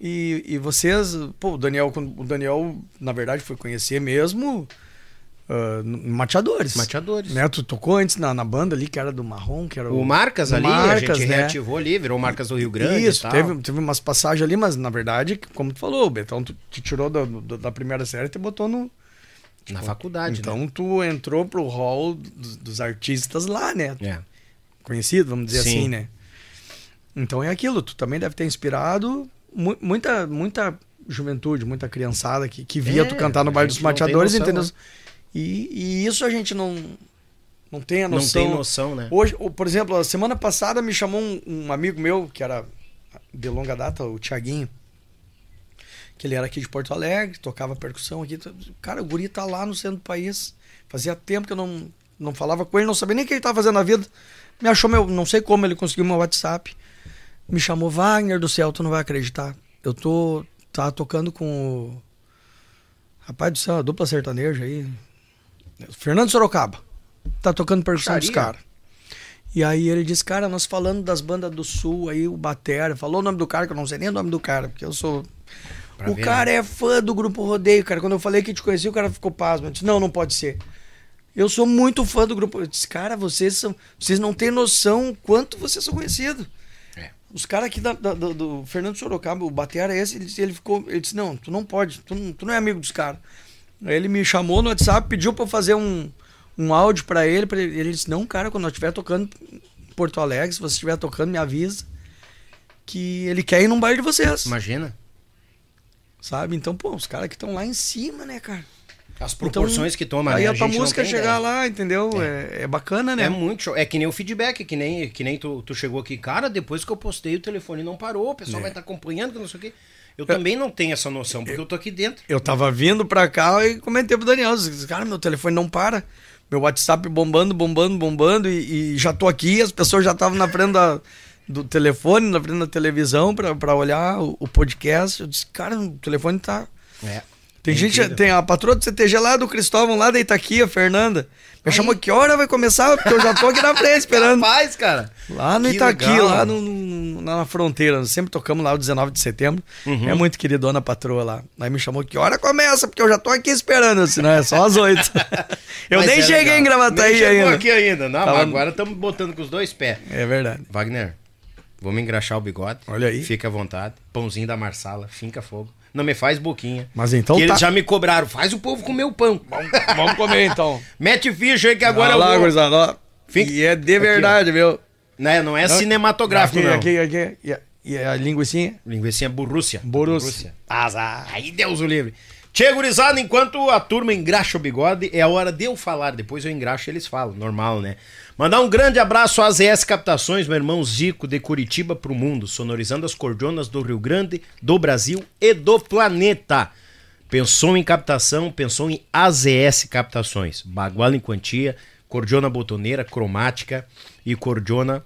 E, e vocês, pô, o Daniel, o Daniel, na verdade, foi conhecer mesmo ah, no- no Mateadores. Mateadores. Né? Tu tocou antes na, na banda ali, que era do Marrom, que era O Marcas ali, a gente né? reativou ali, virou Marcas do Rio Grande Isso, teve, teve umas passagens ali, mas na verdade, como tu falou, o Betão tu, te tirou da, da primeira série e te botou no. Na faculdade, então né? tu entrou pro hall dos, dos artistas lá, né? É. Conhecido, vamos dizer Sim. assim, né? Então é aquilo, tu também deve ter inspirado mu- muita, muita juventude, muita criançada que, que via É, tu cantar no baile dos mateadores, entendeu? né? E, e isso a gente não, não tem a Não noção. tem noção, né? Hoje, por exemplo, a semana passada me chamou um, um amigo meu, que era de longa data, o Tiaguinho, que ele era aqui de Porto Alegre, tocava percussão aqui. Cara, o guri tá lá no centro do país. Fazia tempo que eu não, não falava com ele, não sabia nem o que ele tava fazendo na vida. Me achou meu, não sei como ele conseguiu meu WhatsApp. Me chamou Wagner do céu, tu não vai acreditar. Eu tô tá tocando com o rapaz do céu, a dupla sertaneja aí. Fernando Sorocaba. Tá tocando percussão dos Puxaria. caras. E aí ele disse, cara, nós falando das bandas do sul, aí o Batera, falou o nome do cara, que eu não sei nem o nome do cara, porque eu sou. Pra o ver, cara é fã do grupo Rodeio, cara. Quando eu falei que te conheci, o cara ficou pasmo. Eu disse, não, não pode ser. Eu sou muito fã do grupo. Eu disse, cara, vocês são. Vocês não têm noção quanto vocês são conhecidos. É. Os caras aqui da- da- do, do Fernando Sorocaba, o Batera é esse, ele, ele ficou. Ele disse, não, tu não pode, tu não, tu não é amigo dos caras. Aí ele me chamou no WhatsApp, pediu pra eu fazer um, um áudio pra ele, pra ele. Ele disse, não, cara, quando eu estiver tocando em Porto Alegre, se você estiver tocando, me avisa. Que ele quer ir num baile de vocês. Imagina. Sabe? Então, pô, os caras que estão lá em cima, né, cara? As proporções que toma, Aí né? a tua gente não música chegar ideia. lá, entendeu? É, é bacana, né? É muito show. É que nem o feedback, que nem, que nem tu, tu chegou aqui. Cara, depois que eu postei, o telefone não parou, o É. pessoal vai estar acompanhando, que não sei o quê. Eu também não tenho essa noção, porque eu tô aqui dentro. Eu tava vindo pra cá e comentei pro Daniel, disse, cara, meu telefone não para. Meu WhatsApp bombando, bombando, bombando, e, e já tô aqui, as pessoas já estavam na frente da- do telefone, na frente da televisão pra, pra olhar o, o podcast. Eu disse, cara, o telefone tá. É. Tem É gente, incrível. tem a patroa do CTG lá do Cristóvão, lá da Itaqui, a Fernanda. Me chamou que hora vai começar, porque eu já tô aqui na frente esperando. Rapaz, cara. Lá no Que Itaqui, legal. lá no, no- na fronteira. Nós sempre tocamos lá o 19 de setembro. Uhum. É muito queridona a patroa lá. Aí me chamou que hora começa, porque eu já tô aqui esperando. Eu disse, não, é só às oito. eu Mas nem é cheguei legal. em Gravataí Nem ainda. aqui ainda. Não, Tava- agora estamos botando com os dois pés. É verdade. Wagner, vamos engraxar o bigode. Olha aí. Fica à vontade. Pãozinho da Marsala, finca fogo. Não me faz boquinha. Mas então que tá. eles já me cobraram. Faz o povo comer o pão. Vamos comer então. Mete ficha aí que agora lá, eu vou. gurizada, ó. Fica- E é de Aqui, verdade, viu? Né, não é cinematográfico, aqui, não. Aqui, aqui, E a, e a linguicinha? Linguicinha Borussia. Borussia. Azar. Aí Deus o livre. Tchê, gurizada, enquanto a turma engraxa o bigode, é a hora de eu falar. Depois eu engraxo e eles falam. Normal, né? Mandar um grande abraço às AZS Captações, meu irmão Zico, de Curitiba pro mundo, sonorizando as cordionas do Rio Grande, do Brasil e do planeta. Pensou em captação, pensou em AZS Captações. Baguala em quantia, cordiona botoneira, cromática e cordiona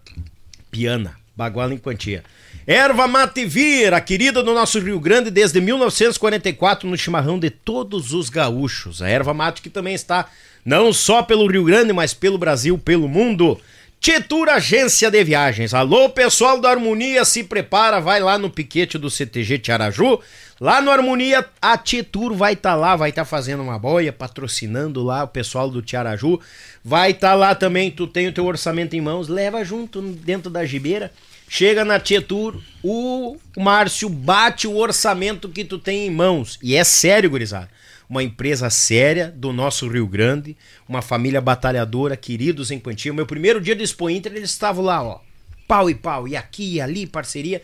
piana. Baguala em quantia. Erva Mate Vira, querida do nosso Rio Grande desde 1944 no chimarrão de todos os gaúchos. A erva mate que também está não só pelo Rio Grande, mas pelo Brasil, pelo mundo. Tietur Agência de Viagens. Alô, pessoal da Harmonia, se prepara, vai lá no piquete do CTG Tiaraju. Lá no Harmonia, a Tietur vai estar lá, vai estar fazendo uma boia, patrocinando lá o pessoal do Tiaraju. Vai estar lá também, tu tem o teu orçamento em mãos, leva junto dentro da gibeira. Chega na Tietur, o Márcio bate o orçamento que tu tem em mãos. E é sério, gurizada. Uma empresa séria do nosso Rio Grande, uma família batalhadora, queridos em quantia. Meu primeiro dia do Expo Inter, eles estavam lá, ó. Pau e pau, e aqui e ali, parceria.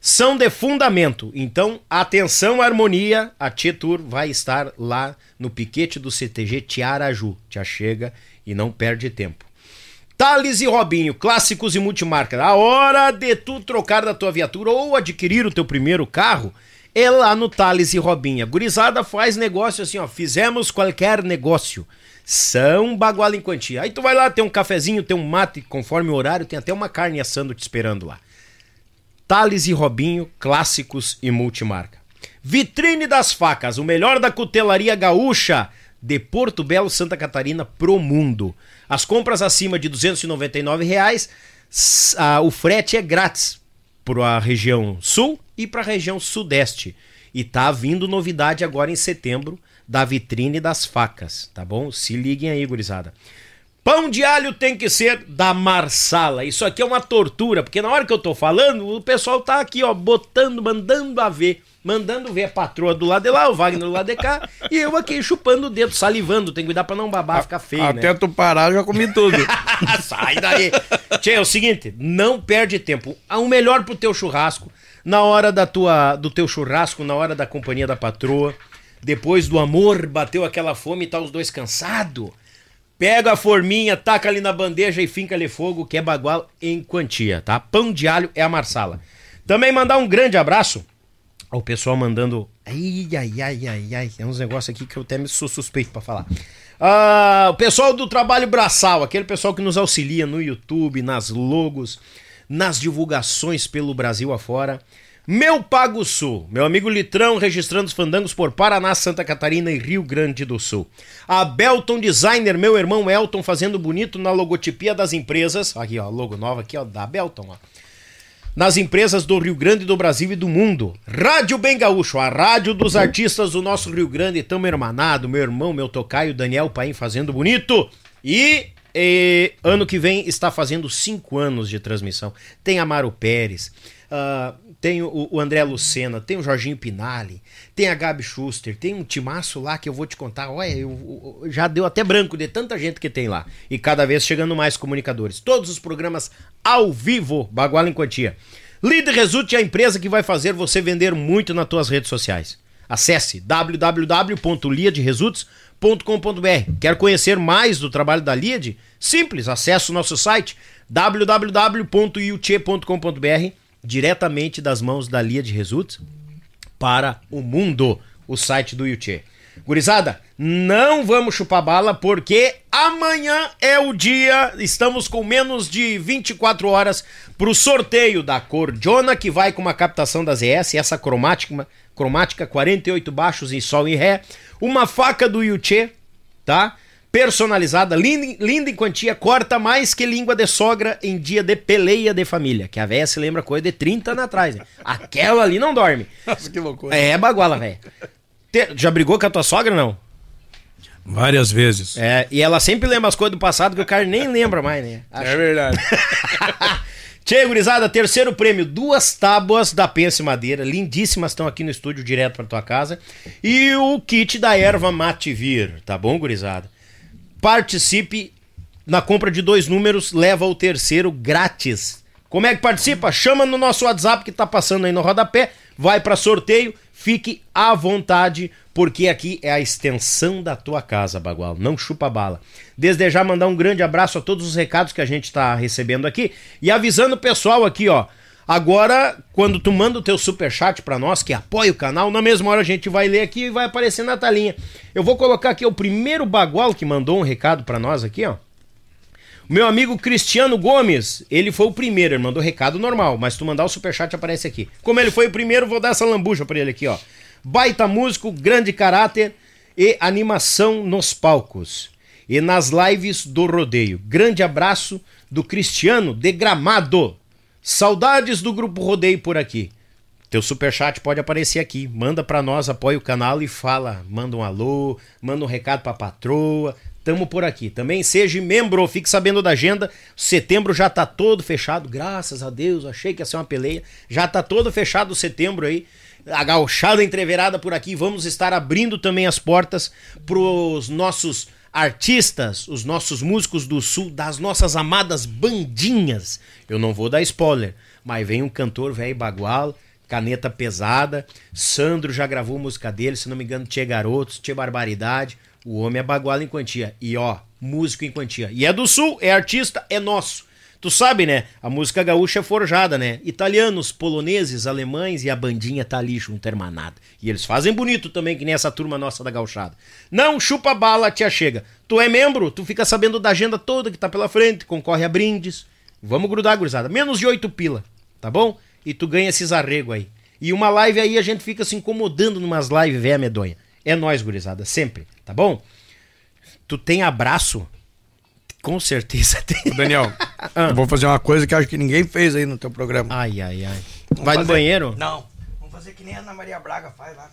São de fundamento. Então, atenção, harmonia. A Tietur vai estar lá no piquete do CTG Tiaraju. Já chega e não perde tempo. Thales e Robinho, clássicos e multimarca. A hora de tu trocar da tua viatura ou adquirir o teu primeiro carro é lá no Thales e Robinho. Gurizada faz negócio assim, ó. Fizemos qualquer negócio. São baguala em quantia. Aí tu vai lá, tem um cafezinho, tem um mate, conforme o horário, tem até uma carne assando te esperando lá. Thales e Robinho, clássicos e multimarca. Vitrine das Facas, o melhor da cutelaria gaúcha de Porto Belo, Santa Catarina pro mundo. As compras acima de 299 reais, ah, o frete é grátis para a região sul e para a região sudeste. E tá vindo novidade agora em setembro da vitrine das facas, tá bom? Se liguem aí, gurizada. Pão de alho tem que ser da Marsala. Isso aqui é uma tortura, porque na hora que eu tô falando, o pessoal tá aqui, ó, botando, mandando a ver, mandando ver a patroa do lado de lá, o Wagner do lado de cá, e eu aqui chupando o dedo, salivando. Tem que cuidar pra não babar, ficar feio, Até né? tu parar, eu já comi tudo. Sai daí. Tchê, é o seguinte, não perde tempo. O melhor pro teu churrasco, na hora da tua, do teu churrasco, na hora da companhia da patroa, depois do amor, bateu aquela fome e tá os dois cansados. Pega a forminha, taca ali na bandeja e finca ali fogo, que é bagual em quantia, tá? Pão de alho é a Marsala. Também mandar um grande abraço ao pessoal mandando. Ai, ai, ai, ai, ai. É uns negócios aqui que eu até me sou suspeito pra falar. Ah, o pessoal do trabalho braçal, aquele pessoal que nos auxilia no YouTube, nas logos, nas divulgações pelo Brasil afora. Meu Pago Sul, meu amigo Litrão registrando os fandangos por Paraná, Santa Catarina e Rio Grande do Sul. A Belton Designer, meu irmão Elton fazendo bonito na logotipia das empresas. Aqui, ó, logo nova aqui, ó, da Belton, ó. Nas empresas do Rio Grande do Brasil e do mundo. Rádio Bem Gaúcho, a rádio dos artistas do nosso Rio Grande, tamo hermanado, meu irmão, meu tocaio, Daniel Paim fazendo bonito. E e, ano que vem está fazendo cinco anos de transmissão. Tem Amaro Pérez, uh, tem o, o, André Lucena, tem o Jorginho Pinali, tem a Gabi Schuster, tem um timaço lá que eu vou te contar. Olha, eu, eu, já deu até branco de tanta gente que tem lá. E cada vez chegando mais comunicadores. Todos os programas ao vivo, Baguala em Quantia. Líder Result é a empresa que vai fazer você vender muito nas tuas redes sociais. Acesse www.liaderesults.com.br. Quer conhecer mais do trabalho da Liad? Simples, acesse o nosso site www.iuche.com.br diretamente das mãos da Liad Results para o mundo, o site do Yuchê. Gurizada, não vamos chupar bala porque amanhã é o dia, estamos com menos de 24 horas para o sorteio da cor Jona, que vai com uma captação das ES, essa cromática, cromática 48 baixos em sol e ré, uma faca do Yuchê, tá? Personalizada, linda, linda em quantia, corta mais que língua de sogra em dia de peleia de família. Que a véia se lembra coisa de 30 anos atrás, né? Aquela ali não dorme. Nossa, que loucura. É baguala, velho. Já brigou com a tua sogra, não? Várias vezes. É, e ela sempre lembra as coisas do passado que o cara nem lembra mais, né? Acho... É verdade. Tchê, gurizada, terceiro prêmio, duas tábuas da Pense Madeira, lindíssimas, estão aqui no estúdio direto para tua casa. E o kit da erva Mativir, tá bom, gurizada? Participe na compra de dois números, leva o terceiro grátis. Como é que participa? Chama no nosso WhatsApp que tá passando aí no rodapé, vai para sorteio, fique à vontade, porque aqui é a extensão da tua casa, Bagual. Não chupa bala. Desde já mandar um grande abraço a todos os recados que a gente está recebendo aqui e avisando o pessoal aqui, ó. Agora, quando tu manda o teu super chat para nós, que apoia o canal, na mesma hora a gente vai ler aqui e vai aparecer na talinha. Eu vou colocar aqui o primeiro Bagual que mandou um recado para nós aqui, ó. Meu amigo Cristiano Gomes, ele foi o primeiro, ele mandou recado normal, mas tu mandar o superchat aparece aqui. Como ele foi o primeiro, vou dar essa lambuja pra ele aqui, ó. Baita músico, grande caráter e animação nos palcos e nas lives do rodeio. Grande abraço do Cristiano de Gramado. Saudades do grupo Rodeio por aqui. Teu superchat pode aparecer aqui. Manda para nós, apoia o canal e fala. Manda um alô, manda um recado pra patroa. Tamo por aqui. Também seja membro, fique sabendo da agenda. Setembro já tá todo fechado, graças a Deus. Achei que ia ser uma peleia. Já tá todo fechado o setembro aí a gauchada entreverada por aqui. Vamos estar abrindo também as portas pros nossos artistas, os nossos músicos do sul, das nossas amadas bandinhas. Eu não vou dar spoiler, mas vem um cantor velho bagual, caneta pesada. Sandro já gravou música dele, se não me engano, Tchê Garotos, Tchê Barbaridade. O homem é bagual em quantia. E ó, músico em quantia. E é do sul, é artista, é nosso. Tu sabe, né? A música gaúcha é forjada, né? Italianos, poloneses, alemães e a bandinha tá ali junto, hermanada. E eles fazem bonito também, que nem essa turma nossa da gauchada. Não chupa bala, tia chega. Tu é membro, tu fica sabendo da agenda toda que tá pela frente, concorre a brindes. Vamos grudar, gurizada. Menos de oito pila, tá bom? E tu ganha esses arregos aí. E uma live aí a gente fica se incomodando numas lives véia medonha. É nós, gurizada, sempre, tá bom? Tu tem abraço com certeza tem. Daniel, ah. vou fazer uma coisa que acho que ninguém fez aí no teu programa. Ai, ai, ai. Vamos Vai fazer... no banheiro? Não. Vamos fazer que nem a Ana Maria Braga faz lá.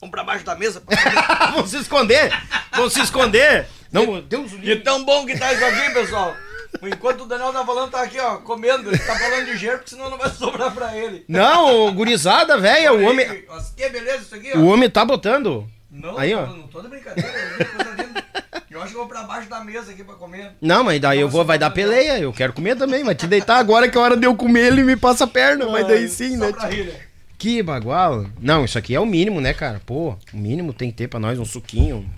Vamos pra baixo da mesa. Vamos se esconder. Vamos se esconder. Não, Deus E tão bom que tá isso aqui, pessoal. Enquanto o Daniel tá falando, tá aqui, ó, comendo. Ele tá falando de jeito, porque senão não vai sobrar pra ele. Não, gurizada, velho. O homem. Que beleza isso aqui, ó. O homem tá botando. Não, aí, ó. não tô de brincadeira. Eu acho que eu vou pra baixo da mesa aqui pra comer. Não, mas daí eu vou, vai dar peleia. Eu quero comer também, mas te deitar agora que é a hora de eu comer, ele me passa a perna. mas daí sim, né? Rir, né? Que bagual. Não, isso aqui é o mínimo, né, cara? Pô, o mínimo tem que ter pra nós um suquinho.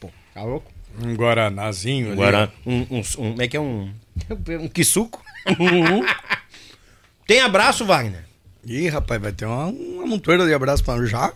Pô, tá louco? Um guaranazinho um Guaraná. Um, um, um, como é que é um. Um quisuco? tem abraço, Wagner? Ih, rapaz, vai ter uma, uma montoeira de abraço pra já.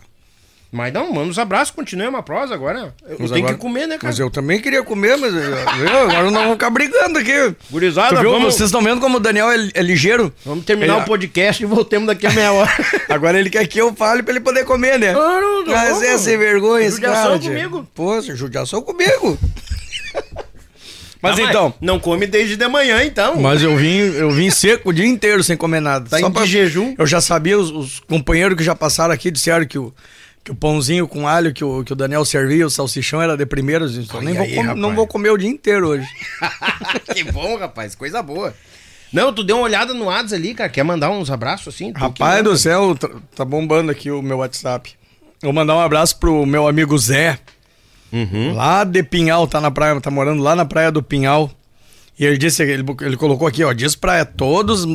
Mas não, manda os abraços, continue uma prosa agora. Eu Mas tenho agora- que comer, né, cara? Mas eu também queria comer, mas viu? agora nós vamos ficar brigando aqui. Gurizada, viu? vamos- Vocês estão vendo como o Daniel é, é ligeiro? Vamos terminar Ele- o podcast e voltemos daqui a meia hora. Agora ele quer que eu fale pra ele poder comer, né? Ah, não, não, Mas é não. sem vergonha Judiação cara, comigo. Pô, judiação comigo. Mas Tá, então... Não come desde de manhã, então. Mas eu vim, eu vim seco o dia inteiro sem comer nada. Tá em de jejum? Eu já sabia, os, os companheiros que já passaram aqui disseram que o, que o pãozinho com alho que o, que o Daniel servia, o salsichão era de primeiros, então nem vou aí, não vou comer o dia inteiro hoje. que bom, rapaz. Coisa boa. Não, tu deu uma olhada no Ads ali, cara. Quer mandar uns abraços assim? Tu Rapaz do céu, tá, tá bombando aqui o meu WhatsApp. Vou mandar um abraço pro meu amigo Zé, Uhum. lá de Pinhal, tá na praia, tá morando lá na praia do Pinhal. E ele disse, ele, ele colocou aqui, ó, diz pra todos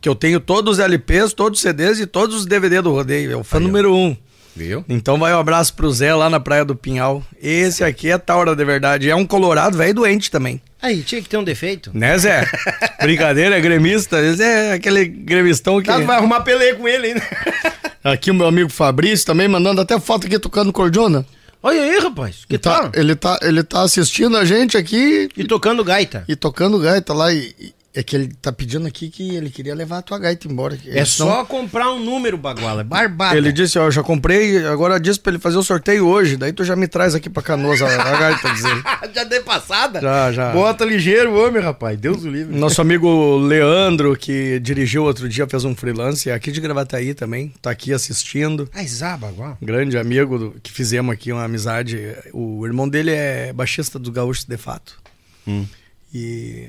que eu tenho todos os LPs, todos os CDs e todos os DVD do rodeio. É o fã número um. Viu? Então vai um abraço pro Zé lá na praia do Pinhal. Esse aqui é Taura de verdade. É um colorado velho doente também. Aí, tinha que ter um defeito. Né, Zé? Brincadeira, é gremista. Esse é aquele gremistão que. Tá, tu vai arrumar pelê com ele ainda. Aqui o meu amigo Fabrício também mandando até foto aqui tocando cordiona. Olha aí, rapaz. Que Ele tá, tal? ele, tá, ele tá assistindo a gente aqui E tocando gaita. e tocando gaita lá. E, e- é que ele tá pedindo aqui que ele queria levar a tua gaita embora. É só não- comprar um número, Baguala. É barbada. Ele disse, ó, eu já comprei, agora disse pra ele fazer o sorteio hoje. Daí tu já me traz aqui pra Canoas a, a gaita, diz ele. já deu passada? Já, já. Bota ligeiro o homem, rapaz. Deus o livre. Nosso amigo Leandro, que dirigiu outro dia, fez um freelance, é aqui de Gravataí também, tá aqui assistindo. Ai, Zá, Baguala. Grande amigo do- que fizemos aqui uma amizade. O irmão dele é baixista do Gaúcho de Fato. E,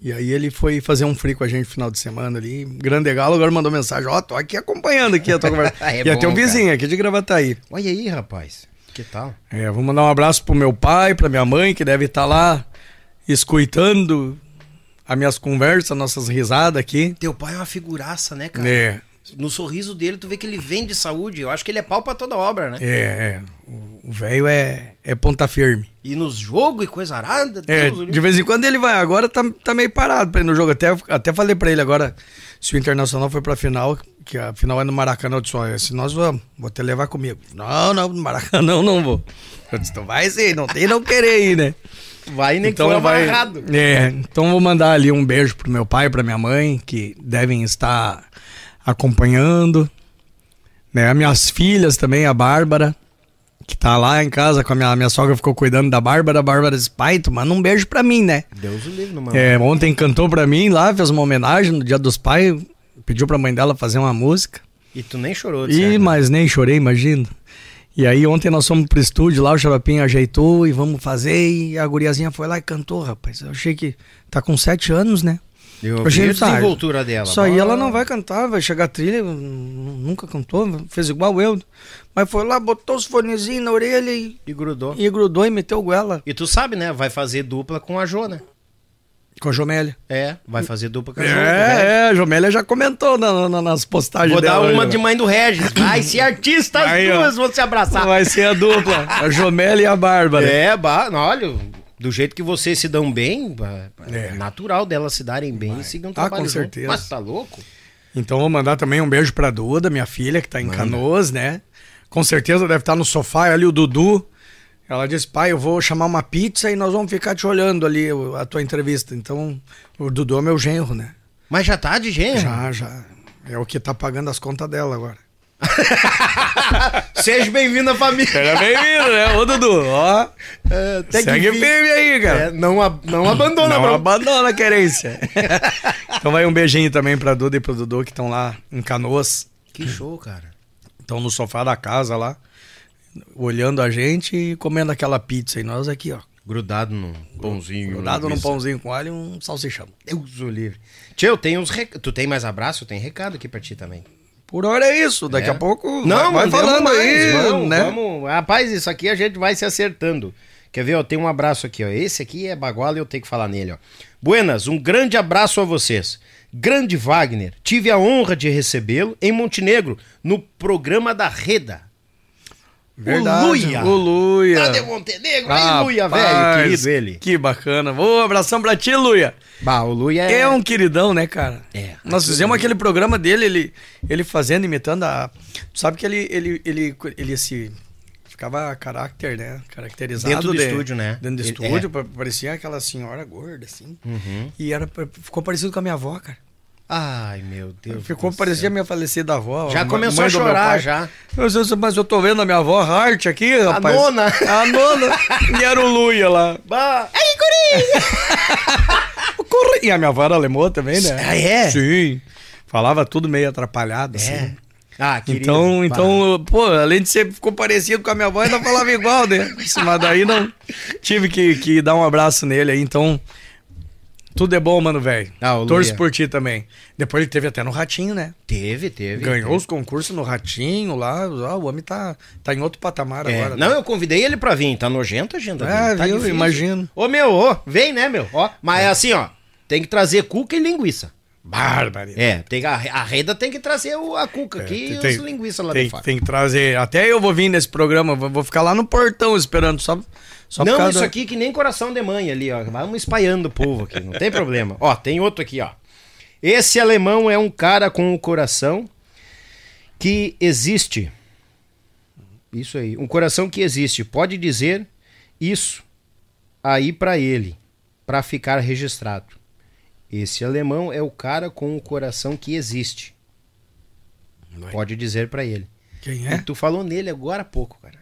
e aí ele foi fazer um free com a gente no final de semana ali. Grande Galo agora mandou mensagem: Ó, tô aqui acompanhando aqui a tua conversa. É e até um vizinho aqui de Gravataí. Olha aí, rapaz. Que tal? É, vou mandar um abraço pro meu pai, pra minha mãe, que deve estar lá escutando as minhas conversas, nossas risadas aqui. Teu pai é uma figuraça, né, cara? É, No sorriso dele, tu vê que ele vem de saúde. Eu acho que ele é pau pra toda obra, né? é, é. O- O velho é, é ponta firme. E nos jogos e coisa arada. É, de vez em quando ele vai. Agora tá, tá meio parado pra ir no jogo. Até, até falei pra ele agora, se o Internacional foi pra final, que a final é no Maracanã, eu disse, olha, se nós vamos, vou te levar comigo. Não, não, no Maracanã não, não vou. Eu disse, então vai sim, não tem não querer ir, né? Vai nem Então que vai. amarrado. É, então vou mandar ali um beijo pro meu pai pra minha mãe, que devem estar acompanhando. Né, as minhas filhas também, a Bárbara, que tá lá em casa com a minha, minha sogra, ficou cuidando da Bárbara. Bárbara disse, pai, tu manda um beijo pra mim, né? Deus o livre, manda. É, ontem cantou pra mim lá, fez uma homenagem no Dia dos Pais, pediu pra mãe dela fazer uma música. E tu nem chorou, de E, certo. mas nem chorei, imagina. E aí ontem nós fomos pro estúdio lá, o Xaropinho ajeitou e vamos fazer, e a guriazinha foi lá e cantou, rapaz. Eu achei que tá com sete anos, né? Eu achei a desenvoltura dela. Isso aí ela não vai cantar, vai chegar a trilha, nunca cantou, fez igual eu. Mas foi lá, botou os fonezinhos na orelha e, E grudou. e grudou e meteu goela E tu sabe, né? Vai fazer dupla com a Jo, né? com a Jomélia. É, vai fazer dupla com a Jo. né? É, é, a Jomélia já comentou na- na- nas postagens Vou dar dela. uma né? de mãe do Regis. Vai ser artista, as Aí, ó. duas vão se abraçar. Vai ser a dupla, a Jomélia e a Bárbara. É, ba... olha, do jeito que vocês se dão bem, ba- é, É. natural delas se darem bem e seguir um Ah, com junto. certeza. Mas tá louco? Então vou mandar também um beijo pra Duda, minha filha, que tá em Canoas, né? Com certeza deve estar no sofá ali o Dudu. Ela disse, pai, eu vou chamar uma pizza e nós vamos ficar te olhando ali a tua entrevista. Então, o Dudu é meu genro, né? Mas já tá de gênero. Já, já. É o que tá pagando as contas dela agora. Seja bem-vindo à família. Seja bem-vindo, né? Ô, Dudu, ó. É, Segue firme aí, cara. É, não, ab- não abandona, Não bro. abandona a querência. então vai um beijinho também pra Duda e pro Dudu que estão lá em Canoas. Que show, cara. Estão no sofá da casa lá, olhando a gente e comendo aquela pizza. E nós aqui, ó. Grudado num pãozinho. Grudado num pãozinho com alho e um salsichão. Deus o livre. Tio, tem uns rec... tu tem mais abraço? Eu tenho recado aqui pra ti também. Por hora é isso. Daqui É? a pouco Não, vai, vai falando mais, aí, vamos, né? vamos. Rapaz, isso aqui a gente vai se acertando. Quer ver, ó, tem um abraço aqui, ó. Esse aqui é baguala e eu tenho que falar nele, ó. Buenas, um grande abraço a vocês. Grande Wagner, tive a honra de recebê-lo em Montenegro, no programa da Reda. Verdade. O Luia. O Luia. Lá de Montenegro, aí, Rapaz, Luia, velho, querido ele. Que bacana. Ô, abração pra ti, Luia. Bah, o Luia é... É um queridão, né, cara? É. Nós fizemos aquele programa dele, ele, ele fazendo, imitando a. Tu sabe que ele, ele, ele, ele se. Ficava caráter, né? Caracterizado. Dentro do de- estúdio, né? Dentro do Ele- estúdio, pa- parecia aquela senhora gorda, assim. E era, ficou parecido com a minha avó, cara. Ai, meu Deus Ficou parecia a minha falecida avó. Já começou a chorar, já. Eu disse, Mas eu tô vendo a minha avó Hart aqui, rapaz. nona. A nona. e era o Luia lá. Bah. Corre- E a minha avó era alemã também, né? Ah, é? Sim. Falava tudo meio atrapalhado, assim. É. Ah, querido. Então, então, pô, além de ser ficou parecido com a minha avó, ainda falava igual, né? Mas daí não tive que, que dar um abraço nele aí, então. Tudo é bom, mano, velho. Ah, Luia. por ti também. Depois ele teve até no Ratinho, né? Teve, teve. Ganhou os concursos no Ratinho lá. Ah, o homem tá, tá em outro patamar É, agora. não, né? eu convidei ele pra vir. Tá nojento a agenda É, dele. Tá viu? difícil. Imagino. Ô, meu, ô, vem, né, meu? Ó, mas é assim, ó. Tem que trazer cuca e linguiça. Bárbaro. É, tem, a, a Reda tem que trazer o, a cuca aqui e tem- as linguiças lá tem, de fora. tem que trazer. Até eu vou vir nesse programa, vou vou ficar lá no portão esperando, só, só não, causa isso aqui que nem coração de mãe ali, ó. Vamos espalhando o povo aqui, não tem problema. Ó, tem outro aqui, ó. Esse alemão é um cara com o coração que existe. Isso aí, um coração que existe. Pode dizer isso aí pra ele, pra ficar registrado. Esse alemão é o cara com o coração que existe. Pode dizer pra ele. Quem E é? tu falou nele agora há pouco, cara.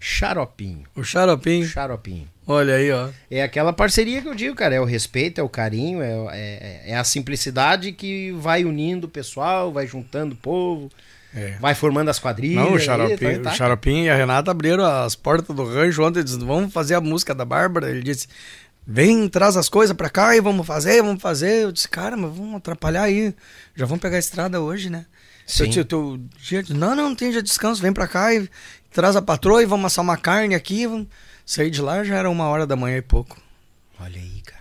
Xaropinho. O Xaropim. Xaropinho. Olha aí, ó. É aquela parceria que eu digo, cara. É o respeito, é o carinho, é, é, é a simplicidade que vai unindo o pessoal, vai juntando o povo, É. vai formando as quadrilhas. Não, o aí, Xaropim, tá- tá. o Xaropim e a Renata abriram as portas do rancho ontem. Disse, vamos fazer a música da Bárbara. Ele disse: vem, traz as coisas pra cá e vamos fazer, vamos fazer. Eu disse: cara, mas vamos atrapalhar aí. Já vamos pegar a estrada hoje, né? Sim. Eu dia, não, não, não tem dia de descanso. Vem pra cá e traz a patroa e vamos assar uma carne aqui. Vamos... Saí de lá já era uma hora da manhã e pouco. Olha aí, cara.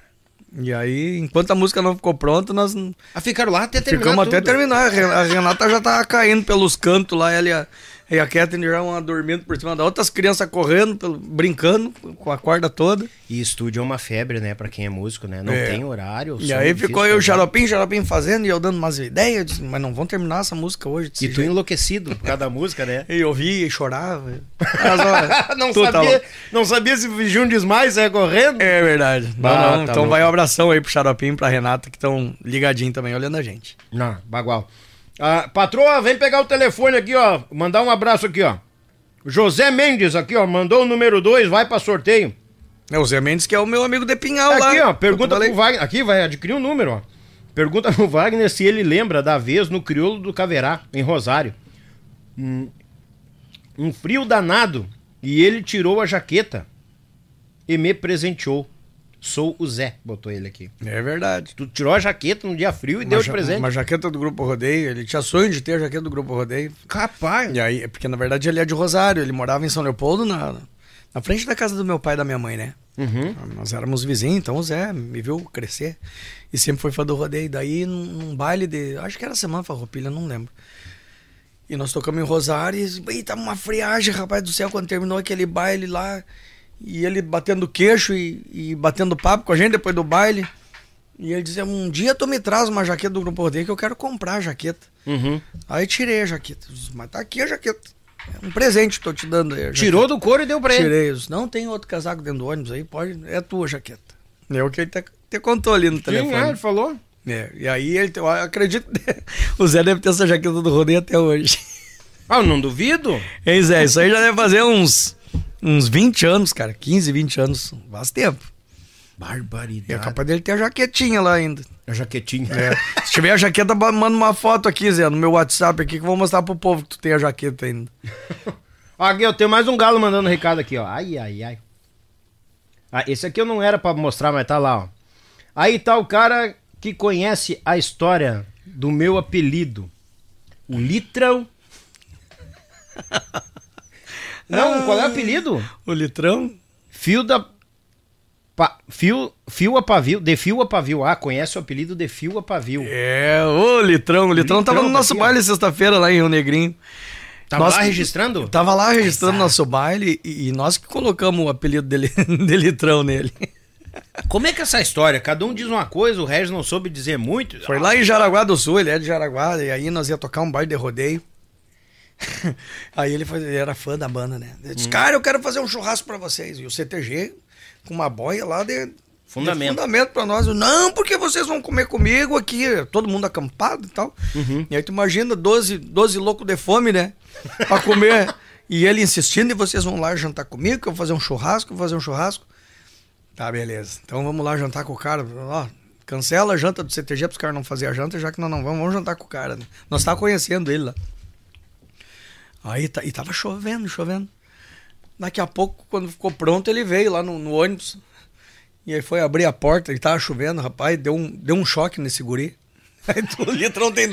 E aí, enquanto a música não ficou pronta, nós Ah, ficaram lá até terminar ficamos até tudo. terminar. A Ren- A Renata já tava caindo pelos cantos lá, ela e a, e a Kathleen já uma dormindo por cima da outra, as crianças correndo, brincando com a corda toda. E estúdio é uma febre, né, pra quem é músico, né? Não É. tem horário. o E aí é ficou eu, o. Xaropim, Xaropim fazendo e eu dando umas ideias, eu disse, mas não vão terminar essa música hoje. E tu jeito." enlouquecido por causa da música, né? E eu ouvia e chorava. Mas, ó, não, sabia, não sabia se fingiu um desmaio, saia correndo. É verdade. Não, Ah, não. tá então louco. vai um abração aí pro Xaropim e pra Renata, que estão ligadinho também, olhando a gente. Não, bagual. Ah, patroa, vem pegar o telefone aqui, ó. Mandar um abraço aqui, ó. José Mendes aqui, ó. Mandou o número 2, vai pra sorteio. É, o Zé Mendes, que é o meu amigo de Pinhal lá. Aqui, ó. Pergunta pro Wagner. Aqui, vai adquirir um número, ó. Pergunta pro Wagner se ele lembra da vez no Crioulo do Caverá, em Rosário. Hum, um frio danado e ele tirou a jaqueta e me presenteou. Sou o Zé, botou ele aqui. É verdade. Tu tirou a jaqueta num dia frio e deu Uma de ja- presente. Uma jaqueta do Grupo Rodeio. Ele tinha sonho de ter a jaqueta do Grupo Rodeio. Capaz. E aí, porque na verdade ele é de Rosário. Ele morava em São Leopoldo, na, na frente da casa do meu pai e da minha mãe, né? Uhum. Nós éramos vizinhos, então o Zé me viu crescer. E sempre foi fã do rodeio. Daí, num, num baile de. Acho que era Semana Farroupilha, não lembro. E nós tocamos em Rosário e. Eita, uma friagem, rapaz do céu, quando terminou aquele baile lá. E ele batendo queixo e, e batendo papo com a gente depois do baile. E ele dizia: Um dia tu me traz uma jaqueta do Grupo Rodeio que eu quero comprar a jaqueta. Uhum. Aí tirei a jaqueta. Disse, Mas tá aqui a jaqueta. É um presente que tô te dando aí. a jaqueta." Tirou do couro e deu pra ele. Tirei isso. Não tem outro casaco dentro do ônibus aí, pode. É tua jaqueta. É o que ele te, te contou ali no Sim, é, telefone. ele falou. É, e aí ele, eu acredito o Zé deve ter essa jaqueta do rodeio até hoje. Ah, eu não duvido. Hein, Zé? Isso aí já deve fazer uns, uns 20 anos, cara. 15, 20 anos. Faz tempo. E é Barbaridade. capaz dele ter a jaquetinha lá ainda. A jaquetinha. É. Se tiver a jaqueta, manda uma foto aqui, Zé, no meu WhatsApp aqui, que eu vou mostrar pro povo que tu tem a jaqueta ainda. Aqui, eu tenho mais um galo mandando recado aqui, ó. Ai, ai, ai. Ah, esse aqui eu não era pra mostrar, mas tá lá, ó. Aí tá o cara que conhece a história do meu apelido. O Litrão. Não, qual é o apelido? O litrão? Fio da. Pa... Fio... Fio a pavio. De fio a pavio. Ah, conhece o apelido de fio a pavio. É, ô Litrão. O Litrão, tava no Litrão, nosso baile sexta-feira lá em Rio Negrinho. Tava Nós lá registrando? Tava lá registrando nosso baile e, e nós que colocamos o apelido dele, de litrão nele. Como é que é essa história? Cada um diz uma coisa, o Regis não soube dizer muito. Foi lá em Jaraguá do Sul, ele é de Jaraguá, e aí nós ia tocar um baile de rodeio. aí ele, foi, ele era fã da banda, né? Ele disse, cara, eu quero fazer um churrasco pra vocês. E o CTG, com uma boia lá de Fundamento. de fundamento pra nós. Eu, Não, porque vocês vão comer comigo aqui, todo mundo acampado e tal. E aí tu imagina 12, 12 loucos de fome, né? Pra comer. e ele insistindo, e vocês vão lá jantar comigo, que eu vou fazer um churrasco, vou fazer um churrasco. Tá, beleza. Então vamos lá jantar com o cara. Ó, cancela a janta do CTG para os caras não fazerem a janta, já que nós não vamos, vamos jantar com o cara. Né? Nós tava conhecendo ele lá. Aí tá, e tava chovendo, chovendo. Daqui a pouco, quando ficou pronto, ele veio lá no, no ônibus. E aí foi abrir a porta, ele tava chovendo, rapaz, deu um, deu um choque nesse guri. Aí tu, o litrão tem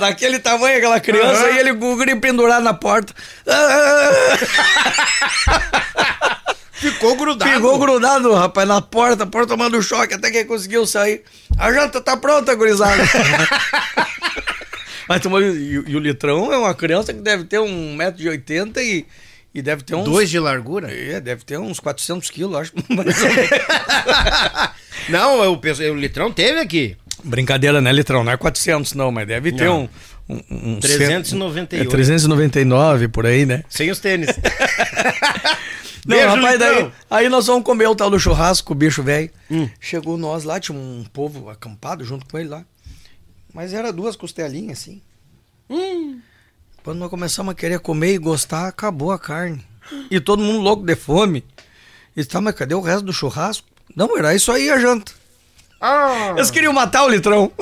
daquele tamanho, aquela criança, e ele o guri pendurado na porta. Ficou grudado. Ficou grudado, rapaz, na porta, a porta tomando choque, até que ele conseguiu sair. A janta tá pronta, gurizada. Mas tu, e, e o litrão é uma criança que deve ter 1,80m e, e deve ter uns. Dois de largura? É, deve ter uns 400 quilos, acho. Não, eu penso, o Litrão teve aqui. Brincadeira, né, litrão? Não é 400, não, mas deve ter Não. um. um, um 398. É 399 por aí, né? Sem os tênis. Não, Beijo, rapaz, daí, aí nós vamos comer o tal do churrasco o bicho velho. Chegou nós lá, tinha um povo acampado junto com ele lá. Mas era duas costelinhas assim. Quando nós começamos a querer comer e gostar, acabou a carne. E todo mundo louco de fome. E tá, mas cadê o resto do churrasco? Não, era isso aí a janta. Eles queriam matar o litrão.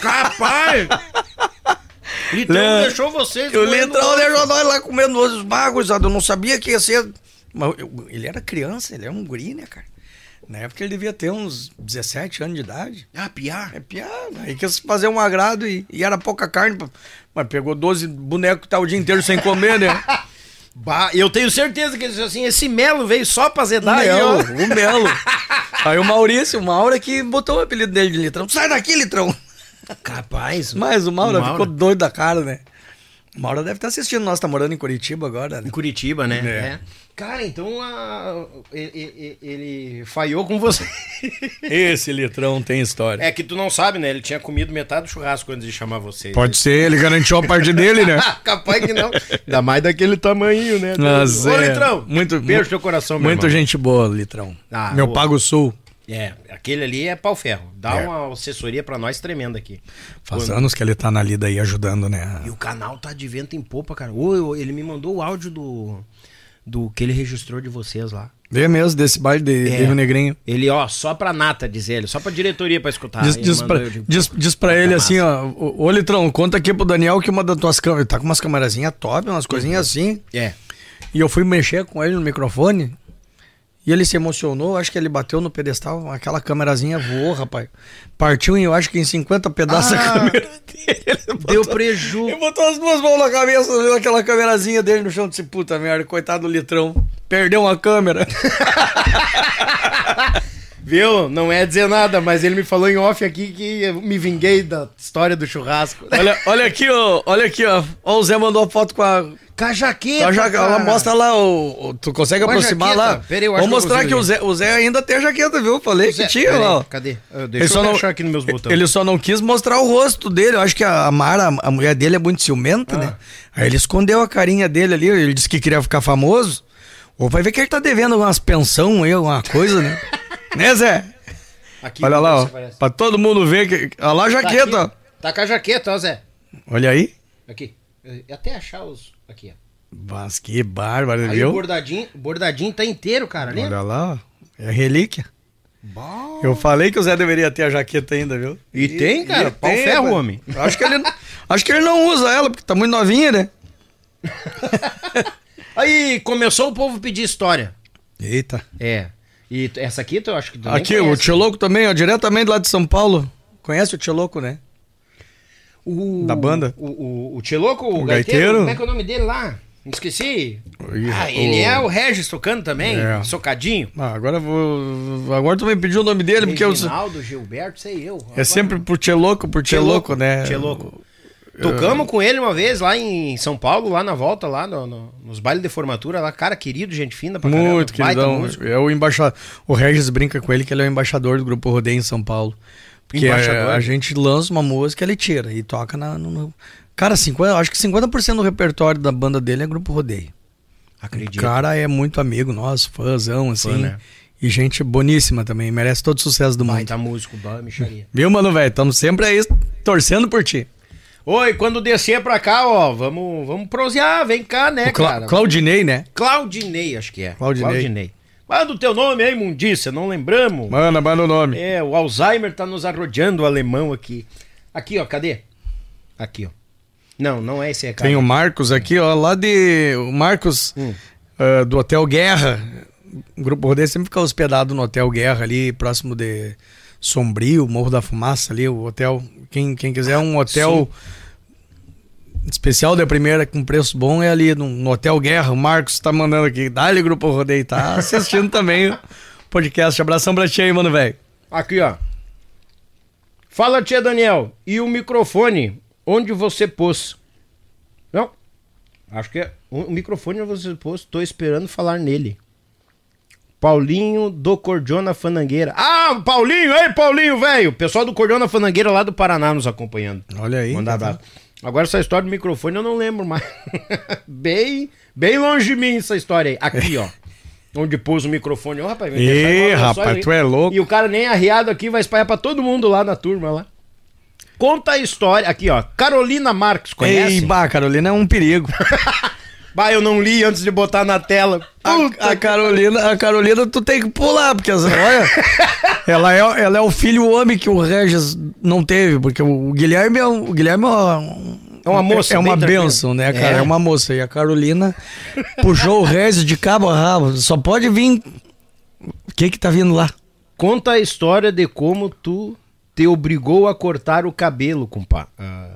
Capaz! Litrão deixou vocês. O litrão deixou nós lá comendo os magos, eu não sabia que ia ser. Mas eu- ele era criança, ele era um guri, né, cara? Na época ele devia ter uns 17 anos de idade. Ah, piar. É piada. Aí quis fazer um agrado e, e era pouca carne. Mas pegou 12 bonecos que tá o dia inteiro sem comer, né? Bah, eu tenho certeza que ele disse assim: esse melo veio só pra zedar aí, Melo, o Melo. Aí o Maurício, o Mauro é que botou o apelido dele de litrão. Sai daqui, litrão! Capaz. Mas o Mauro, O ficou doido da cara, né? O Mauro deve estar assistindo, nós tá morando em Curitiba agora, né? Em Curitiba, né? É. É. Cara, então a- ele, ele, ele falhou com você. Esse litrão tem história. É que tu não sabe, né? Ele tinha comido metade do churrasco antes de chamar você. Pode ser, ele garantiu a parte dele, né? Capaz que não. Ainda mais daquele tamanho, né? Mas Ô, é, Litrão, muito- beijo no teu coração, meu Muito irmão. gente boa, litrão. Ah, Meu ô. Pago Sul. É, aquele ali é pau ferro. Dá É. uma assessoria pra nós tremenda aqui. Faz Quando- anos que ele tá na lida aí ajudando, né? E o canal tá de vento em popa, cara. Ô, ele me mandou o áudio do, do que ele registrou de vocês lá. Vê mesmo desse baile de, É. de Rio Negrinho. Ele, ó, só pra nata, diz ele, só pra diretoria pra escutar. diz, Ele diz, pra, digo, diz, diz pra tá ele massa. assim, ó. Ô, Litrão, conta aqui pro Daniel que uma das tuas câmeras. Tá com umas camarazinhas top, umas coisinhas assim. É. E eu fui mexer com ele no microfone. E ele se emocionou, acho que ele bateu no pedestal, aquela câmerazinha voou, rapaz. Partiu em, eu acho que em 50 pedaços a Ah, câmera dele. Ele Deu botou- preju. Ele botou as duas mãos na cabeça, aquela câmerazinha dele no chão disse, puta merda, coitado do litrão. Perdeu uma câmera. Viu? Não é dizer nada, mas ele me falou em off aqui que eu me vinguei da história do churrasco. olha, olha aqui, ó. Olha aqui, ó. Ó, o Zé mandou a foto com a. Com a jaqueta. Com a jaqueta. Ela mostra lá o. o- tu consegue Com aproximar lá? Pera aí, eu Vou que mostrar consigo que o. Zé, o Zé ainda tem a jaqueta, viu? Falei Zé, que tinha, lá. ó. Cadê? Ah, Ele Deixa só, eu não, aqui nos meus botões. ele só não quis mostrar o rosto dele. Eu acho que a a Mara, a mulher dele, é muito ciumenta, Ah. né? Aí ele escondeu a carinha dele ali. Ele disse que queria ficar famoso. Ou vai ver que ele tá devendo umas pensão aí, alguma coisa, né? né, Zé? Aqui, Olha lá, ó. Pra todo mundo ver que. Olha lá a Tá jaqueta, ó. aqui. Tá com a jaqueta, ó, Zé. Olha aí. Aqui. Eu- Até achar os. Aqui, ó. Mas que bárbaro, Aí o viu? bordadinho, o bordadinho tá inteiro, cara. Lembra? Olha lá, ó. É relíquia. Eu falei que o Zé deveria ter a jaqueta ainda, viu? E tem, cara. E Pau tem, ferro, rapaz. homem. Acho que, ele, acho que ele não usa ela, porque tá muito novinha, né? Aí começou o povo pedir história. Eita. É. E essa aqui eu acho que tu Aqui, o. Tio Louco também, ó, diretamente lá de São Paulo. Conhece o Tio Louco, né? O, Da banda? O, o, o Tcheloco, o, O gaiteiro, gaiteiro? Como é que é o nome dele lá? Esqueci. Ih, Ah, ele o- é o Regis tocando também, É. socadinho. Ah, agora eu vou. Agora tu me pediu o nome dele, porque eu. Reginaldo, Gilberto, sei eu. É sempre por Tio Louco, por Tio Louco, né? Tcheloco. Tocamos com ele uma vez lá em São Paulo, lá na volta, lá no- no- nos bailes de formatura, lá, cara, querido, gente fina pra caramba, Muito queridão. É o embaixador. O Regis brinca com ele que ele é o embaixador do Grupo Rodeio em São Paulo. Porque a, a gente lança uma música, ele tira e toca na, no, Cara, 50, acho que 50% do repertório da banda dele é Grupo Rodeio. O Acredito. cara é muito amigo nosso, fãzão, assim. Fã, né? E gente boníssima também, merece todo o sucesso do mundo. Baita músico, bom, micharia. Viu, mano, velho? Estamos sempre aí torcendo por ti. Oi, quando descer pra cá, ó, vamos, vamos prosear, vem cá, né, Cla cara? Claudinei, né? Claudinei, acho que é. Claudinei. Manda o teu nome aí, mundícia, não lembramos. Manda, manda o nome. É, o Alzheimer tá nos arrodeando o alemão aqui. Aqui, ó, cadê? Aqui, ó. Não, não é esse cara. Tem o Marcos aqui, ó, lá de. O Marcos Hum. ah, do Hotel Guerra. O Grupo Rodeio sempre fica hospedado no Hotel Guerra ali, próximo de Sombrio, Morro da Fumaça ali, o hotel. Quem, quem quiser um hotel especial de primeira com preço bom é ali no, no Hotel Guerra. O Marcos tá mandando aqui. Dá-lhe Grupo Rodeio, tá assistindo também o podcast. Abração pra ti aí, mano, velho. Aqui, ó. Fala, tia Daniel. E o microfone? Onde você pôs? Não. Acho que é. O microfone onde você pôs. Tô esperando falar nele. Paulinho do Cordiona Fanangueira. Ah, Paulinho! Ei, Paulinho, velho! Pessoal do Cordiona Fanangueira lá do Paraná nos acompanhando. Olha aí. Mandar abraço. Agora essa história do microfone eu não lembro mais. bem, bem longe de mim essa história aí. Aqui, ó. Onde pôs o microfone. Ô, rapaz, vai Ih, só rapaz, aí. tu é louco. E o cara nem arriado aqui vai espalhar pra todo mundo lá na turma lá. Conta a história. Aqui, ó. Carolina Marques, conhece? Ei, bah, Carolina é um perigo. Bah, eu não li antes de botar na tela. Puta A, a Carolina, a Carolina, tu tem que pular, porque olha, ela é, ela é o filho homem que o Regis não teve, porque o Guilherme é, um- o Guilherme é uma, É uma moça, é uma benção, né, cara? É. É. uma moça. E a Carolina puxou o Regis de cabo a rabo. Só pode vir. O que que tá vindo lá? Conta a história de como tu te obrigou a cortar o cabelo, compa. Ah,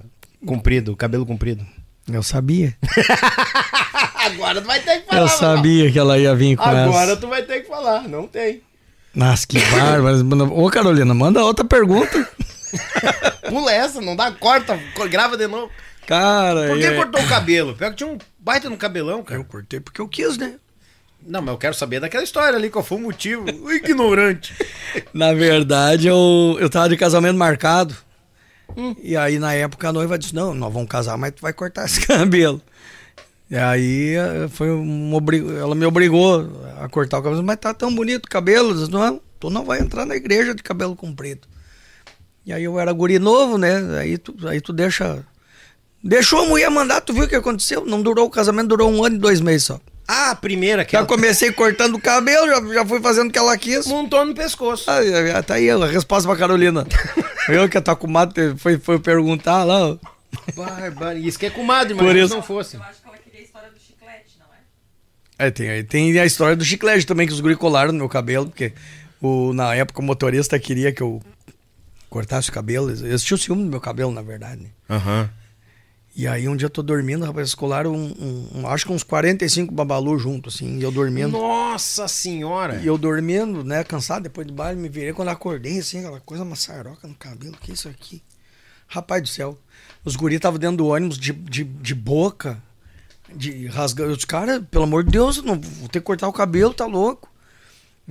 comprido, o cabelo comprido. Eu sabia. Agora tu vai ter que falar. Eu sabia que ela ia vir com Agora essa. tu vai ter que falar, não tem. Nossa, que bárbaro. Ô, Carolina, manda outra pergunta. Pula essa, não dá, corta, co- grava de novo. Cara, Por que é- cortou o cabelo? Pior que tinha um baita no cabelão, cara. eu cortei porque eu quis, né? Não, mas eu quero saber daquela história ali, qual foi o motivo. O ignorante. Na verdade, eu, eu tava de casamento marcado. E aí, na época, a noiva disse: Não, nós vamos casar, mas tu vai cortar esse cabelo. E aí, eh, foi ela me obrigou a cortar o cabelo. Mas tá tão bonito o cabelo. Não, tu não vai entrar na igreja de cabelo comprido. E aí, eu era guri novo, né? Aí tu, aí tu deixa. Deixou a mulher mandar, tu viu o que aconteceu? Não durou o casamento, durou um ano e dois meses só. Ah, a primeira que Já ela comecei cortando o cabelo, já, já fui fazendo o que ela quis. montou no pescoço. Ah, tá aí a resposta pra Carolina. Eu que a tua comadre foi, foi perguntar lá. ó. Bárbaro. Isso que é comadre, mas Por se isso. não fosse. Eu acho que ela queria a história do chiclete, não é? Tem, tem a história do chiclete também, que os guri colaram no meu cabelo, porque o, na época o motorista queria que eu cortasse o cabelo. Eles tinham ciúme do meu cabelo, na verdade. né? Aham. E aí um dia eu tô dormindo, rapaz, eles colaram um, um- um- acho que uns 45 babalu junto, assim, e eu dormindo. Nossa senhora. E eu dormindo, né, cansado, depois do baile, me virei quando acordei, assim, aquela coisa maçaroca no cabelo, que é isso aqui? Rapaz do céu, os guris estavam dentro do ônibus de, de, de boca, de rasgando. Os caras, pelo amor de Deus, não vou ter que cortar o cabelo, tá louco.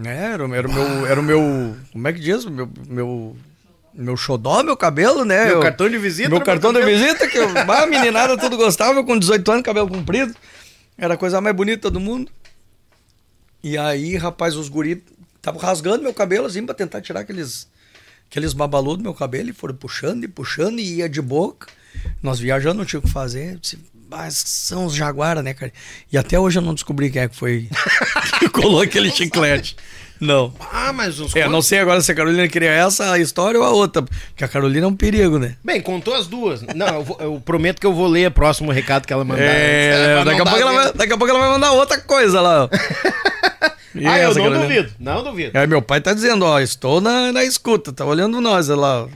É, era, era o meu, era o meu, como é que diz? Meu, meu, meu xodó, meu cabelo, né? Meu Eu- cartão de visita. meu no cartão de visita, que eu, a meninada tudo gostava, eu com 18 anos, cabelo comprido. Era a coisa mais bonita do mundo. E aí, rapaz, os guri estavam rasgando meu cabelo assim pra tentar tirar aqueles, aqueles babalu do meu cabelo e foram puxando e puxando e ia de boca. Nós viajando, não tinha o que fazer. Eu são os jaguara, né, cara? E até hoje eu não descobri quem é que foi que colou aquele chiclete. Não. Ah, mas os É, não sei agora se a Carolina queria essa história ou a outra. Porque a Carolina é um perigo, né? Bem, contou as duas. Não, eu, vou- eu prometo que eu vou ler o próximo recado que ela mandar. É, Pra daqui a, pouco ela vai, daqui a pouco ela vai mandar outra coisa lá. E Ah, eu essa, não Carolina? duvido. Não duvido. É, meu pai tá dizendo, ó, estou na, na escuta, tá olhando nós olha lá.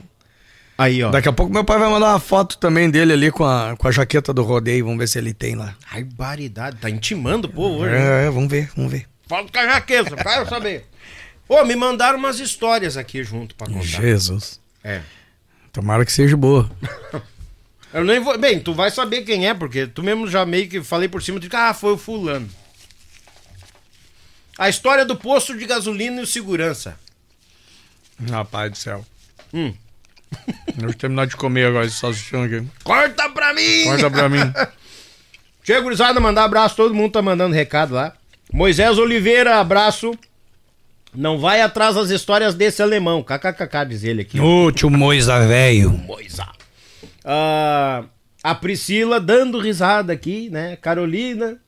Aí, ó. Daqui a pouco meu pai vai mandar uma foto também dele ali com a, com a jaqueta do rodeio, vamos ver se ele tem lá. Barbaridade. Tá intimando o povo hoje. É, é, vamos ver, vamos ver. Fala com a jaqueta, quero saber. Ô, me mandaram umas histórias aqui junto pra contar. Jesus. É. Tomara que seja boa. Eu nem vou. Bem, tu vai saber quem é, porque tu mesmo já meio que falei por cima de que, ah, foi o fulano. A história do posto de gasolina e o segurança. Rapaz do céu. Hum. Deixa eu terminar de comer agora esse salsichão aqui. Corta pra mim! Corta pra mim. Chega, gurizada, mandar abraço. Todo mundo tá mandando recado lá. Moisés Oliveira, abraço. Não vai atrás das histórias desse alemão. KKKK, diz ele aqui. Ô, tio Moisa velho. Moisa. Ah, a Priscila dando risada aqui, né? Carolina.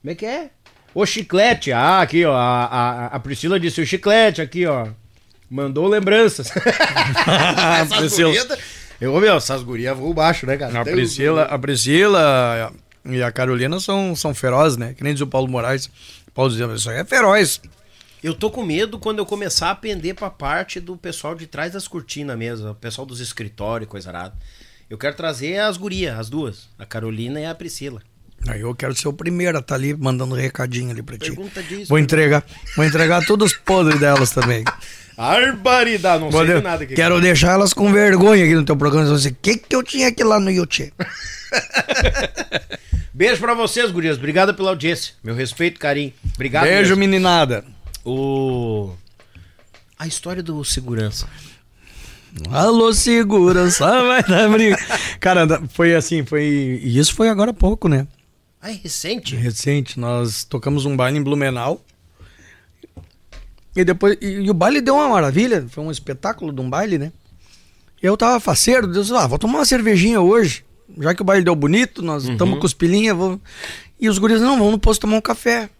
Como é que é? O chiclete. Ah, aqui, ó. A, a, a Priscila disse o chiclete aqui, ó. Mandou lembranças. essas Priscila. eu, meu, essas gurias voam baixo, né, cara? A Deus Priscila, a Priscila e a Carolina são, são ferozes, né? Que nem diz o Paulo Moraes. O Paulo dizia, isso aí é feroz. Eu tô com medo quando eu começar a pender pra parte do pessoal de trás das cortinas mesmo, o pessoal dos escritórios, coisa arada. Eu quero trazer as gurias, as duas, a Carolina e a Priscila. Aí eu quero ser o primeiro a estar ali mandando recadinho ali pra ti. Pergunta disso. Vou entregar, vou entregar todos os podres delas também. Barbaridade, não Vou sei de- nada aqui. Quero deixar elas com vergonha aqui no teu programa. O que que eu tinha aqui lá no YouTube? Beijo pra vocês, gurias. Obrigado pela audiência. Meu respeito, carinho. Obrigado. Beijo, mesmo. meninada. O... A história do segurança. Alô, segurança, vai dar briga. Cara, foi assim, foi. E isso foi agora há pouco, né? Ah, é recente? Recente, nós tocamos um baile em Blumenau. E depois. E, e o baile deu uma maravilha, foi um espetáculo de um baile, né? E eu tava faceiro, Deus, ah, vou tomar uma cervejinha hoje. Já que o baile deu bonito, nós estamos com os pilinha, vou. E os guris, não, vamos no posto tomar um café.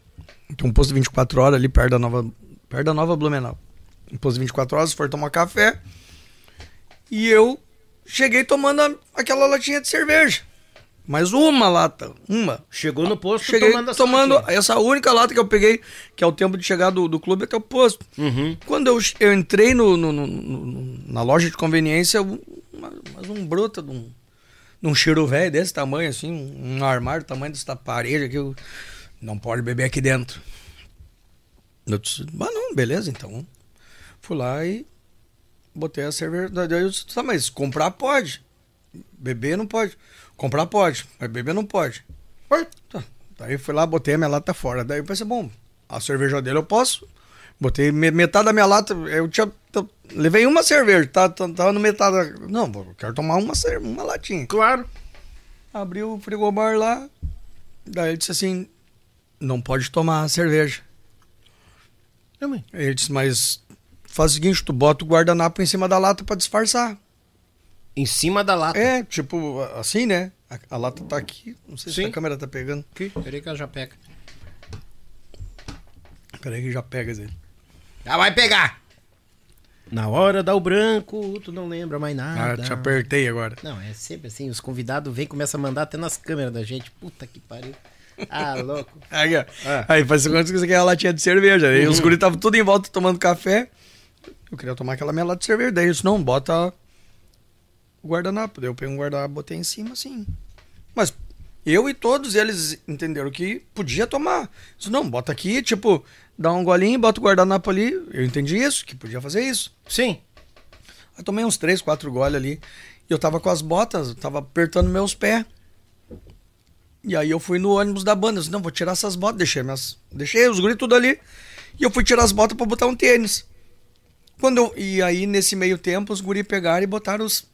Tem um posto 24 horas ali perto da nova, perto da nova Blumenau. Um posto 24 horas, for tomar café. E eu cheguei tomando a- aquela latinha de cerveja. Mais uma lata, uma. Chegou no posto Cheguei tomando tomando, essa latinha. essa única lata que eu peguei, que é o tempo de chegar do, do clube até o posto. Uhum. Quando eu, eu entrei no, no- no- na loja de conveniência, um- mas um bruta de um, de um cheiro velho desse tamanho, assim, um, um armário do tamanho dessa parede aqui. eu- não pode beber aqui dentro. Eu disse, ah, não, beleza, então. Fui lá e botei a cerveja. Daí eu disse, tá, mas comprar pode. Beber não pode. Comprar pode, mas beber não pode. Tá. Daí fui lá, botei a minha lata fora. Daí eu pensei, bom, a cerveja dele eu posso. Botei me- metade da minha lata, eu tinha. t- Levei uma cerveja, tá, tá- tava no metade. da- Não, eu quero tomar uma, uma latinha. Claro. Abri o frigobar lá. Daí ele disse assim: não pode tomar cerveja. Ele disse, mas faz o seguinte, tu bota o guardanapo em cima da lata pra disfarçar. Em cima da lata. É, tipo, assim, né? A, a lata tá aqui. Não sei se Sim. a câmera tá pegando. Aqui, peraí que ela já pega. Peraí que já pega ele. Já vai pegar! Na hora dá o branco, tu não lembra mais Ah, nada. te apertei agora. Não, é sempre assim, os convidados vêm e começam a mandar até nas câmeras da gente. Puta que pariu. Ah, louco. Aí, ó. É. aí faz conta que você quer a latinha de cerveja. Aí os guris estavam tudo em volta tomando café. Eu queria tomar aquela minha lata de cerveja. Daí eles, não, bota o guardanapo. Daí eu peguei um guardanapo, botei em cima assim. Mas eu e todos eles entenderam que podia tomar. Disse, não, bota aqui, tipo, dá um golinho, bota o guardanapo ali. Eu entendi isso, que podia fazer isso. Sim. Aí tomei uns três, quatro goles ali. E eu tava com as botas, eu tava apertando meus pés. E aí eu fui no ônibus da banda. Eu disse, não, vou tirar essas botas. Deixei, minhas, deixei os guris tudo ali. E eu fui tirar as botas pra botar um tênis. Quando eu, e aí, nesse meio tempo, os guris pegaram e botaram os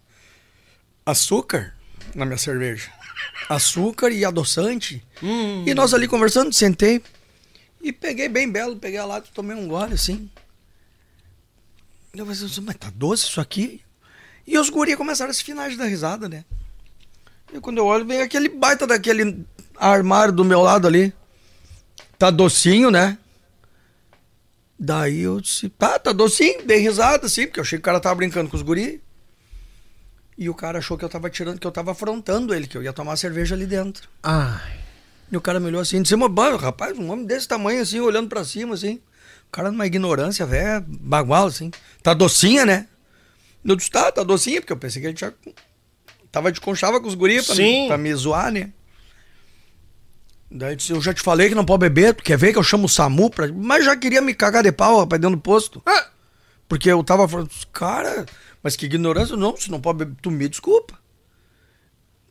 açúcar na minha cerveja. Açúcar e adoçante. E nós ali conversando, sentei. E peguei bem belo, peguei a lata e tomei um gole assim. Eu falei assim, mas tá doce isso aqui? E os guri começaram a se finais da risada, né? E quando eu olho, vem aquele baita daquele armário do meu lado ali. Tá docinho, né? Daí eu disse, tá, tá docinho, dei risada, assim, porque eu achei que o cara tava brincando com os guri. E o cara achou que eu tava tirando, que eu tava afrontando ele, que eu ia tomar cerveja ali dentro. Ai. E o cara me olhou assim, disse, "Mas, bah, rapaz, um homem desse tamanho assim, olhando pra cima, assim. O cara numa ignorância, velho, bagual, assim. Tá docinha, né? Eu disse, tá, tá docinha, porque eu pensei que ele tinha. Tava de conchava com os guris pra, Sim. me, pra me zoar, né? Daí ele disse, eu já te falei que não pode beber, tu quer ver que eu chamo o SAMU pra. Mas já queria me cagar de pau, rapaz, dentro do posto. Porque eu tava falando, cara, mas que ignorância, não, se não pode beber, tu me desculpa.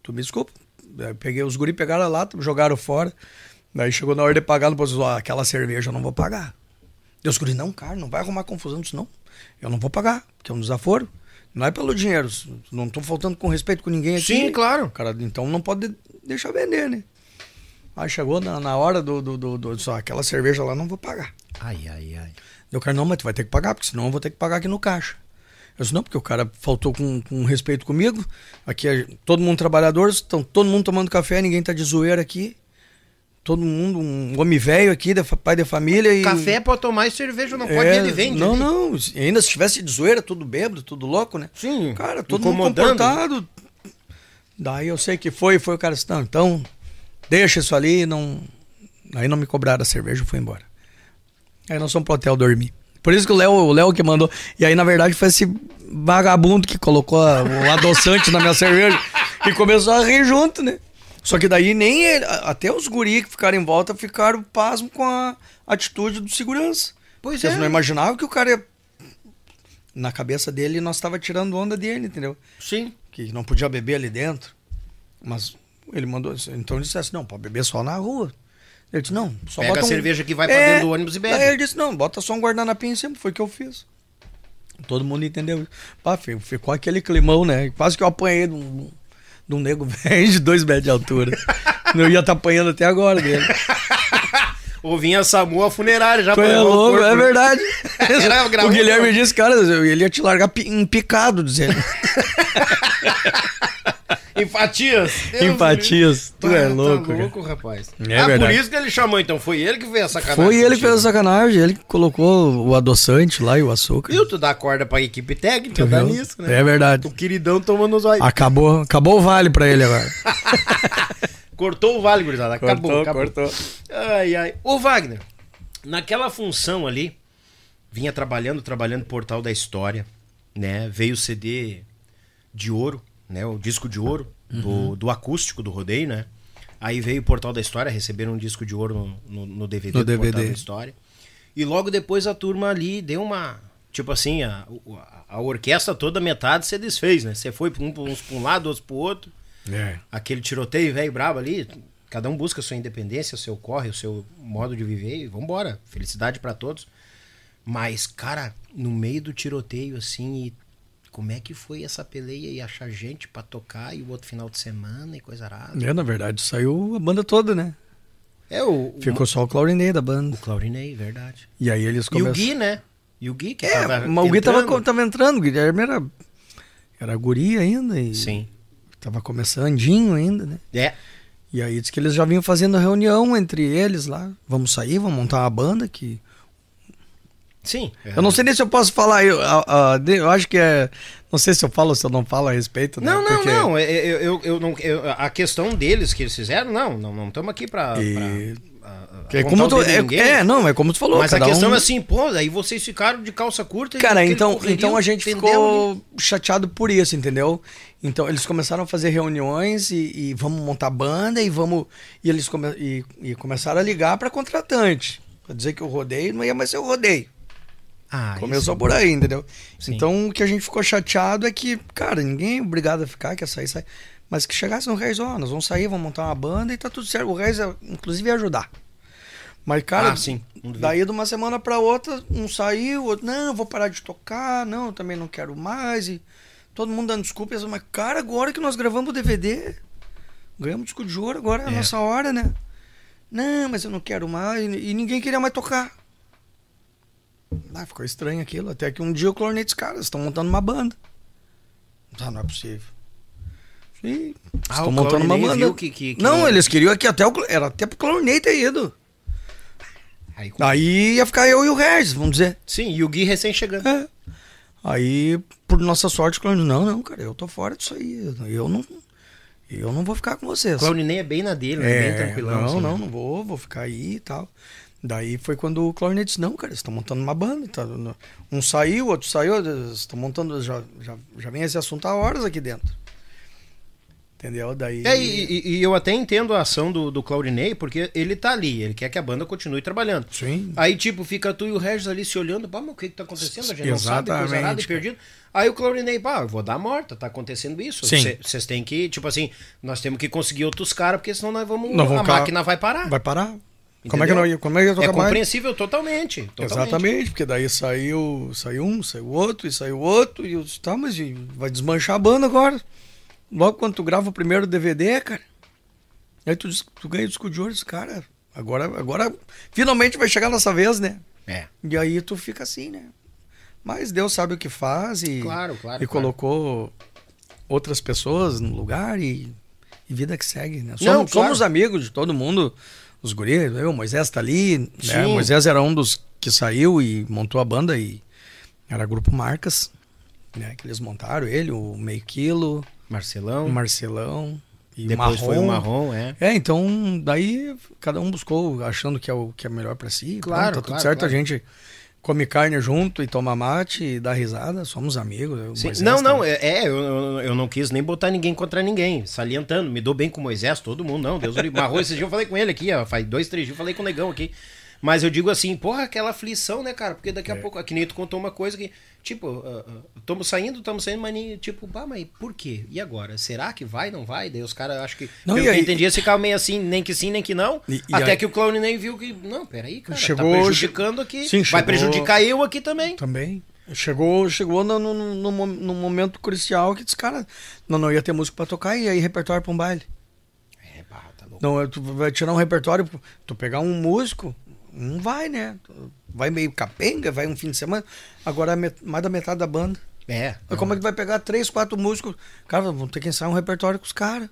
tu me desculpa. Eu peguei, os guri pegaram a lata, jogaram fora. Daí chegou na hora de pagar, depois ó, aquela cerveja eu não vou pagar. Os guri, não, cara, não vai arrumar confusão. Eu disse, não, eu não vou pagar, porque é um desaforo. Não é pelo dinheiro, não tô faltando com respeito com ninguém aqui. Sim, claro. Cara, então não pode deixar vender, né? Aí chegou na, na hora do, do, do, do só aquela cerveja lá, não vou pagar. Ai, ai, ai. Eu cara, não, mas tu vai ter que pagar, porque senão eu vou ter que pagar aqui no caixa. Eu disse, não, porque o cara faltou com, com respeito comigo. Aqui é todo mundo trabalhador, estão todo mundo tomando café, ninguém tá de zoeira aqui. Todo mundo, um homem velho aqui, de, pai de família. E... Café pode tomar e cerveja não pode, É, ele vende. Não, ali. não. Ainda se tivesse de zoeira, tudo bêbado, tudo louco, né? Sim, Cara, todo mundo comportado. Daí eu sei que foi, foi o cara disse, não, então deixa isso ali, não. Aí não me cobraram a cerveja e fui embora. Aí nós fomos pro hotel dormir. Por isso que o Léo, o Léo que mandou. E aí, na verdade, foi esse vagabundo que colocou a- o adoçante na minha cerveja e começou a rir junto, né? Só que daí nem ele, até os guri que ficaram em volta ficaram pasmo com a atitude do segurança. Pois Eles é. não imaginavam que o cara ia... Na cabeça dele, nós tava tirando onda dele, entendeu? Sim. que não podia beber ali dentro. Mas ele mandou. Então ele disse assim: não, pode beber só na rua. Ele disse: não, só Pega bota a um... cerveja que vai pra dentro do ônibus e bebe. Daí ele disse: não, bota só um guardanapinho em cima. Foi o que eu fiz. Todo mundo entendeu. Pá, fi- ficou aquele climão, né? Quase que eu apanhei de um, de um nego velho de dois metros de altura. eu ia estar apanhando até agora dele. Ou vinha SAMU a funerária já é louco, é verdade. Era, gravou o Guilherme disse, cara, ele ia te largar pi- em picado, dizendo. Empatias. Deus Empatias. Tu é Tá louco, cara. louco, rapaz. É ah, por verdade. isso que ele chamou, então. Foi ele que fez a sacanagem. Foi ele que fez a sacanagem, ele que colocou o adoçante lá e o açúcar. Viu? Tu dá corda pra equipe técnica, dá nisso, né? É verdade. O queridão tomando os olhos. Acabou, acabou o vale pra ele agora. Cortou o vale, gurizada. Acabou, Cortou, acabou. cortou. Ai, ai. Ô, Wagner, naquela função ali, vinha trabalhando, trabalhando Portal da História, né? Veio o CD de ouro, né? O disco de ouro Uhum. do, do acústico do rodeio, né? Aí veio o Portal da História, receberam um disco de ouro no, no, no DVD No do Portal DVD. da História. E logo depois a turma ali deu uma. Tipo assim, a, a orquestra toda, metade se desfez, né? Você foi um, uns pra um lado, outros pro outro É. aquele tiroteio velho brabo ali, cada um busca a sua independência, o seu corre, o seu modo de viver e vambora. Felicidade pra todos. Mas, cara, no meio do tiroteio, assim, e como é que foi essa peleia e achar gente pra tocar e o outro final de semana e coisa arada? É, na verdade, saiu a banda toda, né? É o, Ficou só o Claudinei da banda. o Claudinei, verdade. E aí eles E o. Gui, né? E o Gui, que É, tava mas o Gui tava, entrando. tava entrando, o Guilherme era, era guri ainda e Sim. tava começandinho ainda, né? É. E aí diz que eles já vinham fazendo reunião entre eles lá. Vamos sair, vamos montar uma banda que... Sim. Eu não sei nem se eu posso falar, eu, de- eu acho que é... Não sei se eu falo ou se eu não falo a respeito, né? Não, não, Porque- não. Eu, eu, eu, eu não. eu- a questão deles que eles fizeram, não. Não estamos aqui pra. E- é, como tu, é, é, não, é como tu falou. Mas a questão um- é assim, pô, aí vocês ficaram de calça curta. Cara, então, então a gente entendeu? ficou chateado por isso, entendeu? Então eles começaram a fazer reuniões e, e vamos montar banda e vamos. E eles come, e, e começaram a ligar para contratante. Pra dizer que o rodeio não ia mais ser o rodeio. Ah, Começou isso. por aí, entendeu? Sim. Então o que a gente ficou chateado é que, cara, ninguém é obrigado a ficar, quer sair, sai. Mas que chegasse no Reis, ó, nós vamos sair, vamos montar uma banda e tá tudo certo. O Reis, é, inclusive, ia ajudar. Mas, cara, Ah, sim. Daí de uma semana pra outra, um saiu, o outro, não, eu vou parar de tocar, não, eu também não quero mais. E todo mundo dando desculpas, mas, cara, agora que nós gravamos o DVD, ganhamos disco de ouro, agora é a É. nossa hora, né? Não, mas eu não quero mais, e ninguém queria mais tocar. Ah, ficou estranho aquilo. Até que um dia o Clornei disse, cara, estão montando uma banda. Ah, não é possível. Sim, Ah, estão montando uma banda. que- que- que não, não- eles queriam que até o, era até pro Clornei ter ido. Aí, Aí ia ficar eu e o Regis, vamos dizer. Sim, e o Gui recém chegando. É. Aí, por nossa sorte, o Clornei, não, não, cara, eu tô fora disso aí. Eu não, eu não vou ficar com vocês. O Claudinei é bem na dele, né? bem É, tranquilão. não, assim, não, né? não vou, vou ficar aí e tal. Daí foi quando o Clorney disse, não, cara, eles estão montando uma banda. Tá, um saiu, o outro saiu, estão montando, já, já, já vem esse assunto há horas aqui dentro. Entendeu? Daí. É, e, e- eu até entendo a ação do, do Claudinei, porque ele tá ali, ele quer que a banda continue trabalhando. Sim. Aí, tipo, fica tu e o Regis ali se olhando, pá, mas o que que tá acontecendo? A gente não sabe, coisa Exatamente, perdido. Aí o Claudinei, pá, eu vou dar morta, tá acontecendo isso. Vocês têm que, tipo assim, nós temos que conseguir outros caras, porque senão nós vamos. Não a máquina vai parar. Vai parar. Como é que não ia? Como é que ia É tocar mais? compreensível totalmente, totalmente. Exatamente, porque daí saiu, saiu um, saiu outro, e saiu outro, e eu disse, tá, mas vai desmanchar a banda agora. Logo quando tu grava o primeiro DVD, cara, aí tu, tu ganha o disco de ouro, cara, agora, agora finalmente vai chegar a nossa vez, né? É. E aí tu fica assim, né? Mas Deus sabe o que faz e, Claro, claro, e claro. colocou outras pessoas no lugar e, e vida que segue, né? Somos, Não, claro. somos amigos de todo mundo, os guris, o Moisés tá ali, né? O Moisés era um dos que saiu e montou a banda e era grupo Marcas, né? Que eles montaram, ele, o Meio Quilo, Marcelão. o Marcelão e o Depois Marrom. foi o Marrom, é. É, então daí cada um buscou achando que é o que é melhor pra si. Claro, Pronto, tá tudo claro, certo, claro. a gente come carne junto e toma mate e dá risada, somos amigos. Moisés Não, não, também. é, é, eu, eu, eu não quis nem botar ninguém contra ninguém, salientando, me dou bem com o Moisés, todo mundo, não, Deus livre. Marrom, esses dias eu falei com ele aqui, ó, faz dois, três dias eu falei com o Negão aqui. Mas eu digo assim, porra, aquela aflição, né, cara? Porque daqui a pouco, que nem tu contou uma coisa que, tipo, estamos saindo, estamos saindo, mas nem, tipo, bah, mas por quê? E agora? Será que vai, não vai? Daí os caras, acho que, Não, pelo que eu entendi, eles ficavam meio assim, nem que sim, nem que não. E- e até aí- que o clone nem viu que, não, peraí, cara, Chegou- tá prejudicando aqui, Sim, vai chegou- prejudicar eu aqui também. Também. Chegou, chegou no, no, no, no momento crucial que disse, cara, não, não ia ter música pra tocar e aí repertório pra um baile. É, bah, tá louco. Não, tu vai tirar um repertório, tu pegar um músico, não vai, né? Vai meio capenga, vai um fim de semana. Agora é mais da metade da banda. É. Mas como é que vai pegar três, quatro músicos? Cara, vão ter que ensaiar um repertório com os caras.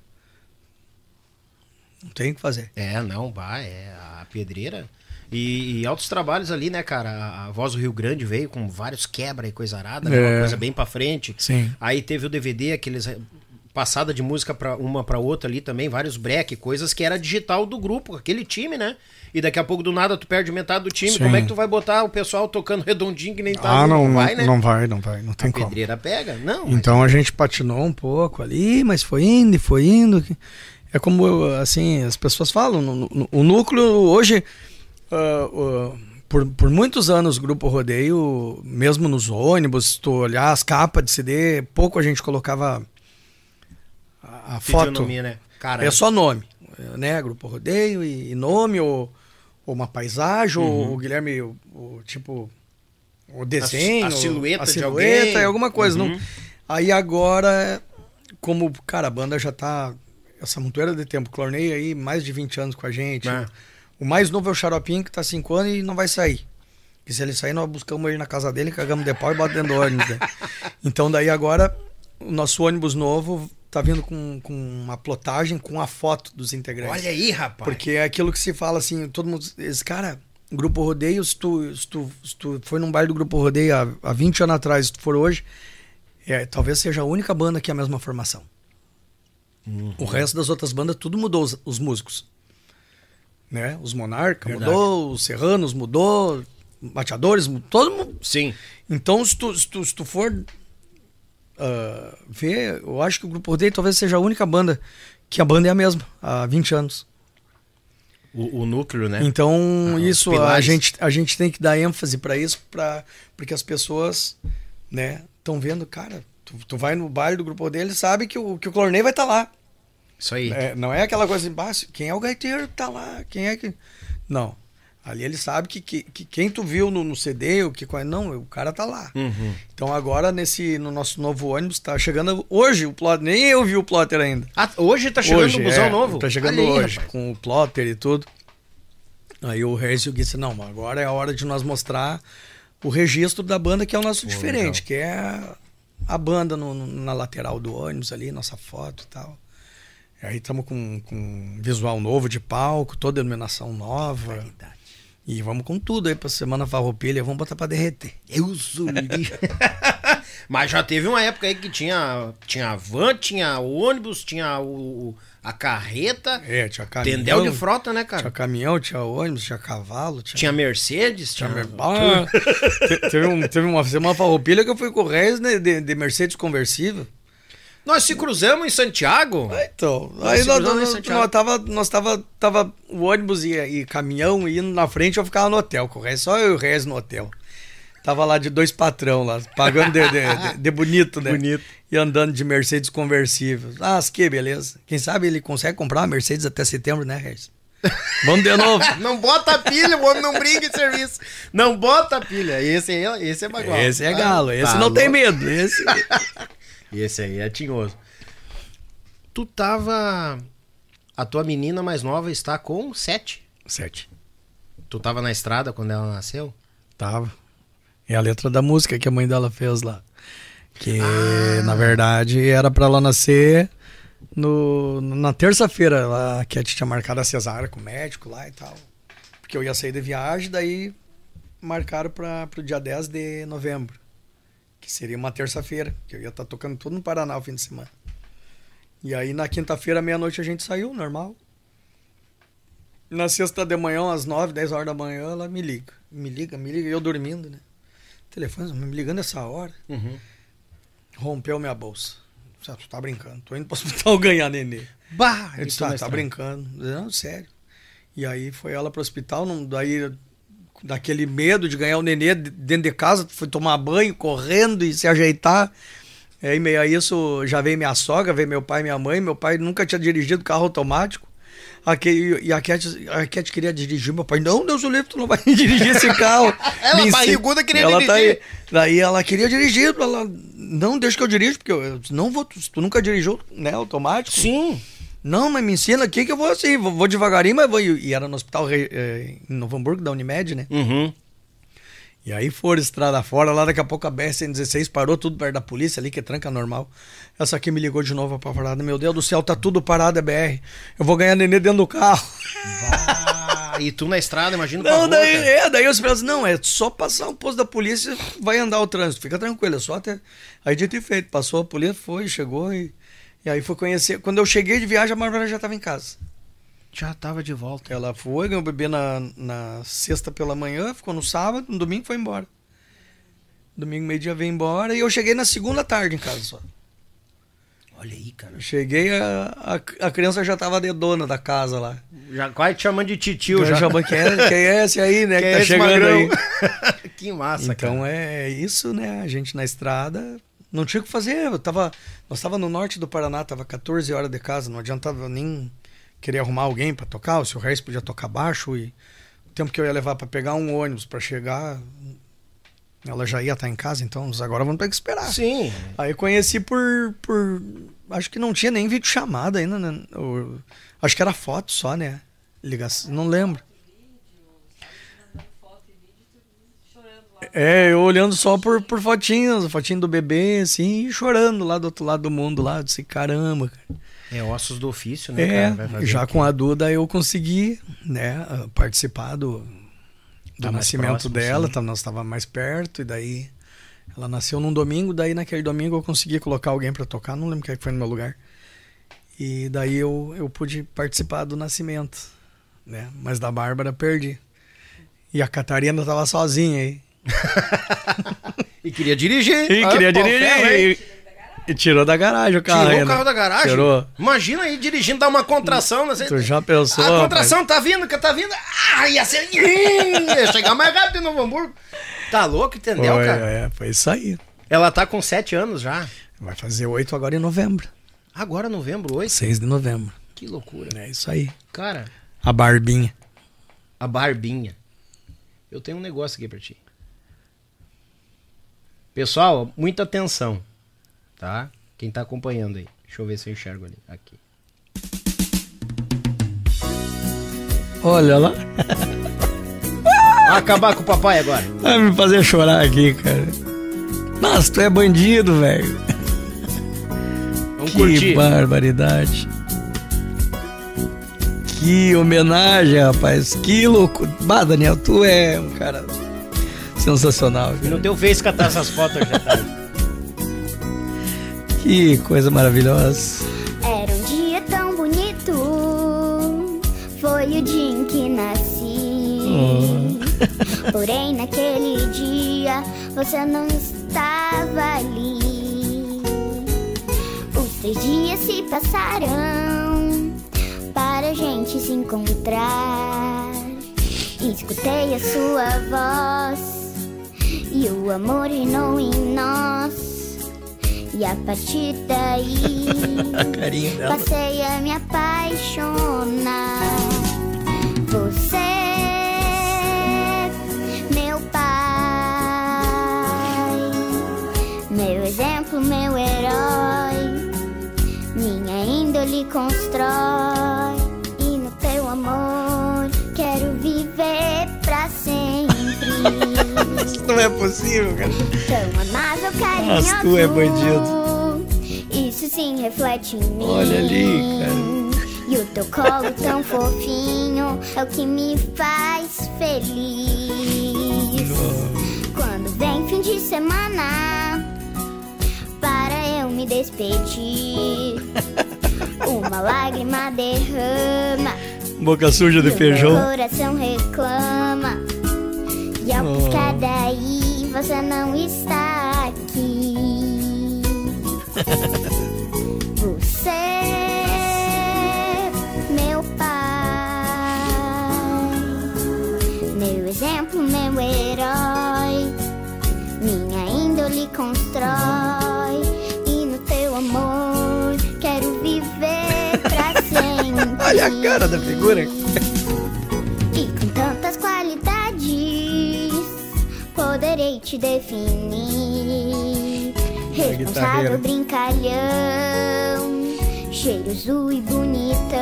Não tem o que fazer. É, não, vai, é a pedreira. E, e altos trabalhos ali, né, cara? A, a Voz do Rio Grande veio com vários quebra e coisa arada, né? É. uma coisa bem pra frente. Sim. Aí teve o DVD, aqueles passada de música para uma pra outra ali também, vários break, coisas que era digital do grupo, aquele time, né? E daqui a pouco do nada tu perde metade do time. Sim. Como é que tu vai botar o pessoal tocando redondinho que nem tá? Ah, não, não, vai, né? não vai, não vai, não tem a como. pedreira pega? Não. Então a gente patinou um pouco ali, mas foi indo e foi indo. É como, assim, as pessoas falam, no- no- o núcleo hoje, ah, ah, por, por muitos anos, o Grupo Rodeio, mesmo nos ônibus, se tu olhar as capas de CD, pouco a gente colocava a, a foto. Né? Cara, É só nome, né? Grupo Rodeio e, nome, ou, ou uma paisagem, ou o Guilherme, o, o tipo, o desenho, a silhueta a de silhueta, alguém. é alguma coisa. Uhum. Não, aí agora, como, cara, a banda já tá, essa montoeira de tempo, Clornei aí, mais de 20 anos com a gente. É. O mais novo é o Xaropinho, que tá 5 anos e não vai sair. E se ele sair, nós buscamos ele na casa dele, cagamos de pau e botamos dentro do ônibus. né? Então daí agora, o nosso ônibus novo tá vindo com, com uma plotagem com a foto dos integrantes. Olha aí, rapaz. Porque é aquilo que se fala assim, todo mundo. Esse cara, Grupo Rodeio, se tu, se tu, se tu foi num baile do Grupo Rodeio há, há 20 anos atrás, se tu for hoje, é, talvez seja a única banda que é a mesma formação. Uhum. O resto das outras bandas, tudo mudou os, os músicos. Né? Os Monarca Verdade. mudou, os Serranos mudou, Bateadores, mudou, todo mundo. Sim. Então, se tu, se tu, se tu for ah, ver, eu acho que o Grupo Rodeio talvez seja a única banda que a banda é a mesma, há 20 anos. O, o núcleo, né? Então, Ah, isso a gente, a gente tem que dar ênfase para isso, pra, porque as pessoas né, estão vendo, cara, tu, tu vai no baile do grupo dele sabe que o, que o Clornei vai estar lá. Isso aí. É, não é aquela coisa assim, "Bah, quem é o gaiteiro que tá lá? Quem é que. Não. Ali ele sabe que, que, que quem tu viu no, no CD, o que. Não, o cara tá lá. Uhum. Então agora, nesse, no nosso novo ônibus, tá chegando hoje o plotter. Nem eu vi o plotter ainda. Ah, hoje tá chegando hoje, o busão é, novo? Tá chegando aí, hoje, rapaz. com o plotter e tudo. Aí o Reis disse, não, agora é a hora de nós mostrar o registro da banda, que é o nosso diferente, que é a banda no- no- na lateral do ônibus ali, nossa foto e tal. Aí estamos com, com um visual novo de palco, toda iluminação nova. E vamos com tudo aí pra Semana Farroupilha, vamos botar pra derreter. Eu sou Mas já teve uma época aí que tinha, tinha a van, tinha o ônibus, tinha o, a carreta. É, tinha caminhão. Tendel de frota, né, cara? Tinha caminhão, tinha ônibus, tinha cavalo, tinha... Tinha Mercedes, tinha. Ah, te- teve, um, teve uma semana farroupilha que eu fui com o Reis né, de, de Mercedes conversível. Nós se cruzamos em Santiago? Então, Nós aí nós, nós, Santiago. nós tava, nós tava, tava o ônibus e, e caminhão indo na frente, eu ficava no hotel, com o Regis, só eu e o Regis no hotel. Tava lá de dois patrão lá, pagando de, de- de- de bonito, né? Bonito. E andando de Mercedes conversível. Ah, que beleza. Quem sabe ele consegue comprar uma Mercedes até setembro, né, Regis? Vamos de novo. Não bota pilha, o homem não brinca em serviço. Não bota pilha. Esse é- esse é bagual. Esse é galo, esse Tá não tem louco. medo. Esse... Esse aí é tinhoso. Tu tava. A tua menina mais nova está com sete. Sete. Tu tava na estrada quando ela nasceu? Tava. É a letra da música que a mãe dela fez lá. Que, Ah. na verdade, era pra ela nascer no, na terça-feira. Ela- A Cat tinha marcado a cesárea com o médico lá e tal. Porque eu ia sair de viagem, daí marcaram para pro dia 10 de novembro. Que seria uma terça-feira. Que eu ia estar tocando tudo no Paraná o fim de semana. E aí, na quinta-feira, meia-noite, a gente saiu, normal. Na sexta de manhã, às 9, 10 horas da manhã, ela me liga. Me liga, me liga, eu dormindo, né? Telefone, me ligando essa hora. Uhum. Rompeu minha bolsa. Sabe, tu tá brincando. Tô indo pro hospital ganhar nenê. Bah! Eu disse, tá, tá brincando. Não, sério. E aí foi ela pro hospital, não, daí daquele medo de ganhar o nenê de- dentro de casa, foi tomar banho, correndo e se ajeitar. Aí, meio a isso, já veio minha sogra, veio meu pai e minha mãe. Meu pai nunca tinha dirigido carro automático. Aqui, e a Cat, a Cat queria dirigir. Meu pai, não, Deus o livre, tu não vai dirigir esse carro. Ela, Me barriguda, queria ela dirigir. Tá aí. Daí ela queria dirigir. Ela, não, deixa que eu dirijo, porque eu, eu não vou, tu, tu nunca dirigiu, né, automático? Sim. Não, mas me ensina aqui que eu vou assim, vou, vou devagarinho, mas vou. E era no hospital re- eh, em Novo Hamburgo, da Unimed, né? Uhum. E aí foram estrada fora, lá daqui a pouco a BR-116 parou tudo perto da polícia ali, que é tranca normal. Essa aqui me ligou de novo pra parada. Meu Deus do céu, tá tudo parado, é BR. Eu vou ganhar nenê dentro do carro. E tu na estrada, imagina o Não, pavor, daí, cara. é, daí os esperava não, é só passar o posto da polícia, vai andar o trânsito, fica tranquilo, é só até. Aí dito e feito, passou a polícia, foi, chegou e, e aí foi conhecer. Quando eu cheguei de viagem, a Bárbara já tava em casa. Já tava de volta. Ela foi, ganhou o bebê na, na sexta pela manhã, ficou no sábado, no domingo foi embora. Domingo, meio-dia, veio embora e eu cheguei na segunda tarde em casa só. Olha aí, cara. Cheguei, a, a, a criança já tava de dona da casa lá. Já quase te chamando de titio Eu já. já quem é, quem é esse aí, né? Quem que é tá chegando magrão? aí. que massa, Então cara. é isso, né? A gente na estrada não tinha o que fazer. Eu tava, nós tava no norte do Paraná, tava 14 horas de casa, não adiantava nem querer arrumar alguém para tocar, o seu Reis podia tocar baixo e o tempo que eu ia levar para pegar um ônibus para chegar, ela já ia estar em casa, então agora vamos ter que esperar. Sim. Aí conheci por, por acho que não tinha nem vídeo chamada ainda, né? O- acho que era foto só, né? Ligação, não lembro. É, eu olhando só por, por fotinhas, fotinho do bebê, assim, e chorando lá do outro lado do mundo, lá, disse, caramba, cara. É ossos do ofício, né, É, cara? Já o quê? com a Duda eu consegui, né, participar do, do Tá nascimento próximo, dela, tá, nós estava mais perto, e daí ela nasceu num domingo, daí naquele domingo eu consegui colocar alguém para tocar, não lembro quem é que foi no meu lugar. E daí eu, eu pude participar do nascimento, né, mas da Bárbara perdi. E a Catarina tava sozinha aí. E queria dirigir. E Ah, queria dirigir. E, e tirou da garagem o carro. Tirou o ainda. carro da garagem? Tirou. Imagina aí dirigindo, dá uma contração. Né? Tu já pensou? A rapaz? contração tá vindo, que tá vindo. Ah, ia ser. ia chegar mais rápido em Novo Hamburgo. Tá louco, entendeu, Foi, cara? é, foi isso aí. Ela tá com sete anos já. Vai fazer oito agora em novembro. Agora, novembro, oito. 6 de novembro. Que loucura. É isso aí. Cara, A barbinha. a barbinha. Eu tenho um negócio aqui pra ti. Pessoal, muita atenção. Tá? Quem tá acompanhando aí. Deixa eu ver se eu enxergo ali. Aqui. Olha lá. Vai acabar com o papai agora. Vai me fazer chorar aqui, cara. Nossa, tu é bandido, velho. Vamos Que curtir. barbaridade. Que homenagem, rapaz. Que louco. Bah, Daniel, tu é um cara sensacional. E cara. no teu Face catar essas fotos já tá. Que coisa maravilhosa. Era um dia tão bonito, foi o dia em que nasci. Porém, naquele dia você não estava ali. O três dias se passaram para a gente se encontrar. Escutei a sua voz e o amor reinou em nós. E a partir daí dela. passei a me apaixonar. Você, meu pai, meu exemplo, meu herói, minha índole constrói. Não é possível, cara. Tão amável, carinhoso. Mas tu é bandido. Isso sim reflete em mim. Olha ali, cara. E o teu colo tão fofinho é o que me faz feliz. Quando vem fim de semana, para eu me despedir, uma lágrima derrama. Boca suja de feijão. Meu coração reclama. E ao piscar daí, você não está aqui. Você, meu pai, meu exemplo, meu herói, minha índole constrói. E no teu amor, quero viver pra sempre. Olha a cara da figura. Te definir. Responsável, brincalhão, cheiroso e bonitão.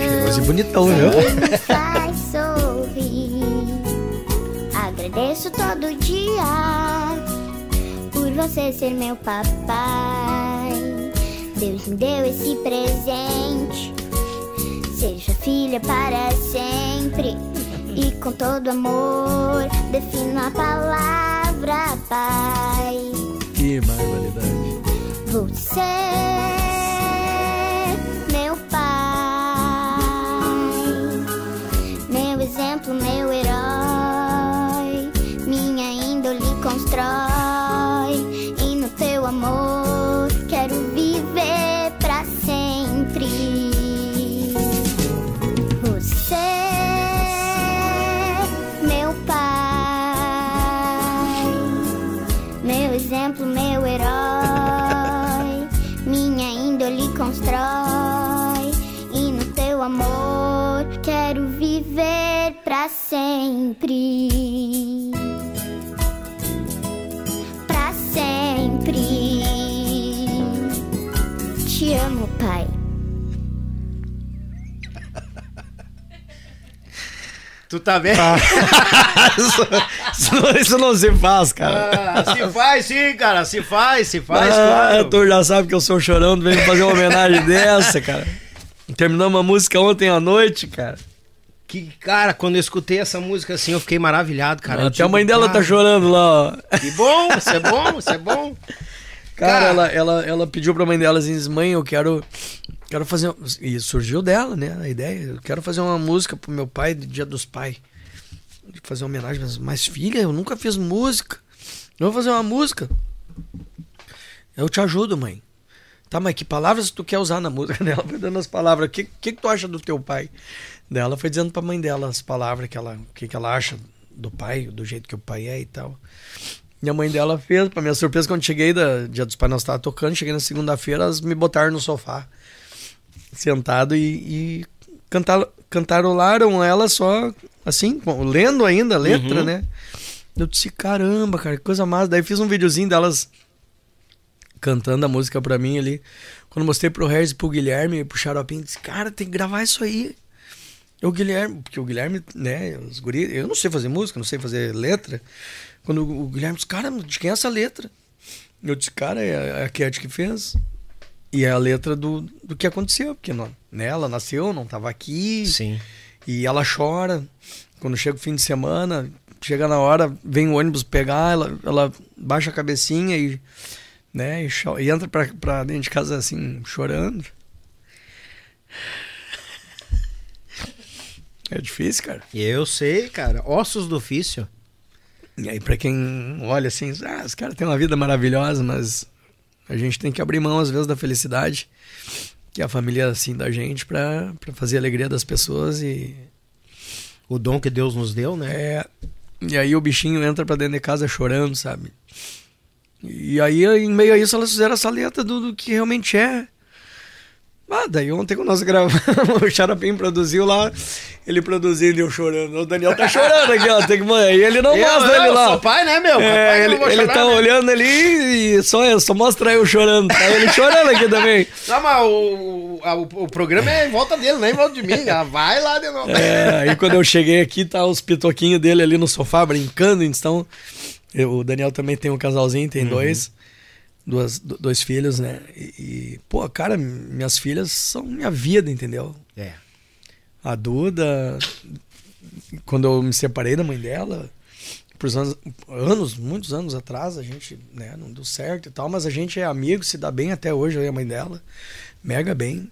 Cheiroso e bonitão, viu? Faz sorrir. Agradeço todo dia por você ser meu papai. Deus me deu esse presente. Seja filha para sempre. E com todo amor, defino a palavra pai. Que barbaridade. Você, quero viver pra sempre. Pra sempre. Te amo, pai. Tu tá vendo? Isso, não- isso não se faz, cara. Ah, se faz sim, cara. Se faz, se faz, ah, claro. tu já sabe que eu sou chorão, tu veio fazer uma homenagem dessa, cara. Terminamos a música ontem à noite, cara. Que, cara, quando eu escutei essa música assim, eu fiquei maravilhado, cara. Até a digo, mãe dela tá cara, chorando lá, ó. Que bom, isso é bom, isso é bom. Cara, Cara. ela, ela, ela pediu pra mãe dela assim, mãe, eu quero, quero fazer... E surgiu dela, né, a ideia. Eu quero fazer uma música pro meu pai do Dia dos Pais. Fazer uma homenagem, mas, mas filha, eu nunca fiz música. Eu vou fazer uma música. Eu te ajudo, mãe. Tá, mas que palavras tu quer usar na música dela? Foi dando as palavras. O que, que, que tu acha do teu pai? Dela foi dizendo pra mãe dela as palavras que ela, o que, que ela acha do pai, do jeito que o pai é e tal. E a mãe dela fez, pra minha surpresa, quando cheguei, da Dia dos Pais, nós tava tocando, cheguei na segunda-feira, elas me botaram no sofá, sentado e, e cantar, cantarolaram ela só, assim, lendo ainda a letra, Uhum. né? Eu disse, caramba, cara, que coisa massa. Daí fiz um videozinho delas cantando a música pra mim ali. Quando mostrei pro Regis e pro Guilherme, pro Xaropinho, disse, cara, tem que gravar isso aí. O Guilherme, porque o Guilherme, né, os guri, eu não sei fazer música, não sei fazer letra. Quando o o Guilherme disse, cara, de quem é essa letra? Eu disse, cara, é a Cat que fez. E é a letra do, do que aconteceu, porque não, né, ela nasceu, não tava aqui. Sim. E ela chora. Quando chega o fim de semana, chega na hora, vem o ônibus pegar, ela, ela baixa a cabecinha e, né, e, e entra pra, pra dentro de casa assim, chorando. É difícil, cara. Eu sei, cara. Ossos do ofício. E aí, pra quem olha assim, ah, os caras têm uma vida maravilhosa, mas A gente tem que abrir mão, às vezes, da felicidade, que é a família, assim, da gente, pra, pra fazer a alegria das pessoas e... O dom que Deus nos deu, né? É, e aí o bichinho entra pra dentro de casa chorando, sabe? E aí, em meio a isso, elas fizeram essa letra do, do que realmente é. Ah, daí ontem quando nós gravamos, o Xarapim produziu lá, ele produzindo e eu chorando. O Daniel tá chorando aqui, ó. Tem que, e ele não Eu- mostra ele lá. sou pai, né, meu? É, eu ele, ele chorar, tá né? olhando ali e só, só mostra eu chorando. Tá ele chorando aqui também. Não, mas o, a- o, o programa é em volta dele, não é em volta de mim. Ah, Vai lá de novo. É, aí quando eu cheguei aqui, tá os pitoquinhos dele ali no sofá brincando. Então, eu- o Daniel também tem um casalzinho, tem dois. Duas, do- dois filhos, né? E, e, pô, cara, minhas filhas são minha vida, entendeu? É. A Duda, quando eu me separei da mãe dela, por anos, anos, muitos anos atrás, a gente né, não deu certo e tal, mas a gente é amigo, se dá bem até hoje, eu e a mãe dela, mega bem.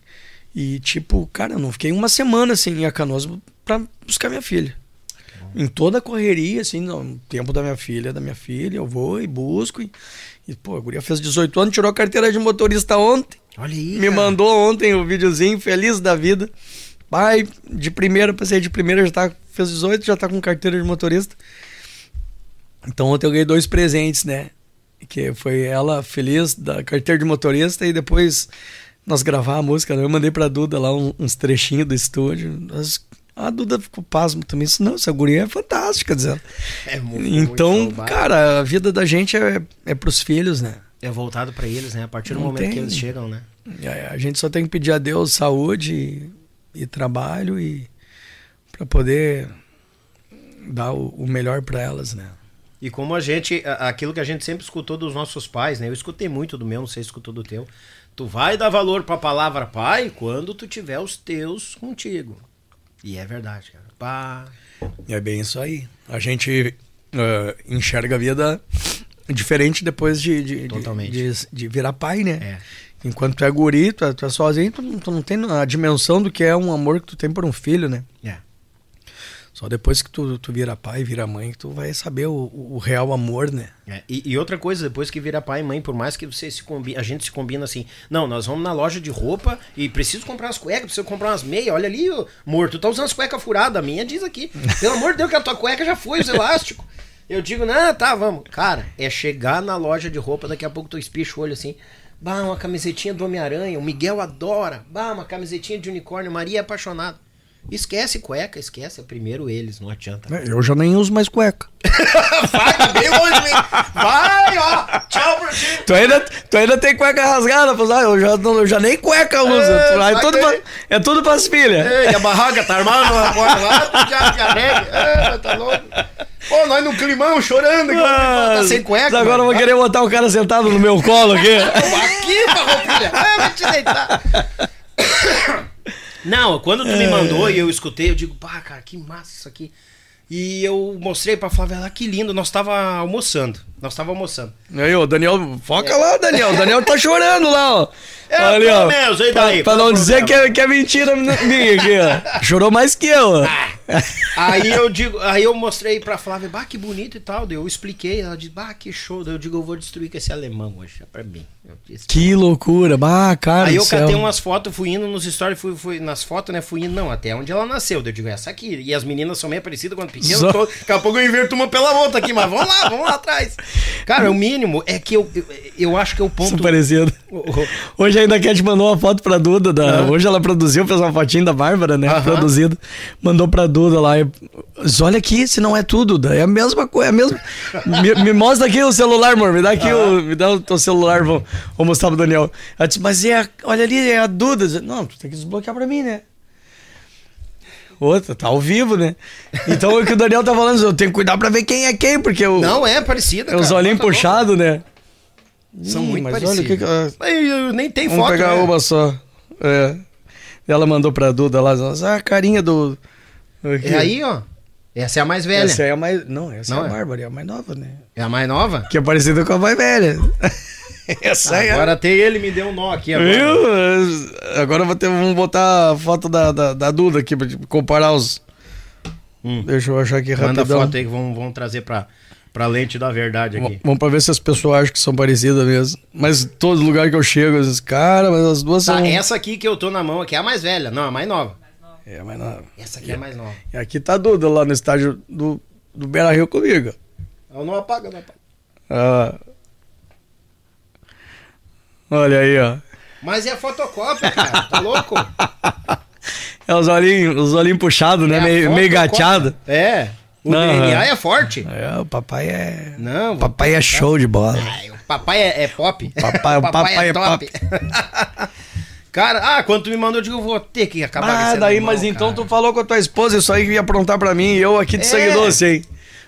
E tipo, cara, eu não fiquei uma semana assim em Canoas pra buscar minha filha. Em toda a correria, assim, no tempo da minha filha, da minha filha, eu vou e busco. E, e pô, a guria fez 18 anos, tirou a carteira de motorista ontem. Olha aí. Me cara. mandou ontem o videozinho, feliz da vida. Pai, de primeira, passei de primeira, já tá, fez 18, já tá com carteira de motorista. Então ontem eu ganhei dois presentes, né? Que foi ela feliz da carteira de motorista e depois nós gravar a música. né? Eu mandei pra Duda lá um- uns trechinhos do estúdio. Nós- a Duda ficou pasmo também. Disse, não, essa guria é fantástica, dizendo. É muito, Então, muito cara, a vida da gente é, é pros filhos, né? É voltado pra eles, né? A partir do Não momento que tem. eles chegam, né? É, A gente só tem que pedir a Deus saúde e, e trabalho e para poder dar o, o melhor para elas, né? E como a gente, a- aquilo que a gente sempre escutou dos nossos pais, né? Eu escutei muito do meu, não sei se escutou do teu. Tu vai dar valor pra palavra pai quando tu tiver os teus contigo. E é verdade, cara. Pá. É bem isso aí. A gente eh, enxerga a vida diferente depois de, de, de- Totalmente. de, de virar pai, né? É. Enquanto tu é guri, tu é, tu é sozinho, tu, não- tu não tem a dimensão do que é um amor que tu tem por um filho, né? É. Só depois que tu, tu vira pai, vira mãe, que tu vai saber o, o real amor, né? É, E, e outra coisa, depois que vira pai e mãe, por mais que você se combine, a gente se combina assim, não, nós vamos na loja de roupa e preciso comprar as cuecas, preciso comprar umas meias, olha ali, ô, amor, tu tá usando as cuecas furadas, a minha diz aqui, pelo amor de Deus que a tua cueca já foi os elásticos. Eu digo, não, tá, vamos. Cara, é chegar na loja de roupa, daqui a pouco tu espicha o olho assim, bah, uma camisetinha do Homem-Aranha, o Miguel adora, bah, uma camisetinha de unicórnio, Maria é apaixonada. Esquece cueca, esquece, é primeiro eles, não adianta. Eu já nem uso mais cueca. Vai, bem longe? Vai, ó, tchau pra ti. Tu ainda, tu ainda tem cueca rasgada, pô, ah, eu, já, eu já nem cueca uso. É, Tu- aí vai tudo pra- é tudo pras filhas. Ei, a barraca tá armada na porta lá, tu já te. É, tá louco. Pô, nós no climão chorando, aqui, tá sem cueca. Mas agora eu vou querer botar o cara sentado no meu colo aqui. Aqui, farroupilha. É, vai te deitar. Não, quando tu me mandou e eu escutei, eu digo, pá, cara, que massa isso aqui. E eu mostrei pra Flávia lá, que lindo, nós tava almoçando. Nós tava almoçando. Aí, ô, Daniel, foca lá, Daniel. O Daniel tá chorando lá, ó. É, Ali, ó. menos, e Pra, daí? pra Qual não o dizer que é, que é mentira minha aqui, ó. Chorou mais que eu, ó. Aí eu digo, aí eu mostrei pra Flávia, bah, que bonito e tal. Eu expliquei, ela disse, bah, que show. Eu digo, eu vou destruir com esse alemão hoje, é pra mim. Disse, Que loucura. Bah, cara Aí eu céu. catei umas fotos, fui indo nos stories, fui, fui nas fotos, né? Fui indo, não, até onde ela nasceu. Eu digo, essa aqui. E as meninas são meio parecidas quando pequenas. Só- tô- Daqui a pouco eu inverto uma pela outra aqui, mas vamos lá, vamos lá atrás. Cara, o mínimo é que eu, eu, eu acho que é o ponto. São parecidos. Hoje ainda quer te mandou uma foto pra Duda. Da... Hoje ela produziu, fez uma fotinha da Bárbara, né? Aham. Produzida. Mandou pra Duda lá. e- Olha aqui, se não é tudo, Duda. É a mesma coisa. É a mesma... me, me mostra aqui o celular, amor. Me dá aqui o. Me dá o teu celular, vou, vou mostrar pro Daniel. Ela disse, mas é a... olha ali, é a Duda. Não, tu tem que desbloquear pra mim, né? Outra, tá ao vivo, né? Então o que o Daniel tá falando, eu tenho que cuidar pra ver quem é quem, porque o, Não é parecida. é os olhinhos tá puxados, né? São Ih, muito mas parecidos. olha o que que ela- Aí, eu nem tem Vamos foto. pegar né? uma só. É. Ela mandou pra Duda lá, ah, a carinha do. aqui. É aí, ó. Essa é a mais velha. Essa é a mais. Não, essa Não é a é? Bárbara, é a mais nova, né? É a mais nova? Que é parecida com a mais velha. essa é. Agora até ele me deu um nó aqui agora. Viu? Agora eu vou ter, vamos botar a foto da, da, da Duda aqui pra comparar os. Hum. Deixa eu achar aqui Manda rapidão. foto aí que vão, vão trazer pra, pra lente da verdade aqui. V- Vamos pra ver se as pessoas acham que são parecidas mesmo. Mas todo lugar que eu chego, esses cara, mas as duas Tá, são. essa aqui que eu tô na mão aqui é a mais velha. Não, a mais nova. É, mas não. Essa aqui é a mais nova. E aqui tá a Duda lá no estádio do, do Beira Rio comigo. Eu não apaga, não apaga. Ah. Olha aí, ó. Mas é fotocópia, cara. Tá louco? É os olhinhos, os olhinhos puxados, né? É meio, meio gateado. É. O Não, DNA é. é forte. É, o papai é. Não, O papai é show de bola. Ai, o papai é, é pop. Papai- o papai é Cara, ah, quando tu me mandou, eu digo, eu vou ter que acabar com Ah, daí, mas então cara. tu falou com a tua esposa isso aí que ia aprontar pra mim e eu aqui de É. sangue doce, hein?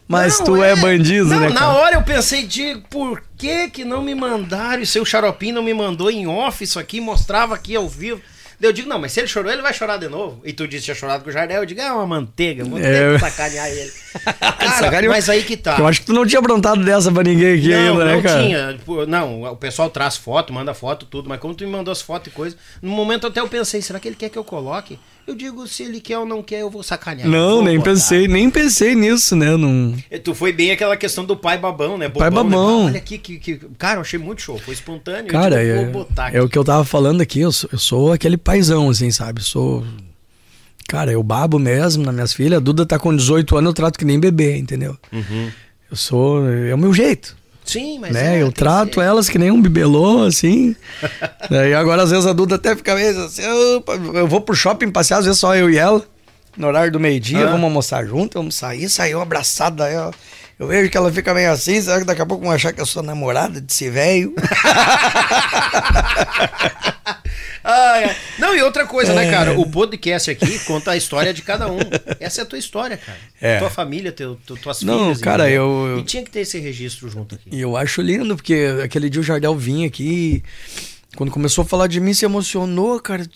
Mas Não, tu é, bandido, não, né? Na cara? hora eu pensei, de por que que não me mandaram? E seu xaropinho não me mandou em off isso aqui, mostrava aqui ao vivo. Daí eu digo, não, mas se ele chorou, ele vai chorar de novo. E tu disse que tinha chorado com o Jardel. Eu digo, ah, uma manteiga, vou ter É. que sacanear ele. Cara, Sacaneou. mas aí que tá. Eu acho que tu não tinha aprontado dessa pra ninguém aqui não, ainda, né, não cara? tinha. Pô, Não, o pessoal traz foto, manda foto, tudo. Mas como tu me mandou as fotos e coisa, no momento até eu pensei, será que ele quer que eu coloque? Eu digo, se ele quer ou não quer, eu vou sacanear. Não, Vou nem botar. pensei, nem pensei nisso, né? Não... E Tu foi bem aquela questão do pai babão, né? Pai Bobão, né? babão. Olha aqui, que, que- cara, eu achei muito show. Foi espontâneo. Cara, eu é, digo, vou botar aqui. é o que eu tava falando aqui, eu sou, eu sou aquele paizão, assim, sabe? Sou. Cara, eu babo mesmo nas minhas filhas. A Duda tá com 18 anos, eu trato que nem bebê, entendeu? Eu sou. É o meu jeito. Sim, mas. né? é, eu trato elas que nem um bibelô, assim. Daí agora, às vezes, a Duda até fica meio assim, eu vou pro shopping passear, às vezes só eu e ela, no horário do meio-dia, Ah. vamos almoçar junto, vamos sair, saiu abraçada. Aí, ó, eu vejo que ela fica meio assim, será que daqui a pouco vão achar que eu sou namorada desse velho? Ah. Não, e outra coisa, né, É. cara? O podcast aqui conta a história de cada um. Essa é a tua história, cara. É. Tua família, teu, tu- tuas Não, filhas. cara, entendeu? eu- eu- E tinha que ter esse registro junto aqui. E eu acho lindo, porque aquele dia o Jardel vinha aqui, quando começou a falar de mim, se emocionou, cara.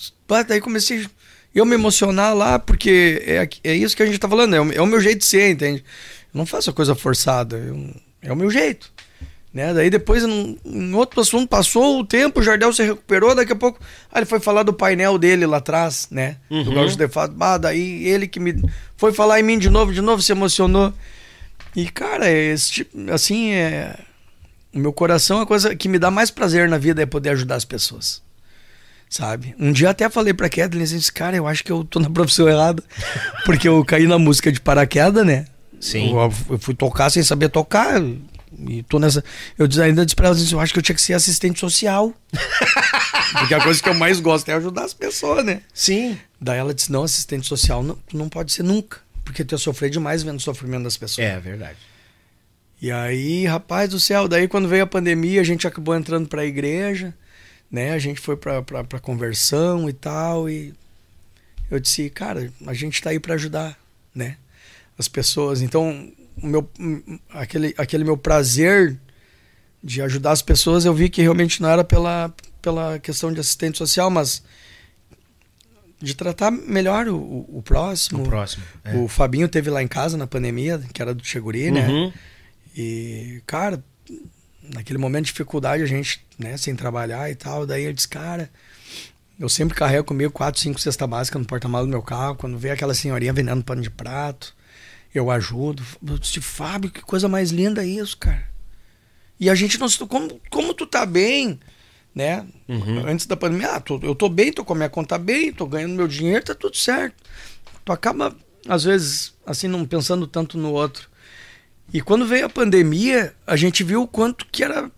Daí comecei eu me emocionar lá, porque é, é isso que a gente tá falando, é o, é o meu jeito de ser, entende? Eu não faço a coisa forçada, eu- é o meu jeito. Né? Daí depois, em, em outro assunto, passou o tempo, o Jardel se recuperou, daqui a pouco, ah, ele foi falar do painel dele lá atrás, né? Do Gaúcho de Fato. Ah, daí ele que me foi falar em mim de novo, de novo, se emocionou. E, cara, esse tipo, assim, é. O meu coração, a coisa que me dá mais prazer na vida é poder ajudar as pessoas. Sabe? Um dia até falei pra Kathleen, assim, disse, cara, eu acho que eu tô na profissão errada. Porque eu caí na música de paraquedas, né? Sim. Eu, eu fui tocar sem saber tocar. E tô nessa. Eu ainda disse pra ela assim, eu acho que eu tinha que ser assistente social. Porque a coisa que eu mais gosto é ajudar as pessoas, né? Sim. Daí ela disse, não, assistente social não, tu não pode ser nunca. Porque tu ia sofrer demais vendo o sofrimento das pessoas. É, verdade. E aí, rapaz do céu, daí quando veio a pandemia, a gente acabou entrando pra igreja, né? A gente foi pra, pra, pra conversão e tal. E eu disse, cara, a gente tá aí pra ajudar, né? As pessoas. Então, o meu, aquele, aquele meu prazer de ajudar as pessoas, eu vi que realmente não era pela, pela questão de assistente social, mas de tratar melhor o, o, próximo. O próximo. é. O Fabinho teve lá em casa na pandemia, que era do Cheguri, né? Uhum. E, cara, naquele momento de dificuldade, a gente, né, sem trabalhar e tal, daí ele disse, cara, eu sempre carrego comigo quatro, cinco cestas básicas no porta-malas do meu carro, quando vê aquela senhorinha vendendo pano de prato, eu ajudo. Eu disse, Fábio, que coisa mais linda isso, cara. E a gente não se... Como, como tu tá bem, né? Antes da pandemia, ah, tô- eu tô bem, tô com a minha conta bem, tô ganhando meu dinheiro, tá tudo certo. Tu acaba, às vezes, assim, não pensando tanto no outro. E quando veio a pandemia, a gente viu o quanto que era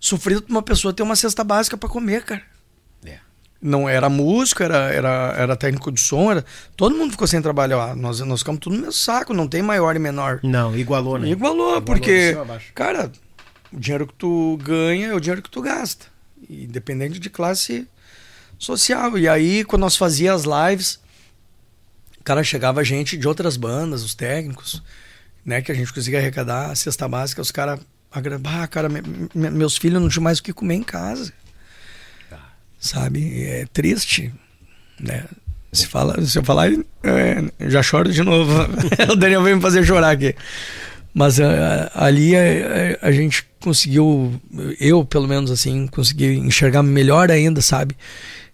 sofrido pra uma pessoa ter uma cesta básica para comer, cara. Não era músico, era, era, era técnico de som, era, todo mundo ficou sem trabalhar. Nós, nós ficamos tudo no mesmo saco, não tem maior e menor. Não, igualou, né? Igualou, porque, a baixo. cara, o dinheiro que tu ganha é o dinheiro que tu gasta. Independente de classe social. E aí, quando nós fazíamos as lives, cara, chegava gente de outras bandas, os técnicos, né, que a gente conseguia arrecadar a cesta básica, os caras, ah, cara, me- me- meus filhos não tinham mais o que comer em casa. Sabe? É triste, né? Se, fala, se eu falar, é, já choro de novo. o Daniel veio me fazer chorar aqui. Mas ah, ali eh, a, gente conseguiu, eu pelo menos assim, consegui enxergar melhor ainda, sabe?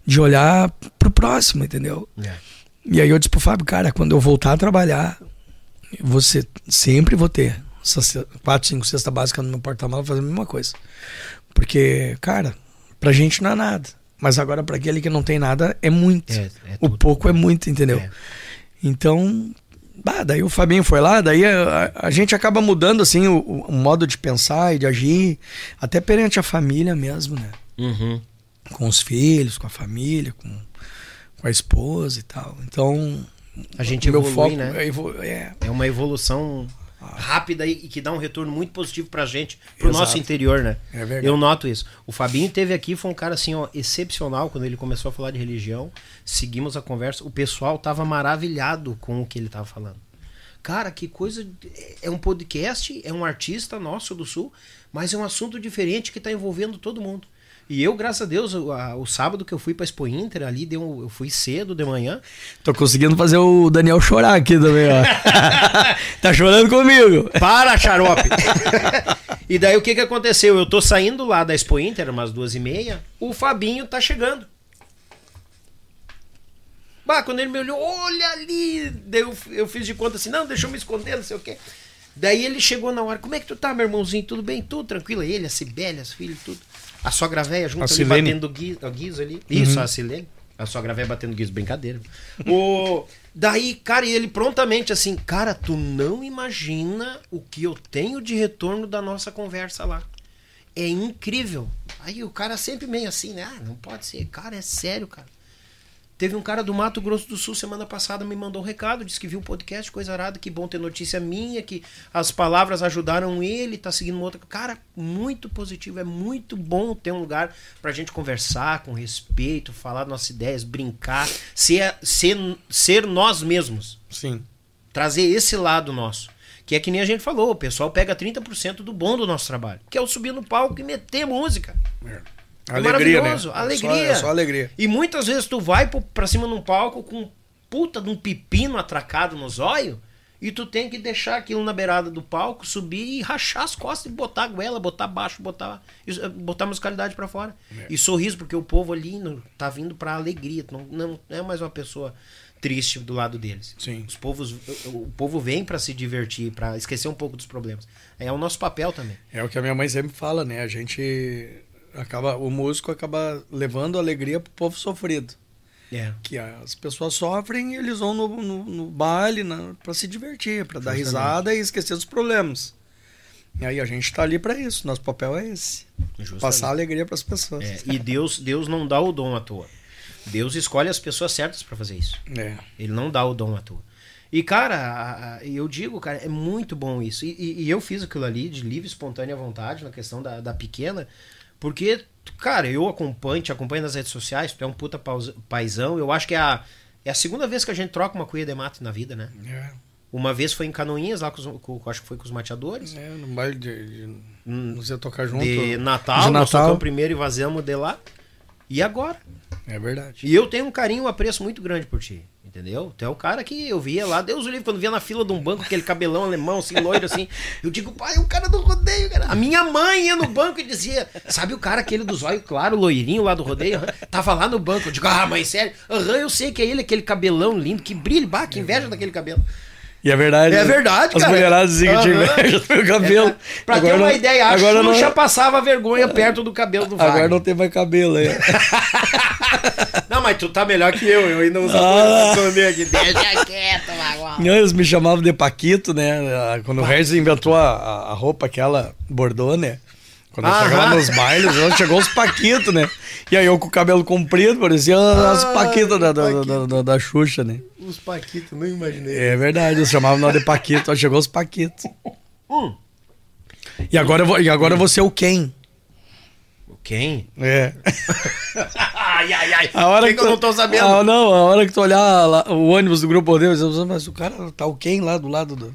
De olhar pro próximo, entendeu? É. E aí eu disse pro Fábio, cara, quando eu voltar a trabalhar, você sempre vou ter essas quatro, cinco cestas básicas no meu porta-malas fazendo a mesma coisa. Porque, cara, pra gente não é nada. Mas agora pra aquele que não tem nada é muito. É, é o pouco é muito, entendeu? É. Então, bah, daí o Fabinho foi lá, daí a, a- gente acaba mudando assim o, o modo de pensar e de agir, até perante a família mesmo, né? Uhum. Com os filhos, com a família, com, com a esposa e tal. Então, A gente evolui, foco né? é, é, É uma evolução rápida e e que dá um retorno muito positivo pra gente, pro Exato. nosso interior, né? É verdade. Eu noto isso. O Fabinho teve aqui, foi um cara assim, ó, excepcional quando ele começou a falar de religião. Seguimos a conversa. O pessoal tava maravilhado com o que ele tava falando. Cara, que coisa. É um podcast, é um artista nosso do Sul, mas é um assunto diferente que tá envolvendo todo mundo. E eu, graças a Deus, o, a- o sábado que eu fui pra Expo Inter, ali deu, um- eu fui cedo de manhã. tô conseguindo fazer o Daniel chorar aqui também, ó. tá chorando comigo. Para, xarope! e daí o que que aconteceu? Eu tô saindo lá da Expo Inter, umas duas e meia, o Fabinho tá chegando. Bah, quando ele me olhou, olha ali! Daí eu, eu fiz de conta assim, não, deixa eu me esconder, não sei o quê. Daí ele chegou na hora, como é que tu tá, meu irmãozinho? Tudo bem? Tudo tranquilo? Ele, a Cibele, as filhas, tudo. A sogra velha junto A ali, Silene. batendo o guiso ali. Isso, a Silene. A sogra velha batendo guiso, brincadeira. o... Daí, cara, e ele prontamente assim, cara, tu não imagina o que eu tenho de retorno da nossa conversa lá. É incrível. Aí o cara sempre meio assim, né? Ah, não pode ser. Cara, é sério, cara. Teve um cara do Mato Grosso do Sul semana passada me mandou um recado, disse que viu o podcast, coisa arada, que bom ter notícia minha, que as palavras ajudaram ele, tá seguindo uma outra. Cara, muito positivo, é muito bom ter um lugar pra gente conversar com respeito, falar nossas ideias, brincar, ser, ser, ser nós mesmos Sim. trazer esse lado nosso. Que é que nem a gente falou, o pessoal pega 30% do bom do nosso trabalho, que é o subir no palco e meter música. É Alegria, né? maravilhoso, É só- alegria. É só, alegria. E muitas vezes tu vai pra cima num palco com puta de um pepino atracado no zóio e tu tem que deixar aquilo na beirada do palco, subir e rachar as costas e botar a goela, botar baixo, botar, eh, botar a musicalidade pra fora. E sorriso, porque o povo ali não, tá vindo pra alegria, não, não é mais uma pessoa triste do lado deles. Sim. Os povos, o, o povo vem pra se divertir, pra esquecer um pouco dos problemas. É o nosso papel também. É o que a minha mãe sempre fala, né? A gente acaba, o músico acaba levando alegria pro povo sofrido. É. Que as pessoas sofrem e eles vão no, no, no baile na, pra se divertir, pra dar risada e esquecer dos problemas. E aí a gente tá ali pra isso, nosso papel é esse. Justamente. Passar alegria pras pessoas. É, e Deus, Deus não dá o dom à toa. Deus escolhe as pessoas certas pra fazer isso. É. Ele não dá o dom à toa. E, cara, eu digo, cara, é muito bom isso. E, e- e eu fiz aquilo ali de livre, espontânea vontade, na questão da, da pequena, porque, cara, eu acompanho, te acompanho nas redes sociais, tu é um puta paizão. Eu acho que é a, é a segunda vez que a gente troca uma cuia de mato na vida, né? É, Uma vez foi em Canoinhas, lá com, os, com- acho que foi com os mateadores. é no baile de, de não sei tocar junto. De Natal, De nós Natal. tocamos primeiro e vazamos de lá. E agora? É verdade. E eu tenho um carinho, um apreço muito grande por ti. Entendeu? Tu é o cara que eu via lá, Deus o livre, quando via na fila de um banco, aquele cabelão alemão, assim, loiro, assim. Eu digo, pai, é o cara do rodeio, cara. A minha mãe ia no banco e dizia, sabe o cara aquele dos olhos claro, loirinho lá do rodeio? Tava lá no banco. Eu digo, ah, mãe, sério? Aham, eu sei que é ele, aquele cabelão lindo, que brilha, bah, que inveja daquele cabelo. E é verdade. É verdade, As cara. mulheradas dizem que te Aham. inveja do meu cabelo. É, pra ter Agora uma não- ideia, a agora não, Xuxa passava vergonha perto do cabelo do Wagner. agora não tem mais cabelo aí. Não, mas tu tá melhor que eu, eu ainda uso Ah. ah. aqui. Deixa quieto. Não, eles me chamavam de Paquito, né? Quando o Regis inventou a, a- a roupa aquela bordô, né? Quando eu Aham. chegava nos bailes, chegou os Paquito, né? E aí eu com o cabelo comprido, parecia as Ah, Paquitas da, da, da, da, da Xuxa, né? Os Paquitos, não imaginei. É verdade, eles chamavam nós de Paquito, chegou os Paquitos. Hum. E agora, eu vou, e agora eu vou ser o Ken. Quem? É. Ai, ai, ai. A hora que, que eu tu- não tô sabendo? Ah, não, a hora que tu olhar lá, o ônibus do Grupo você fala, mas o cara tá o Ken lá do lado do.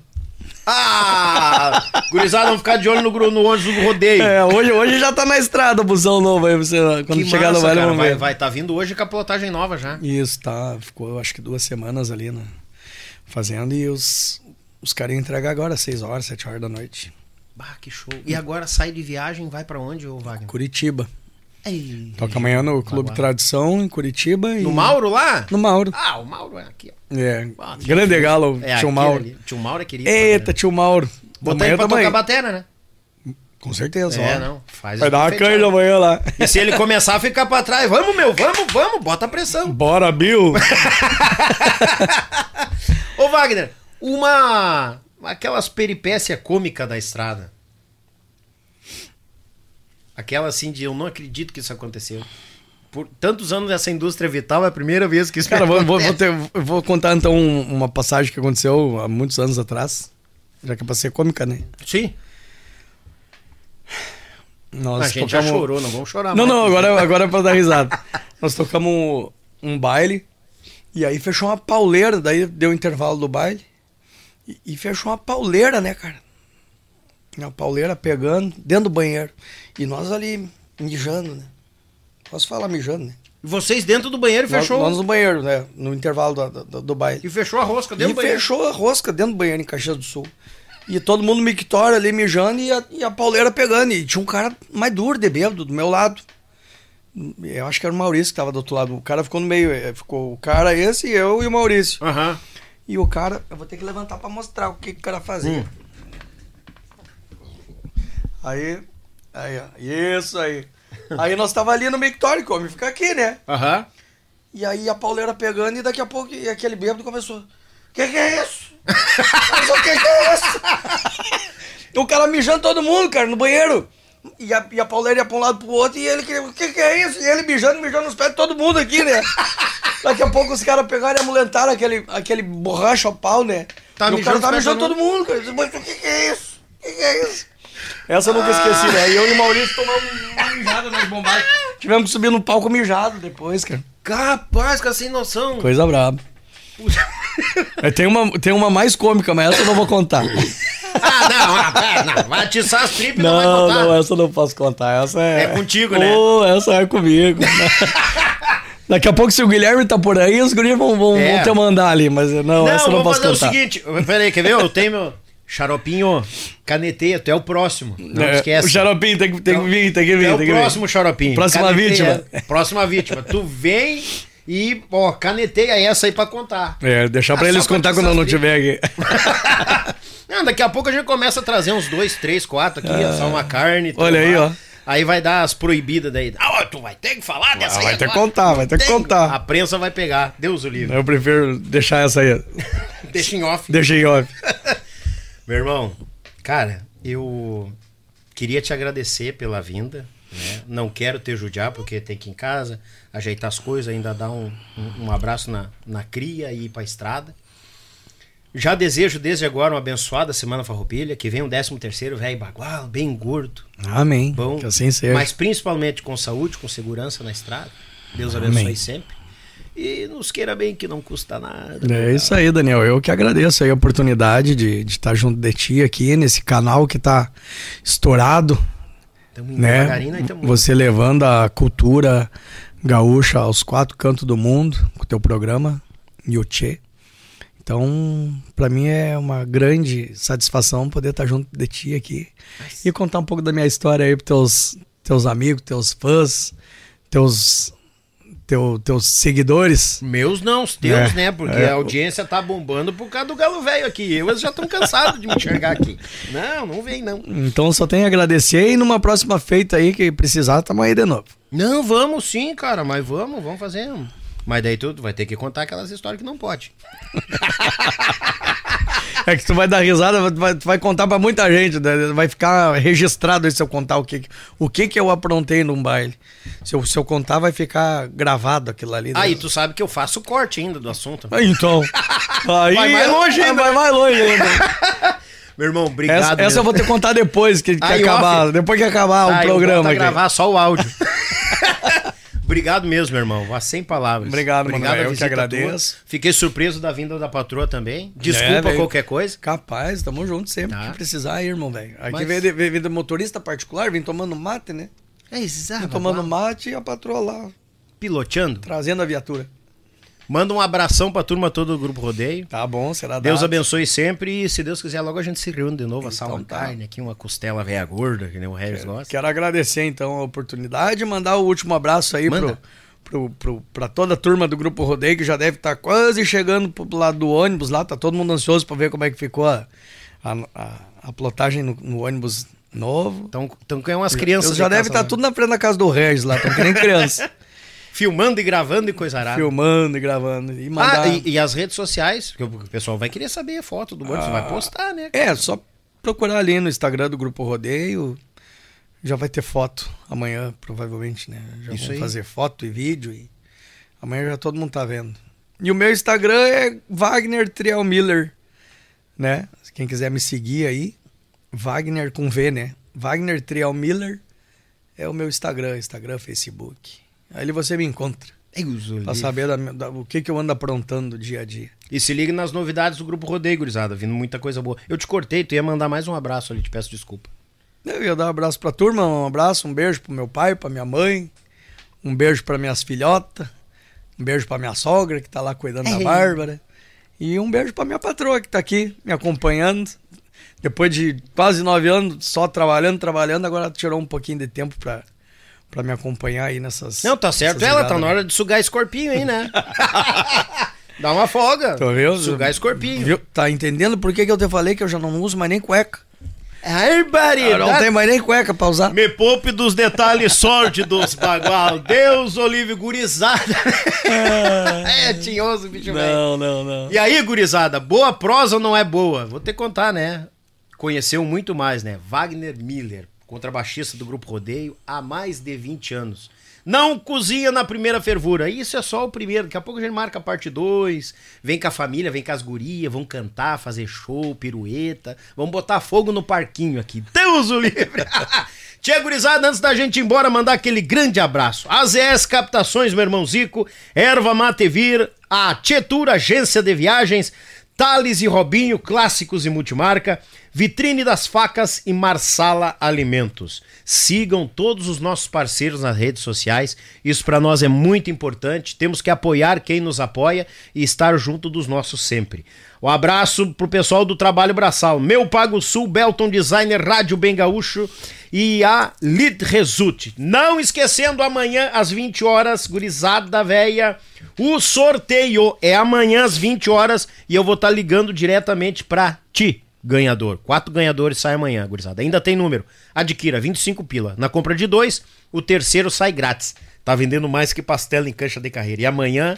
Ah! Gurizada, vamos ficar de olho no, no ônibus do rodeio. É, hoje, hoje já tá na estrada o busão novo aí, você, quando que chegar massa, no baile, cara. Vai, vai, tá vindo hoje plotagem nova já. Isso, tá. Ficou, acho que duas semanas ali, né? Fazendo e os, os caras entregam agora, 6 horas, 7 horas da noite. Bah, que show. E agora sai de viagem, vai pra onde, ô Wagner? Curitiba. Ei. Toca amanhã no Clube. Tradição, em Curitiba. E... No Mauro lá? No Mauro. Ah, o Mauro é aqui, ó. É. Ah, Grande galo, É, tio Mauro. ali. Tio Mauro é querido. Eita, né? tio Mauro. Botar ele pra também. tocar batera, né? Com certeza. É, ó. não. Faz Vai dar uma canja amanhã lá. E se ele começar a ficar pra trás, vamos, meu, vamos, vamos, bota a pressão. Bora, Bill. Ô, Wagner, uma. Aquelas peripécias cômicas da estrada. Aquela assim de eu não acredito que isso aconteceu. Por tantos anos nessa indústria vital, é a primeira vez que isso Cara, vou, vou, vou, ter- eu vou contar então um- uma passagem que aconteceu há muitos anos atrás. Já que é pra ser cômica, né? Sim, Nós a gente já tocamos- chorou, não vamos chorar Não, mais. não, agora, agora é pra dar risada. Nós tocamos um, um baile e aí fechou uma pauleira, daí deu o intervalo do baile e, e fechou uma pauleira, né, cara? Uma pauleira pegando dentro do banheiro. E nós ali mijando, né? Posso falar mijando, né? Vocês dentro do banheiro Nós, fechou. nós no banheiro, né? No intervalo do, do, do baile. E fechou a rosca dentro E do banheiro. fechou a rosca dentro do banheiro em Caxias do Sul. E todo mundo mictório ali mijando e a, e a pauleira pegando. E tinha um cara mais duro de bêbado do meu lado. Eu acho que era o Maurício que tava do outro lado. O cara ficou no meio. eh, Ficou o cara esse, eu e o Maurício. Aham. E o cara, eu vou ter que levantar pra mostrar o que, que o cara fazia. Hum. Aí, aí, ó. Isso aí. Aí nós tava ali no mictório, como fica aqui, né? Aham. E aí a pauleira pegando e daqui a pouco e aquele bêbado começou. Que que é isso? Mas o que que é isso? o cara mijando todo mundo, cara, no banheiro. E a, e a pauleira ia pra um lado pro outro e ele queria. O que que é isso? E ele mijando, mijando nos pés de todo mundo aqui, né? Daqui a pouco os caras pegaram e amulentaram aquele, aquele borracho a pau, né? Tá e o cara tá mijando todo mundo, cara. Mas o que que é isso? O que que é isso? Essa eu nunca esqueci, né? E eu e o Maurício tomamos uma mijada nas bombagens. Tivemos que subir no palco mijado depois, cara. Capaz, cara, sem noção. Coisa braba. É, tem, uma, tem uma mais cômica, mas essa eu não vou contar. Ah, não, ah, não. Vai atiçar as tripas e não, vai Não, contar. não, essa eu não posso contar. Essa é. É contigo, né? Ô, essa é comigo. Daqui a pouco, se o Guilherme tá por aí, os guris vão, vão, É. vão te mandar ali, mas não, Não, essa eu não posso fazer contar. o seguinte. Pera aí, quer ver? Eu tenho meu xaropinho, caneteia, tu é o próximo. Não É, esquece. O xaropinho tem que, tem que vir, tem que Tu vir. é o vir. próximo xaropinho. Próxima vítima. Próxima vítima. Tu vem e, ó, caneteia essa aí pra contar. É, deixar pra Ah, eles só pra contar atiçar quando eu não as estiver aqui. Não, daqui a pouco a gente começa a trazer uns dois, três, quatro aqui, assar uma carne. Ah. olha aí, tomar. ó. Aí vai dar as proibidas daí. Ah, tu vai ter que falar dessa aí vai ter que contar, vai ter que contar. A prensa vai pegar. Deus o livre. Eu prefiro deixar essa aí. Deixa em off. Deixa em off. Meu irmão, cara, eu queria te agradecer pela vinda. né? Não quero te judiar, porque tem que ir em casa, ajeitar as coisas, ainda dar um, um, um abraço na, na cria e ir pra estrada. Já desejo desde agora uma abençoada Semana Farroupilha, que venha um 13 terceiro velho bagual, bem gordo, Amém. bom, Que assim seja. mas principalmente com saúde, com segurança na estrada. Deus abençoe Amém. sempre. E nos queira bem, que não custa nada. É isso aí, Daniel. Eu que agradeço aí a oportunidade de, de estar junto de ti aqui nesse canal que tá estourado, né? Você levando a cultura gaúcha aos quatro cantos do mundo com o teu programa Yuchê. Então, para mim é uma grande satisfação poder estar junto de ti aqui e contar um pouco da minha história aí pros teus teus amigos, teus fãs, teus teu, teus seguidores. Meus não, os teus, É, né? Porque é. a audiência tá bombando por causa do galo velho aqui. Eles já estão cansados de me enxergar aqui. Não, não vem não. Então só tenho a agradecer e numa próxima feita aí que precisar, tamo aí de novo. Não, vamos sim, cara, mas vamos, vamos fazer. Mas daí tu vai ter que contar aquelas histórias que não pode. É que tu vai dar risada, tu vai, tu vai contar pra muita gente, né? vai ficar registrado aí se eu contar o que, o que que eu aprontei num baile. Se eu, se eu contar, vai ficar gravado aquilo ali. né? Aí tu sabe que eu faço corte ainda do assunto. Ah, Então. Aí, Vai mais longe ainda. Vai mais longe ainda. Meu irmão, obrigado. Essa, essa eu vou ter que contar depois que, que Aí, acabar. off. Depois que acabar Ah, o eu programa a aqui. gravar só o áudio. Obrigado mesmo, irmão. Vá sem palavras. Obrigado, mano. a Eu que agradeço. tua. Fiquei surpreso da vinda da patroa também. Desculpa É, qualquer coisa. Capaz, tamo junto sempre Tá. que precisar aí, irmão, velho. Aqui Mas- veio, de, veio motorista particular, vem tomando mate, né? É exato. Vem tomando mate e a patroa lá, Piloteando. trazendo a viatura. Manda um abração pra turma toda do Grupo Rodeio. Tá bom, será Deus dado. abençoe sempre e se Deus quiser logo a gente se reúne de novo, assar Então uma tá. carne aqui, uma costela velha gorda, que nem o Regis gosta. Quero agradecer então a oportunidade e mandar o último abraço aí Manda. pro, pro, pro, pra toda a turma do Grupo Rodeio, que já deve estar quase chegando pro lado do ônibus lá, tá todo mundo ansioso pra ver como é que ficou a, a, a- a plotagem no, no ônibus novo. Então, então ganham umas crianças. Eu já de deve estar lá. tudo na frente da casa do Regis lá, estão que nem criança. Filmando e gravando e coisa arada. filmando e gravando. E mandar... Ah, e, e as redes sociais, porque o pessoal vai querer saber a foto do ônibus, vai postar, né? É, só procurar ali no Instagram do Grupo Rodeio. Já vai ter foto amanhã, provavelmente, né? Já Isso vão aí. fazer foto e vídeo e amanhã já todo mundo tá vendo. E o meu Instagram é Wagner Trial Miller, né? Quem quiser me seguir aí, Wagner com V, né? Wagner Trial Miller é o meu Instagram, Instagram, Facebook. Aí você me encontra Ei, os pra olhos. saber da- da- o que, que eu ando aprontando dia a dia. E se liga nas novidades do Grupo Rodeio, gurizada, vindo muita coisa boa. Eu te cortei, tu ia mandar mais um abraço ali, te peço desculpa. Eu ia dar um abraço pra turma, um abraço, um beijo pro meu pai, pra minha mãe, um beijo pra minhas filhotas, um beijo pra minha sogra que tá lá cuidando da Bárbara, e um beijo pra minha patroa que tá aqui me acompanhando. Depois de quase nove anos só trabalhando, trabalhando, agora tirou um pouquinho de tempo pra, pra me acompanhar aí nessas. Não, tá certo ela, tá na hora de sugar esse corpinho aí, né? Dá uma folga. Tô vendo? Sugar esse corpinho. Viu? Tá entendendo por que, que eu te falei que eu já não uso mais nem cueca? Ai, Eu não tenho mais nem cueca pra usar. Me poupe dos detalhes sórdidos, bagual. Deus, Olívio, gurizada. é, tinhoso, bicho velho. Não, não, não. E aí, gurizada, boa prosa ou não é boa? Vou ter que contar, né? Conheceu muito mais, né? Wagner Miller, contrabaixista do Grupo Rodeio há mais de 20 anos. Não cozinha na primeira fervura. Isso é só o primeiro. Daqui a pouco a gente marca a parte 2. Vem com a família, vem com as gurias, vão cantar, fazer show, pirueta. Vamos botar fogo no parquinho aqui. Deus o livre! Tia gurizada, antes da gente ir embora, mandar aquele grande abraço. AZS Captações, meu irmão Zico, Erva Matevir, a Tietur Agência de Viagens, Thales e Robinho, clássicos e multimarca, Vitrine das Facas e Marsala Alimentos. Sigam todos os nossos parceiros nas redes sociais. Isso para nós é muito importante. Temos que apoiar quem nos apoia e estar junto dos nossos sempre. Um abraço pro pessoal do Trabalho Braçal. Meu Pago Sul, Belton Designer, Rádio Bem Gaúcho e a Lid Result. Não esquecendo, amanhã às 20 horas, gurizada véia, o sorteio é amanhã às 20 horas e eu vou estar ligando diretamente pra ti, ganhador. Quatro ganhadores saem amanhã, gurizada. Ainda tem número. Adquira 25 pila. Na compra de dois, o terceiro sai grátis. Tá vendendo mais que pastel em cancha de carreira. E amanhã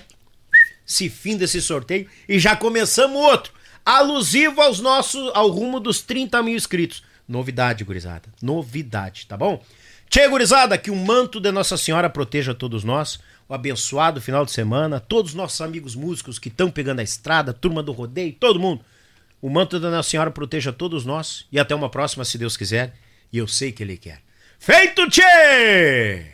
se fim desse sorteio e já começamos outro. Alusivo aos nossos, ao rumo dos 30 mil inscritos. Novidade, gurizada. Novidade, tá bom? Tchê, gurizada, que o manto de Nossa Senhora proteja todos nós. O abençoado final de semana. Todos os nossos amigos músicos que estão pegando a estrada, turma do rodeio, todo mundo. O manto da Nossa Senhora proteja todos nós. E até uma próxima, se Deus quiser. E eu sei que Ele quer. Feito, tchê!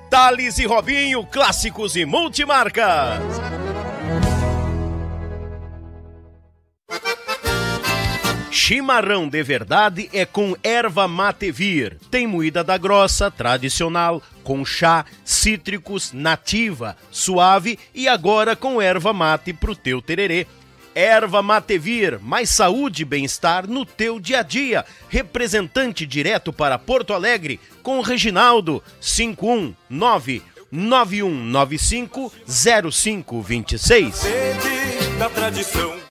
Thales e Robinho, clássicos e multimarcas. Chimarrão de verdade é com erva matevir. Tem moída da grossa, tradicional, com chá, cítricos, nativa, suave e agora com erva mate pro teu tererê. Erva Matevir, mais saúde e bem-estar no teu dia a dia. Representante direto para Porto Alegre com Reginaldo 519 9195 0526. Sede da tradição.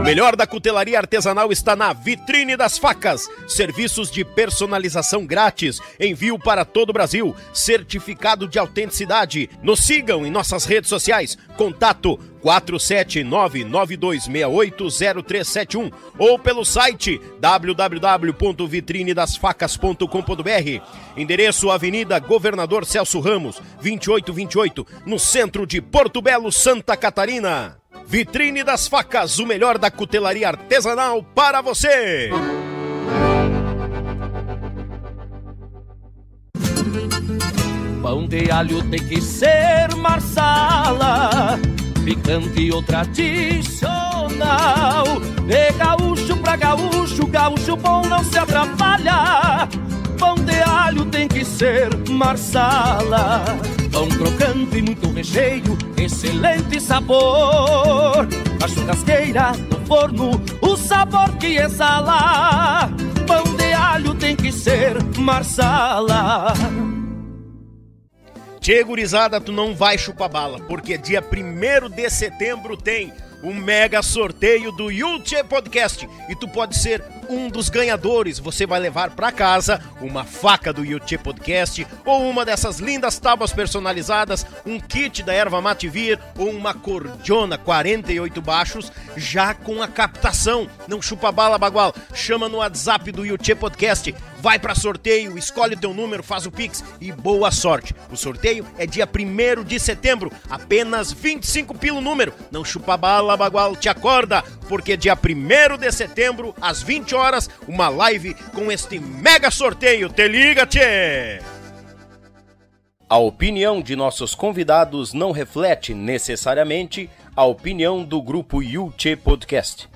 O melhor da cutelaria artesanal está na Vitrine das Facas. Serviços de personalização grátis. Envio para todo o Brasil. Certificado de autenticidade. Nos sigam em nossas redes sociais. Contato 47992680371 ou pelo site www.vitrinedasfacas.com.br. Endereço Avenida Governador Celso Ramos, 2828, no centro de Porto Belo, Santa Catarina. Vitrine das Facas, o melhor da cutelaria artesanal para você. Pão de alho tem que ser marsala, picante ou tradicional. De gaúcho pra gaúcho, gaúcho bom não se atrapalha. Pão de alho tem que ser marsala. Pão crocante e muito recheio, excelente sabor. A churrasqueira, no forno, o sabor que exala. Pão de alho tem que ser marsala. Tchê, gurizada, tu não vai chupar bala, porque dia 1 de setembro tem o mega sorteio do Yulche Podcast. E tu pode ser um dos ganhadores. Você vai levar para casa uma faca do Yulche Podcast ou uma dessas lindas tábuas personalizadas, um kit da erva mate vir ou uma cordiona 48 baixos já com a captação. Não chupa bala, bagual. Chama no WhatsApp do Yulche Podcast. Vai para sorteio, escolhe o teu número, faz o Pix e boa sorte. O sorteio é dia 1 de setembro, apenas 25 pelo número. Não chupa bala, bagual, te acorda, porque dia 1 de setembro, às 20 horas, uma live com este mega sorteio. Te liga, tchê! A opinião de nossos convidados não reflete necessariamente a opinião do grupo Yulche Podcast.